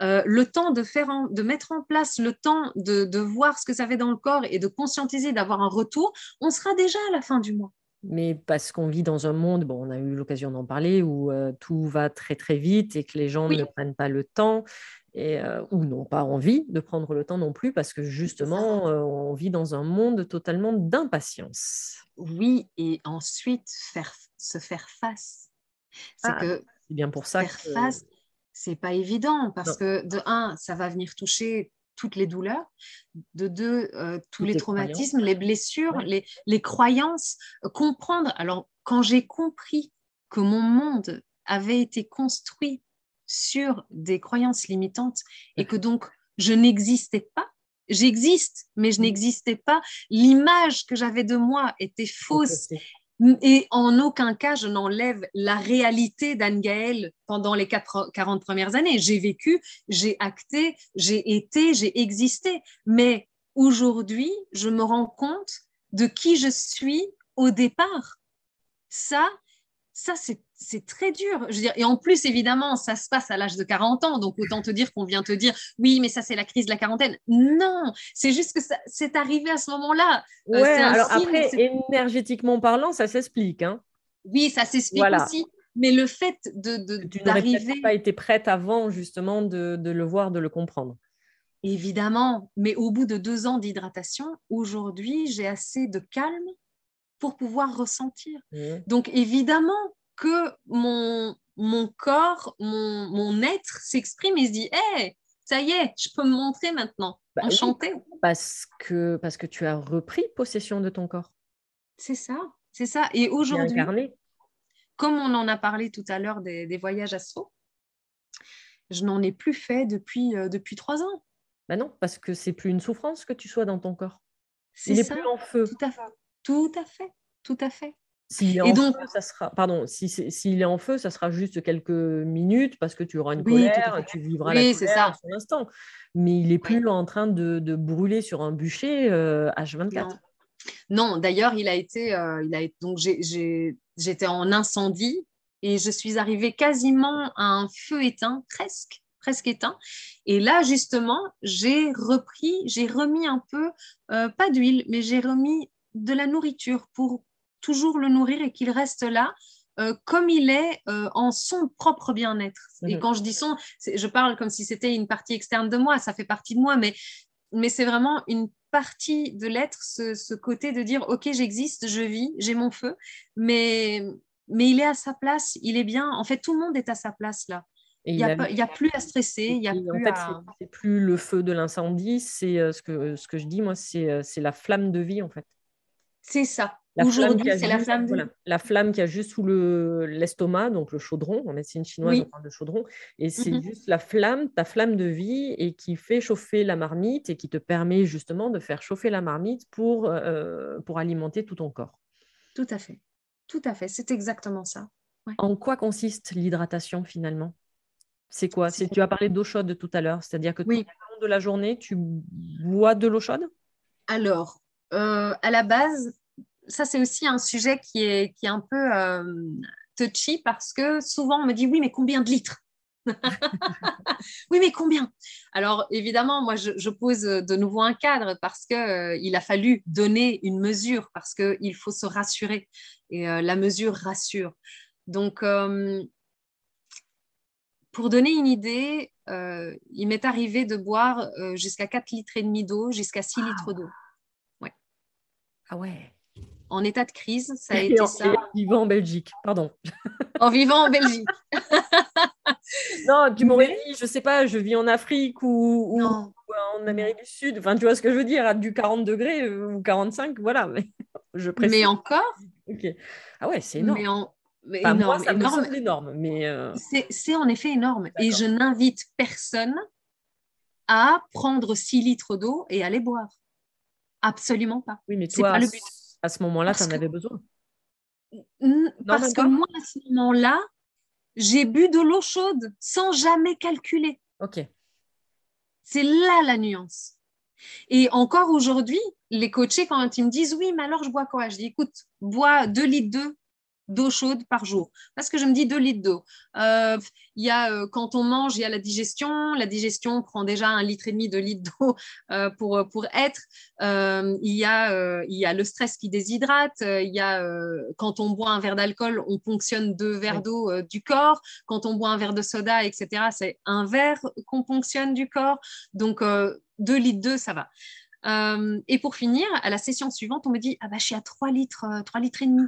Euh, le temps de, mettre en place, le temps de, voir ce que ça fait dans le corps et de conscientiser, d'avoir un retour, on sera déjà à la fin du mois. Mais parce qu'on vit dans un monde, bon, on a eu l'occasion d'en parler, où euh, tout va très très vite et que les gens ne prennent pas le temps et, euh, ou n'ont pas envie de prendre le temps non plus parce que justement, euh, on vit dans un monde totalement d'impatience. Oui, et ensuite faire, se faire face. C'est ah, que bien pour ça faire face, c'est pas évident parce que de un, ça va venir toucher toutes les douleurs, de deux, euh, tous les, traumatismes, les blessures, les, les, croyances, comprendre. Alors, quand j'ai compris que mon monde avait été construit sur des croyances limitantes et que donc je n'existais pas. J'existe, mais je mmh. n'existais pas. L'image que j'avais de moi était fausse. Et en aucun cas, je n'enlève la réalité d'Anne Gaël pendant les 40 premières années. J'ai vécu, j'ai acté, j'ai été, j'ai existé. Mais aujourd'hui, je me rends compte de qui je suis au départ. Ça, ça, c'est très dur. Je veux dire, et en plus, évidemment, ça se passe à l'âge de 40 ans. Donc, autant te dire qu'on vient te dire, oui, mais ça, c'est la crise de la quarantaine. Non, c'est juste que c'est arrivé à ce moment-là. Euh, ouais, alors après, énergétiquement parlant, ça s'explique. Hein. Oui, ça s'explique aussi. Mais le fait de, de tu pas été prête avant, justement, de, de le voir, de le comprendre. Évidemment, mais au bout de deux ans d'hydratation, aujourd'hui, j'ai assez de calme pour pouvoir ressentir. Mmh. Donc évidemment que mon, mon corps, mon, mon être s'exprime et se dit, hé, ça y est, je peux me montrer maintenant, bah enchanté. parce, que, parce que tu as repris possession de ton corps. C'est ça, c'est ça. Et aujourd'hui, comme on en a parlé tout à l'heure des, des voyages astro, je n'en ai plus fait depuis, euh, depuis trois ans. Bah non, parce que c'est plus une souffrance que tu sois dans ton corps. C'est ça. plus en feu. Tout à fait. Tout à fait. Tout à fait. S'il est, en donc... feu, ça sera, pardon, si s'il est en feu, ça sera juste quelques minutes parce que tu auras une colère, tu vivras la colère ça. à instant. Mais il est plus en train de, de, brûler sur un bûcher H24. Euh, non, d'ailleurs, il a été, euh, il a donc j'étais en incendie et je suis arrivée quasiment à un feu éteint, presque, presque éteint. Et là, justement, j'ai repris, j'ai remis un peu, euh, pas d'huile, mais j'ai remis de la nourriture pour toujours le nourrir et qu'il reste là. Euh, comme il est en son propre bien-être. Et mhm. quand je dis son, je parle comme si c'était une partie externe de moi, ça fait partie de moi, mais, mais c'est vraiment une partie de l'être, ce, côté de dire, OK, j'existe, je vis, j'ai mon feu, mais, mais il est à sa place, il est bien. En fait, tout le monde est à sa place là. il n'y a, a, plus à stresser. Il y a plus c'est plus le feu de l'incendie, c'est euh, ce que, ce que je dis, moi, c'est euh, la flamme de vie, en fait. C'est ça. Aujourd'hui, c'est la flamme. De... la flamme qui a juste sous l'estomac, donc le chaudron. En médecine chinoise, on parle de chaudron. Et c'est mhm. juste la flamme, ta flamme de vie, et qui fait chauffer la marmite et qui te permet justement de faire chauffer la marmite pour, euh, pour alimenter tout ton corps. Tout à fait. Tout à fait. C'est exactement ça. En quoi consiste l'hydratation finalement? C'est quoi? Tu as parlé d'eau chaude tout à l'heure, c'est-à-dire que tout au long de la journée, tu bois de l'eau chaude? Alors, euh, à la base, ça, c'est aussi un sujet qui est, qui est un peu euh, touchy parce que souvent on me dit oui, mais combien de litres? [laughs] Oui, mais combien? Alors, évidemment, moi, je, pose de nouveau un cadre parce qu'il euh, il a fallu donner une mesure, parce qu'il faut se rassurer. Et euh, la mesure rassure. Donc, pour donner une idée, il m'est arrivé de boire jusqu'à 4 litres et demi d'eau, jusqu'à 6 litres d'eau. Ah ouais en état de crise. Ça a été ça. En vivant en Belgique, pardon. [laughs] En vivant en Belgique. [laughs] non, tu m'aurais dit, je sais pas, je vis en Afrique ou, en Amérique du Sud. Enfin, tu vois ce que je veux dire, à du 40 degrés euh, ou 45, voilà. Mais, [laughs] je mais encore? Ah ouais, c'est énorme. Mais énorme, moi, ça énorme. me énorme. Mais euh, C'est en effet énorme. Et je n'invite personne à prendre 6 litres d'eau et à les boire. Absolument pas. Oui, mais toi, pas le but à ce moment-là, tu en avais besoin Parce que moi, à ce moment-là, j'ai bu de l'eau chaude sans jamais calculer. Ok. C'est là la nuance. Et encore aujourd'hui, les coachés, quand ils me disent oui, mais alors je bois quoi? Je dis écoute, bois 2 litres d'eau d'eau chaude par jour. Parce que je me dis 2 litres d'eau. Euh, y a, euh, quand on mange, il y a la digestion. La digestion prend déjà un litre et demi, de litres d'eau euh, pour, pour être. il, y a, il y a le stress qui déshydrate. il y a, quand on boit un verre d'alcool, on ponctionne deux verres d'eau du corps. Quand on boit un verre de soda, etc., c'est un verre qu'on ponctionne du corps. Donc, 2 litres d'eau, ça va. et pour finir, à la session suivante, on me dit ah bah, je suis à 3 litres, 3 litres et demi.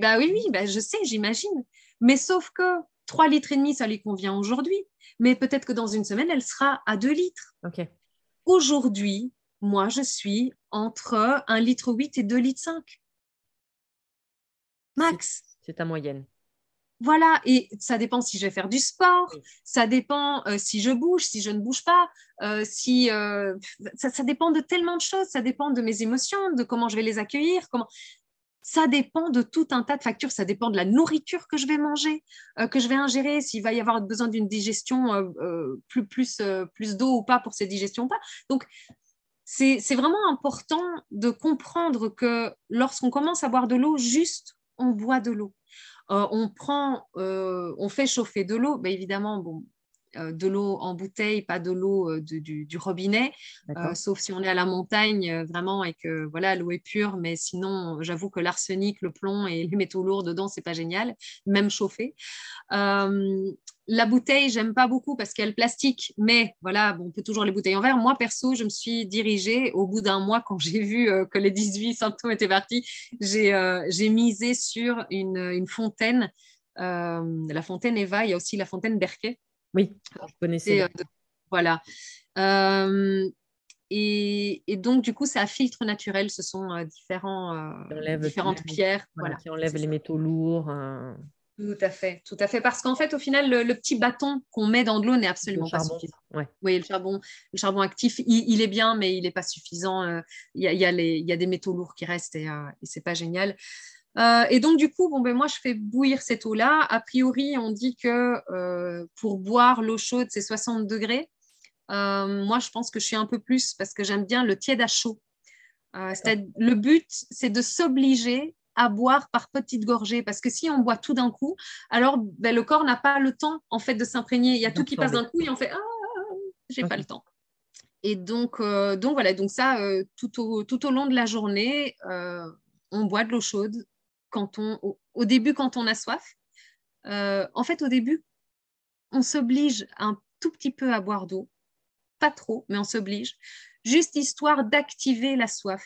Bah oui, oui, bah je sais, j'imagine. Mais sauf que 3 litres et demi, ça lui convient aujourd'hui. Mais peut-être que dans une semaine, elle sera à 2 litres. Aujourd'hui, moi, je suis entre 1 litre 8 et 2 litres 5. Max. C'est ta moyenne. Voilà, et ça dépend si je vais faire du sport, ça dépend euh, si je bouge, si je ne bouge pas, euh, si euh, ça, ça, dépend de tellement de choses, ça dépend de mes émotions, de comment je vais les accueillir, comment ça dépend de tout un tas de facteurs. Ça dépend de la nourriture que je vais manger, euh, que je vais ingérer, s'il va y avoir besoin d'une digestion euh, euh, plus, plus, plus d'eau ou pas pour cette digestion ou pas. Donc, c'est vraiment important de comprendre que lorsqu'on commence à boire de l'eau, juste on boit de l'eau. on prend, on fait chauffer de l'eau. Ben évidemment, bon, de l'eau en bouteille, pas de l'eau euh, du, robinet, euh, sauf si on est à la montagne vraiment et que voilà l'eau est pure. Mais sinon, j'avoue que l'arsenic, le plomb et les métaux lourds dedans, c'est pas génial, même chauffé. la bouteille, j'aime pas beaucoup parce qu'elle est plastique, mais voilà, bon, on peut toujours les bouteilles en verre. Moi, perso, je me suis dirigée au bout d'un mois quand j'ai vu que les 18 symptômes étaient partis. J'ai misé sur une, une fontaine. la fontaine Eva, il y a aussi la fontaine Berquet. Oui, je connaissais. Euh, voilà. Euh, et, donc, du coup, c'est un filtre naturel. Ce sont euh, différents, différentes pierres. Voilà, qui enlèvent les métaux lourds. Tout à fait, tout à fait. Parce qu'en fait, au final, le, petit bâton qu'on met dans de l'eau n'est absolument pas suffisant. Oui, le charbon, le charbon actif, il, est bien, mais il n'est pas suffisant. Il y, a, y, a des métaux lourds qui restent et, et c'est pas génial. Euh, et donc, du coup, bon, ben, moi, je fais bouillir cette eau-là. A priori, on dit que pour boire l'eau chaude, c'est 60 degrés. moi, je pense que je suis un peu plus parce que j'aime bien le tiède à chaud. le but, c'est de s'obliger à boire par petites gorgées. Parce que si on boit tout d'un coup, alors ben, le corps n'a pas le temps en fait de s'imprégner. Il y a tout qui passe d'un coup et on fait ah, j'ai pas le temps. Et donc, euh, donc voilà, donc ça, euh, tout, au, tout au long de la journée, euh, on boit de l'eau chaude quand on, au, début quand on a soif. en fait, au début, on s'oblige un tout petit peu à boire d'eau, pas trop, mais on s'oblige, juste histoire d'activer la soif.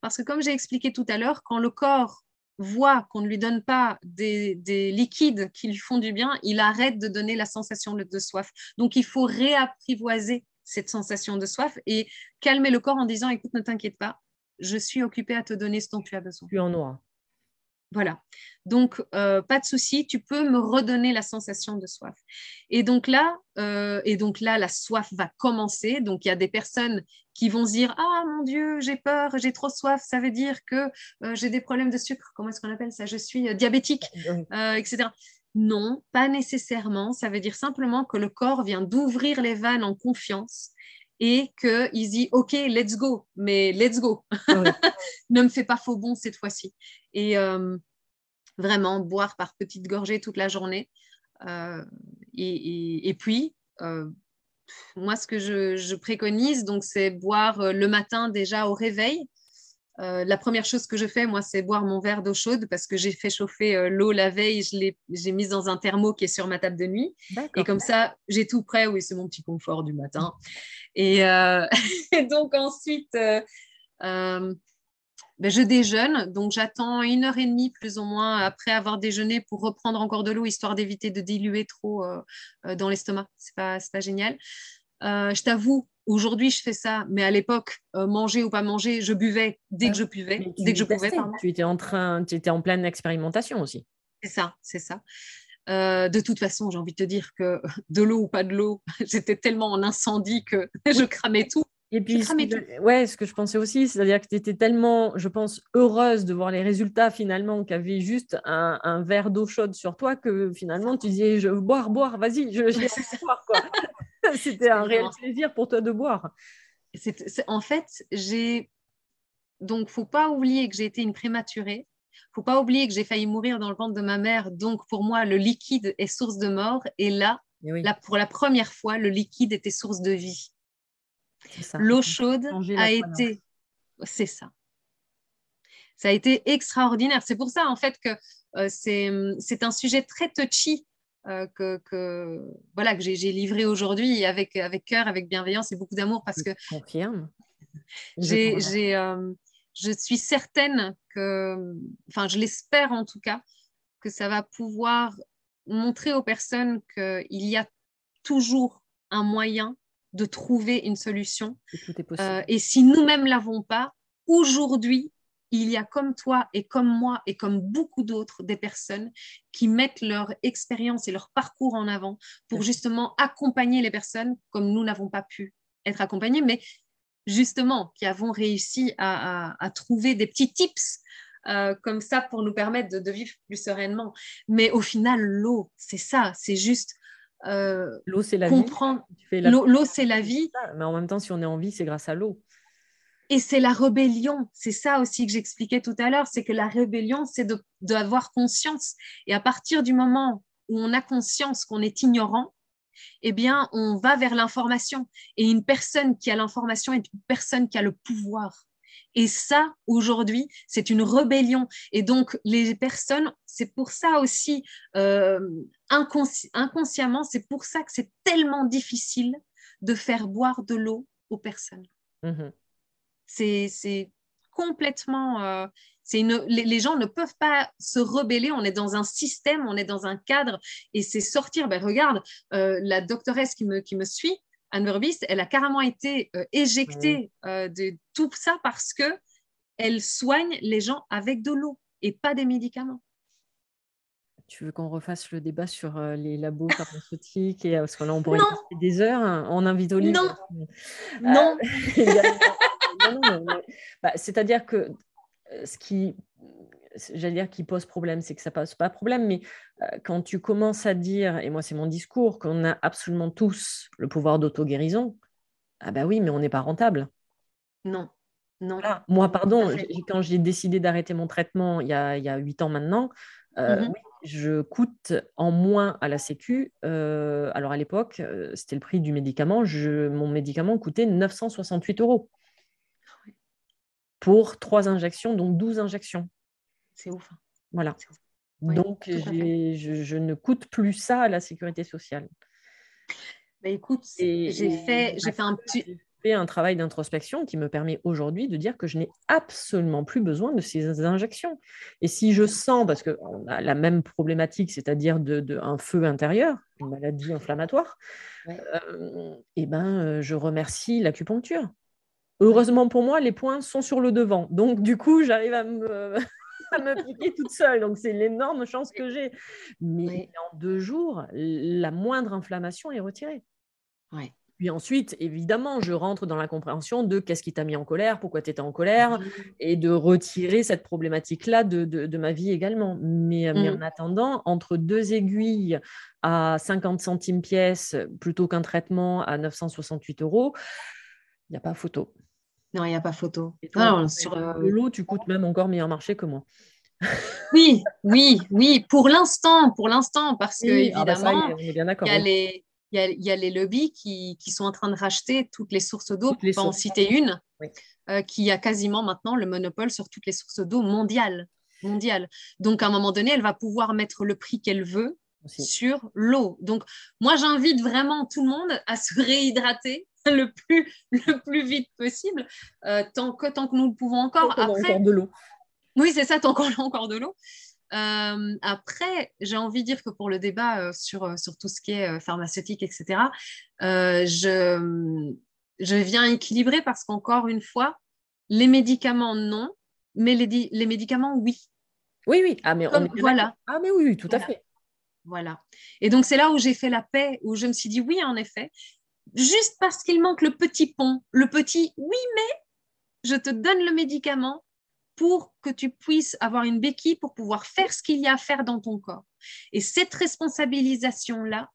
Parce que comme j'ai expliqué tout à l'heure, quand le corps voit qu'on ne lui donne pas des, liquides qui lui font du bien, il arrête de donner la sensation de, soif. Donc il faut réapprivoiser cette sensation de soif et calmer le corps en disant, écoute, ne t'inquiète pas, je suis occupé à te donner ce dont tu as besoin. Tu en noir. Voilà. Donc, euh, pas de souci, tu peux me redonner la sensation de soif. Et donc là, euh, et donc là, la soif va commencer. Donc, il y a des personnes qui vont se dire Ah mon Dieu, j'ai peur, j'ai trop soif, ça veut dire que euh, j'ai des problèmes de sucre. Comment est-ce qu'on appelle ça? Je suis diabétique, etc. Non, pas nécessairement. Ça veut dire simplement que le corps vient d'ouvrir les vannes en confiance et qu'il dit OK, let's go, mais let's go. Ah [laughs] ne me fais pas faux bon cette fois-ci. Et euh, vraiment, boire par petites gorgées toute la journée. Euh, et, puis, euh, moi, ce que je, préconise, donc, c'est boire le matin déjà au réveil. La première chose que je fais, moi, c'est boire mon verre d'eau chaude parce que j'ai fait chauffer l'eau la veille, je l'ai, j'ai mise dans un thermo qui est sur ma table de nuit. Et comme ça, j'ai tout prêt. Oui, c'est mon petit confort du matin. Et, et [laughs] donc ensuite, ben, je déjeune, donc j'attends une heure et demie plus ou moins après avoir déjeuné pour reprendre encore de l'eau, histoire d'éviter de diluer trop euh, euh, dans l'estomac. C'est pas, pas génial. Euh, je t'avoue, aujourd'hui je fais ça, mais à l'époque, manger ou pas manger, je buvais dès que je buvais, dès que je pouvais. Tu étais en train, tu étais en pleine expérimentation aussi. C'est ça, c'est ça. de toute façon, j'ai envie de te dire que [laughs] de l'eau ou pas de l'eau, [laughs] j'étais tellement en incendie que [laughs] je cramais tout. Et puis, ce ouais, ce que je pensais aussi, c'est-à-dire que tu étais tellement, je pense, heureuse de voir les résultats finalement, qu'il y avait juste un, verre d'eau chaude sur toi, que finalement tu disais, je veux boire, boire, vas-y, je, vais [laughs] boire. [laughs] C'était un réel plaisir pour toi de boire. en fait, j'ai. Donc, faut pas oublier que j'ai été une prématurée. faut pas oublier que j'ai failli mourir dans le ventre de ma mère. Donc, pour moi, le liquide est source de mort. Et là, là pour la première fois, le liquide était source de vie. L'eau chaude a été, c'est ça. Ça a été extraordinaire. C'est pour ça en fait que euh, c'est un sujet très touchy euh, que, voilà que j'ai livré aujourd'hui avec avec cœur, avec bienveillance et beaucoup d'amour parce que confirme. [laughs] J'ai euh, je suis certaine que, enfin, je l'espère en tout cas, que ça va pouvoir montrer aux personnes qu'il y a toujours un moyen de trouver une solution. Euh, et si nous-mêmes l'avons pas, aujourd'hui, il y a comme toi et comme moi et comme beaucoup d'autres des personnes qui mettent leur expérience et leur parcours en avant pour justement accompagner les personnes comme nous n'avons pas pu être accompagnés, mais justement qui avons réussi à, trouver des petits tips euh, comme ça pour nous permettre de, de, vivre plus sereinement. Mais au final, l'eau, c'est ça, c'est juste euh, l'eau, c'est la vie. L'eau, c'est la vie. Mais en même temps, si on est en vie, c'est grâce à l'eau. Et c'est la rébellion. C'est ça aussi que j'expliquais tout à l'heure. C'est que la rébellion, c'est d'avoir conscience. Et à partir du moment où on a conscience qu'on est ignorant, eh bien, on va vers l'information. Et une personne qui a l'information est une personne qui a le pouvoir. Et ça, aujourd'hui, c'est une rébellion. Et donc, les personnes, c'est pour ça aussi, euh, inconsciemment, c'est pour ça que c'est tellement difficile de faire boire de l'eau aux personnes. Mhm. C'est complètement... Euh, une, les, gens ne peuvent pas se rebeller. On est dans un système, on est dans un cadre, et c'est sortir. Ben, regarde, euh, la doctoresse qui me, qui me suit, Anne Burbis, elle a carrément été euh, éjectée euh, de tout ça parce que elle soigne les gens avec de l'eau et pas des médicaments. Tu veux qu'on refasse le débat sur les labos pharmaceutiques et parce que là on pourrait passer des heures hein, en invite au livre. [laughs] [laughs] Non. non. C'est-à-dire que ce qui j'allais dire qui pose problème, c'est que ça pose pas problème, mais quand tu commences à dire, et moi c'est mon discours, qu'on a absolument tous le pouvoir d'auto-guérison, ah bah oui, mais on n'est pas rentable. Non, non. Moi, pardon, quand j'ai décidé d'arrêter mon traitement il y a huit ans maintenant, mmh je coûte en moins à la Sécu. alors à l'époque, c'était le prix du médicament. mon médicament coûtait 968 euros pour trois injections, donc 12 injections. C'est ouf. Hein. Voilà. donc, je, ne coûte plus ça à la sécurité sociale. Bah, écoute, j'ai fait, j'ai fait un petit fait un travail d'introspection qui me permet aujourd'hui de dire que je n'ai absolument plus besoin de ces injections. Et si je sens, parce qu'on a la même problématique, c'est-à-dire de, un feu intérieur, une maladie inflammatoire, euh, eh ben, euh, je remercie l'acupuncture. Heureusement pour moi, les points sont sur le devant. Donc, du coup, j'arrive à me, [laughs] à me piquer toute seule. Donc, c'est l'énorme chance que j'ai. Mais en deux jours, la moindre inflammation est retirée. Ouais. Puis ensuite, évidemment, je rentre dans la compréhension de qu'est-ce qui t'a mis en colère, pourquoi tu étais en colère, et de retirer cette problématique-là de, ma vie également. Mais, mais, en mmh. attendant, entre deux aiguilles à 50 centimes pièce plutôt qu'un traitement à 968 euros, il n'y a pas photo. Non, il n'y a pas photo. sur euh, l'eau, tu coûtes même encore meilleur marché que moi. oui, oui, oui, pour l'instant, pour l'instant, parce que ah bah évidemment, il y a les il y, a, les lobbies qui, sont en train de racheter toutes les sources d'eau, pour pas en citer une, euh, qui a quasiment maintenant le monopole sur toutes les sources d'eau mondiales. Mondiale. Donc, à un moment donné, elle va pouvoir mettre le prix qu'elle veut sur l'eau. Donc, moi, j'invite vraiment tout le monde à se [laughs] réhydrater [laughs] le plus, le plus vite possible, euh, tant, que, tant que nous le pouvons encore. Tant Après, encore de l'eau. Oui, c'est ça, tant qu'on a encore de l'eau. Euh, après, j'ai envie de dire que pour le débat euh, sur, sur tout ce qui est pharmaceutique, etc., je, je viens équilibrer parce qu'encore une fois, les médicaments, non, mais les, les médicaments, oui. Oui, oui. Ah, mais, voilà. ah, mais oui, tout à fait. Voilà. Et donc, c'est là où j'ai fait la paix, où je me suis dit, oui, en effet, juste parce qu'il manque le petit pont, le petit, oui, mais je te donne le médicament, pour que tu puisses avoir une béquille pour pouvoir faire ce qu'il y a à faire dans ton corps. Et cette responsabilisation-là,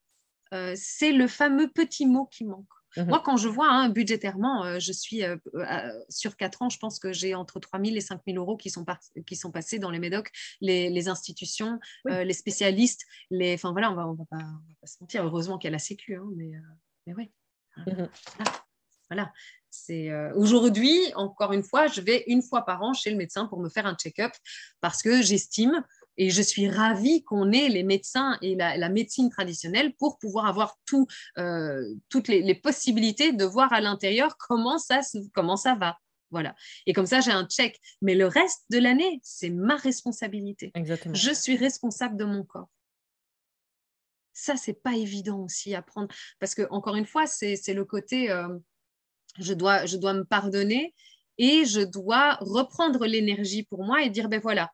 euh, c'est le fameux petit mot qui manque. Mhm. Moi, quand je vois hein, budgétairement, euh, je suis euh, sur quatre ans, je pense que j'ai entre 3 000 et 5 000 euros qui sont, qui sont passés dans les médocs, les, institutions, les spécialistes. Les... Enfin voilà, on va, on va, pas, pas se mentir. Heureusement qu'il y a la Sécu, hein, mais, mais oui. Mhm. Voilà. C'est euh, aujourd'hui, encore une fois, je vais une fois par an chez le médecin pour me faire un check-up parce que j'estime et je suis ravie qu'on ait les médecins et la, médecine traditionnelle pour pouvoir avoir tout, euh, toutes les, possibilités de voir à l'intérieur comment ça, comment ça va. Voilà. Et comme ça, j'ai un check. Mais le reste de l'année, c'est ma responsabilité. Exactement. Je suis responsable de mon corps. Ça, c'est pas évident aussi à prendre. Parce que, encore une fois, c'est le côté. Euh, je dois, je dois me pardonner et je dois reprendre l'énergie pour moi et dire, ben voilà,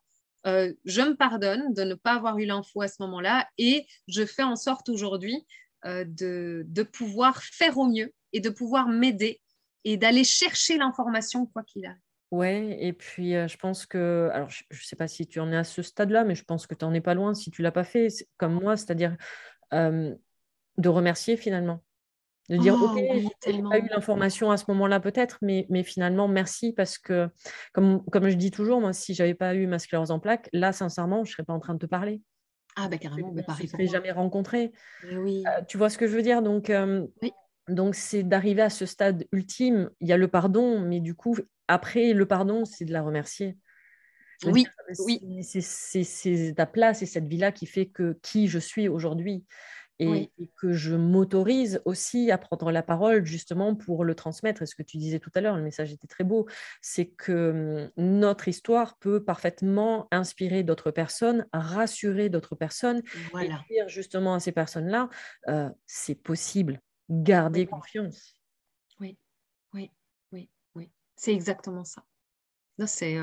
euh, je me pardonne de ne pas avoir eu l'info à ce moment-là et je fais en sorte aujourd'hui euh, de, de, pouvoir faire au mieux et de pouvoir m'aider et d'aller chercher l'information quoi qu'il arrive. Ouais, et puis euh, je pense que, alors je ne sais pas si tu en es à ce stade-là, mais je pense que tu n'en es pas loin si tu l'as pas fait, comme moi, c'est-à-dire de remercier finalement. De dire oh, ok j'ai pas eu l'information à ce moment-là peut-être mais, mais finalement merci parce que comme, comme je dis toujours moi si j'avais pas eu ma sclérose en plaques là sincèrement je serais pas en train de te parler. Ah bah carrément pareil je ne jamais rencontré oui. Euh, tu vois ce que je veux dire? Donc donc c'est d'arriver à ce stade ultime. Il y a le pardon mais du coup après le pardon c'est de la remercier. Oui, oui. C'est ta place et cette vie-là qui fait que qui je suis aujourd'hui et, que je m'autorise aussi à prendre la parole justement pour le transmettre. Et ce que tu disais tout à l'heure, le message était très beau, c'est que hum, notre histoire peut parfaitement inspirer d'autres personnes, rassurer d'autres personnes, et dire justement à ces personnes-là, euh, c'est possible, gardez confiance. Oui, oui, c'est exactement ça. c'est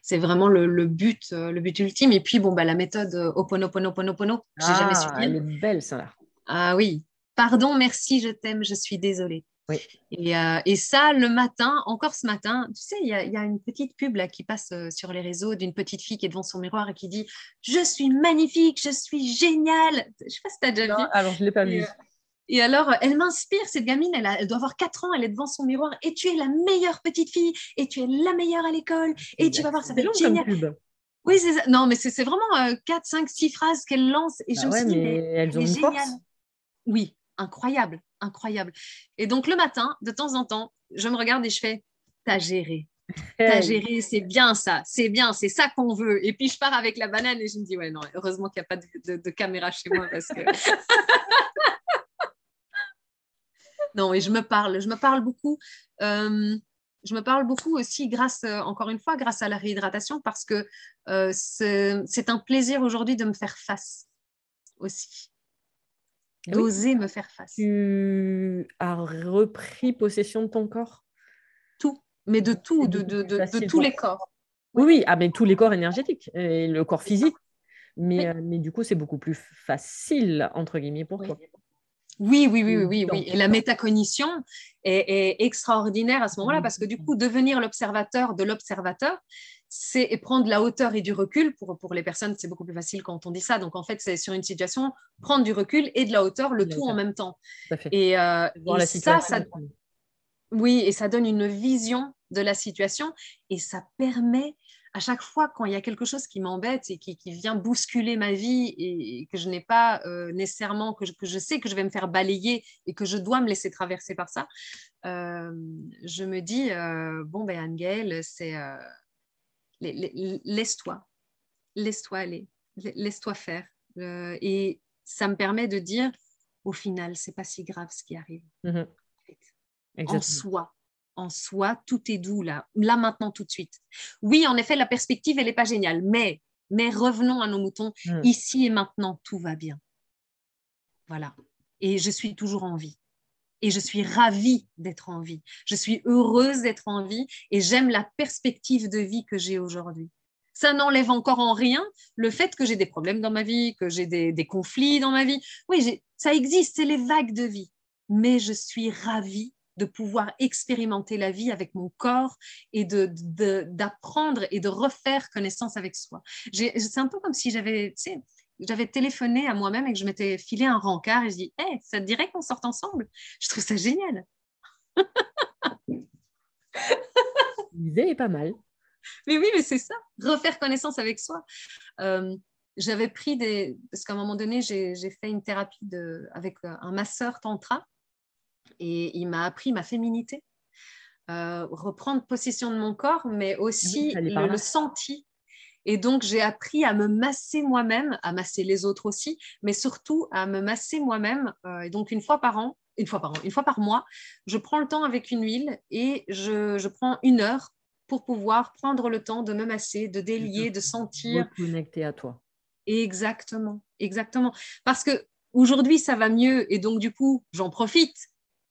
c'est vraiment le, but, le but ultime. Et puis, bon, bah, la méthode Oponoponoponopono, j'ai jamais su Elle est belle, ça. Là. Ah oui. Pardon, merci, je t'aime, je suis désolée. Oui. Et, et, ça, le matin, encore ce matin, tu sais, il y, y, a une petite pub là, qui passe sur les réseaux d'une petite fille qui est devant son miroir et qui dit Je suis magnifique, je suis géniale. Je sais pas si tu as déjà vu. Alors, je ne l'ai pas vu. Et alors, elle m'inspire, cette gamine, elle, elle, doit avoir 4 ans, elle est devant son miroir, et tu es la meilleure petite fille, et tu es la meilleure à l'école, et tu vas voir, ça va être génial. Oui, c'est ça. Non, mais c'est vraiment 4, 5, 6 phrases qu'elle lance, et je bah me suis dit, mais elles ont une force. Oui, incroyable, incroyable. Et donc, le matin, de temps en temps, je me regarde et je fais, t'as géré. T'as géré, c'est bien ça, c'est bien, c'est ça qu'on veut. Et puis je pars avec la banane et je me dis, ouais, non, heureusement qu'il n'y a pas de, de, caméra chez moi parce que. [laughs] Non, et je me parle, je me parle beaucoup. Euh, je me parle beaucoup aussi grâce, euh, encore une fois, grâce à la réhydratation, parce que euh, c'est un plaisir aujourd'hui de me faire face aussi. D'oser me faire face. Tu as repris possession de ton corps? Tout, mais de tout, de, de, de, tous les corps. Oui, oui, ah, mais tous les corps énergétiques et le corps physique. Mais, mais du coup, c'est beaucoup plus facile, entre guillemets, pour toi. Oui, oui, oui, oui, oui, Et la métacognition est, extraordinaire à ce moment-là parce que du coup, devenir l'observateur de l'observateur, c'est prendre la hauteur et du recul. Pour, pour les personnes, c'est beaucoup plus facile quand on dit ça. Donc, en fait, c'est sur une situation, prendre du recul et de la hauteur, le tout en même temps. Et, euh, ça, ça, oui, et ça donne une vision de la situation et ça permet à chaque fois quand il y a quelque chose qui m'embête et qui, vient bousculer ma vie et, que je n'ai pas euh, nécessairement, que je, sais que je vais me faire balayer et que je dois me laisser traverser par ça, euh, je me dis, euh, bon, ben Anne c'est laisse-toi, laisse-toi aller, laisse-toi faire. et ça me permet de dire, au final, c'est pas si grave ce qui arrive. Mmh en soi, en soi, tout est doux là, là maintenant, tout de suite. Oui, en effet, la perspective, elle n'est pas géniale, mais, mais revenons à nos moutons. Hmm. Ici et maintenant, tout va bien. Voilà. Et je suis toujours en vie. Et je suis ravie d'être en vie. Je suis heureuse d'être en vie et j'aime la perspective de vie que j'ai aujourd'hui. Ça n'enlève encore en rien le fait que j'ai des problèmes dans ma vie, que j'ai des, des conflits dans ma vie. Oui, ça existe, c'est les vagues de vie. Mais je suis ravie de pouvoir expérimenter la vie avec mon corps et d'apprendre de, et de refaire connaissance avec soi. C'est un peu comme si j'avais, j'avais téléphoné à moi-même et que je m'étais filé un rencard et je dis, hey, ça te dirait qu'on sorte ensemble? Je trouve ça génial. [laughs] L'idée est pas mal. Mais oui, mais c'est ça, refaire connaissance avec soi. Euh, j'avais pris des... Parce qu'à un moment donné, j'ai fait une thérapie de... avec un masseur tantra et il m'a appris ma féminité, euh, reprendre possession de mon corps, mais aussi le, senti. Et donc, j'ai appris à me masser moi-même, à masser les autres aussi, mais surtout à me masser moi-même. Euh, et donc, une fois par an, une fois par an, une fois par mois, je prends le temps avec une huile et je, je prends une heure pour pouvoir prendre le temps de me masser, de délier, de sentir. Connecter à toi. Exactement, exactement. Parce que aujourd'hui, ça va mieux et donc, du coup, j'en profite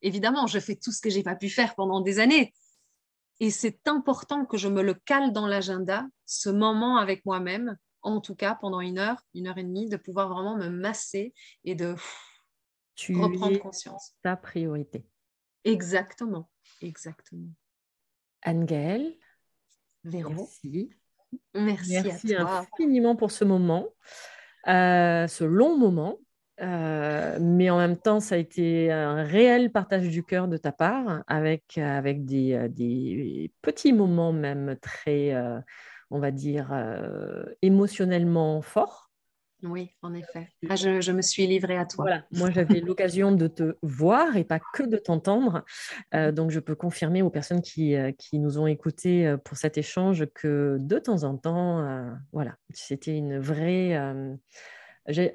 évidemment, je fais tout ce que j'ai pas pu faire pendant des années. Et c'est important que je me le cale dans l'agenda, ce moment avec moi-même, en tout cas pendant une heure, une heure et demie, de pouvoir vraiment me masser et de reprendre conscience. Ta priorité. Exactement, exactement. Anne-Gaëlle, merci. Merci, infiniment pour ce moment, euh, ce long moment. Euh, mais en même temps, ça a été un réel partage du cœur de ta part, avec, avec des, euh, des petits moments même très, euh, on va dire, émotionnellement forts. Oui, en effet. Ah, je, je, me suis livrée à toi. Voilà. Moi, j'avais l'occasion de te voir et pas que de t'entendre. donc, je peux confirmer aux personnes qui, qui nous ont écoutés pour cet échange que de temps en temps, voilà, c'était une vraie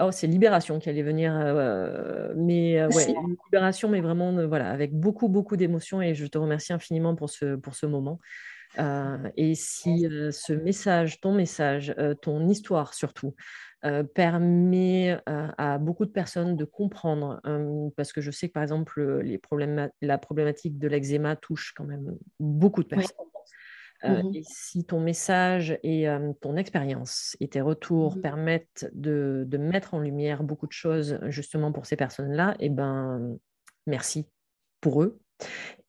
Oh, c'est Libération qui allait venir, euh, mais euh, ouais, Libération, mais vraiment euh, voilà, avec beaucoup, beaucoup d'émotions et je te remercie infiniment pour ce, pour ce moment. et si ce message, ton message, ton histoire surtout, permet à beaucoup de personnes de comprendre, parce que je sais que par exemple, les problèmes, la problématique de l'eczéma touche quand même beaucoup de personnes. Mmh et si ton message et ton expérience et tes retours Mmh permettent de, de mettre en lumière beaucoup de choses justement pour ces personnes-là, eh ben, merci pour eux.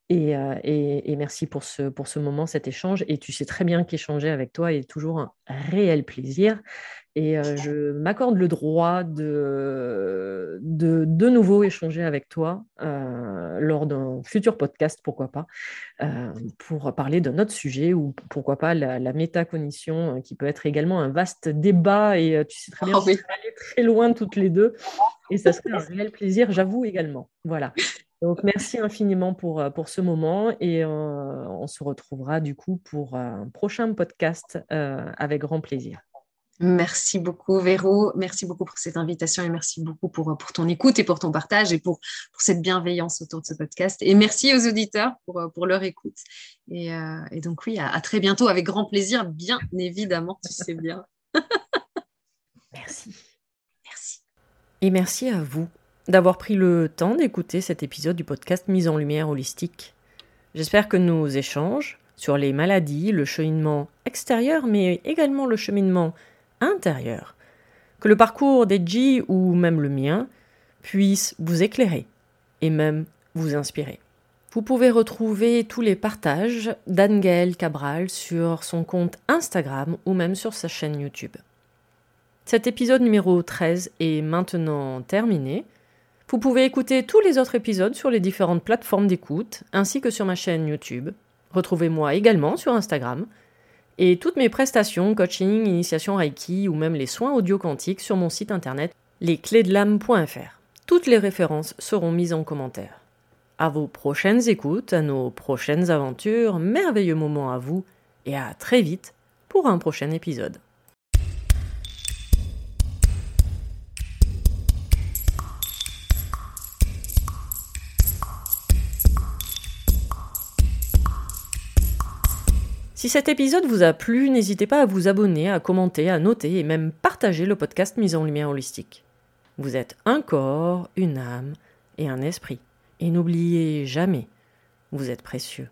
Et, et, et, merci pour ce, pour ce moment, cet échange. Et tu sais très bien qu'échanger avec toi est toujours un réel plaisir. Et je m'accorde le droit de, de de nouveau échanger avec toi lors d'un futur podcast, pourquoi pas, pour parler d'un autre sujet ou pourquoi pas la, la, métacognition, qui peut être également un vaste débat. Et tu sais très bien oh, oui. aller très loin toutes les deux. Et ça serait un réel plaisir, j'avoue également. Voilà. Donc, merci infiniment pour, pour ce moment et on se retrouvera du coup pour un prochain podcast avec grand plaisir. Merci beaucoup, Véro. Merci beaucoup pour cette invitation et merci beaucoup pour, pour ton écoute et pour ton partage et pour, pour cette bienveillance autour de ce podcast. Et merci aux auditeurs pour, pour leur écoute. Et, euh, et donc, oui, à, à, très bientôt avec grand plaisir, bien évidemment, tu sais bien. [laughs] merci. Merci. Et merci à vous d'avoir pris le temps d'écouter cet épisode du podcast Mise en lumière holistique. J'espère que nos échanges sur les maladies, le cheminement extérieur, mais également le cheminement intérieur, que le parcours d'Edgy ou même le mien puisse vous éclairer et même vous inspirer. Vous pouvez retrouver tous les partages d'Anne-Gaëlle Cabral sur son compte Instagram ou même sur sa chaîne YouTube. Cet épisode numéro 13 est maintenant terminé. Vous pouvez écouter tous les autres épisodes sur les différentes plateformes d'écoute ainsi que sur ma chaîne YouTube. Retrouvez-moi également sur Instagram et toutes mes prestations, coaching, initiation Reiki ou même les soins audio quantiques sur mon site internet lesclésdelame.fr. Toutes les références seront mises en commentaire. À vos prochaines écoutes, à nos prochaines aventures, merveilleux moments à vous et à très vite pour un prochain épisode. Si cet épisode vous a plu, n'hésitez pas à vous abonner, à commenter, à noter et même partager le podcast Mise en Lumière Holistique. Vous êtes un corps, une âme et un esprit. Et n'oubliez jamais, vous êtes précieux.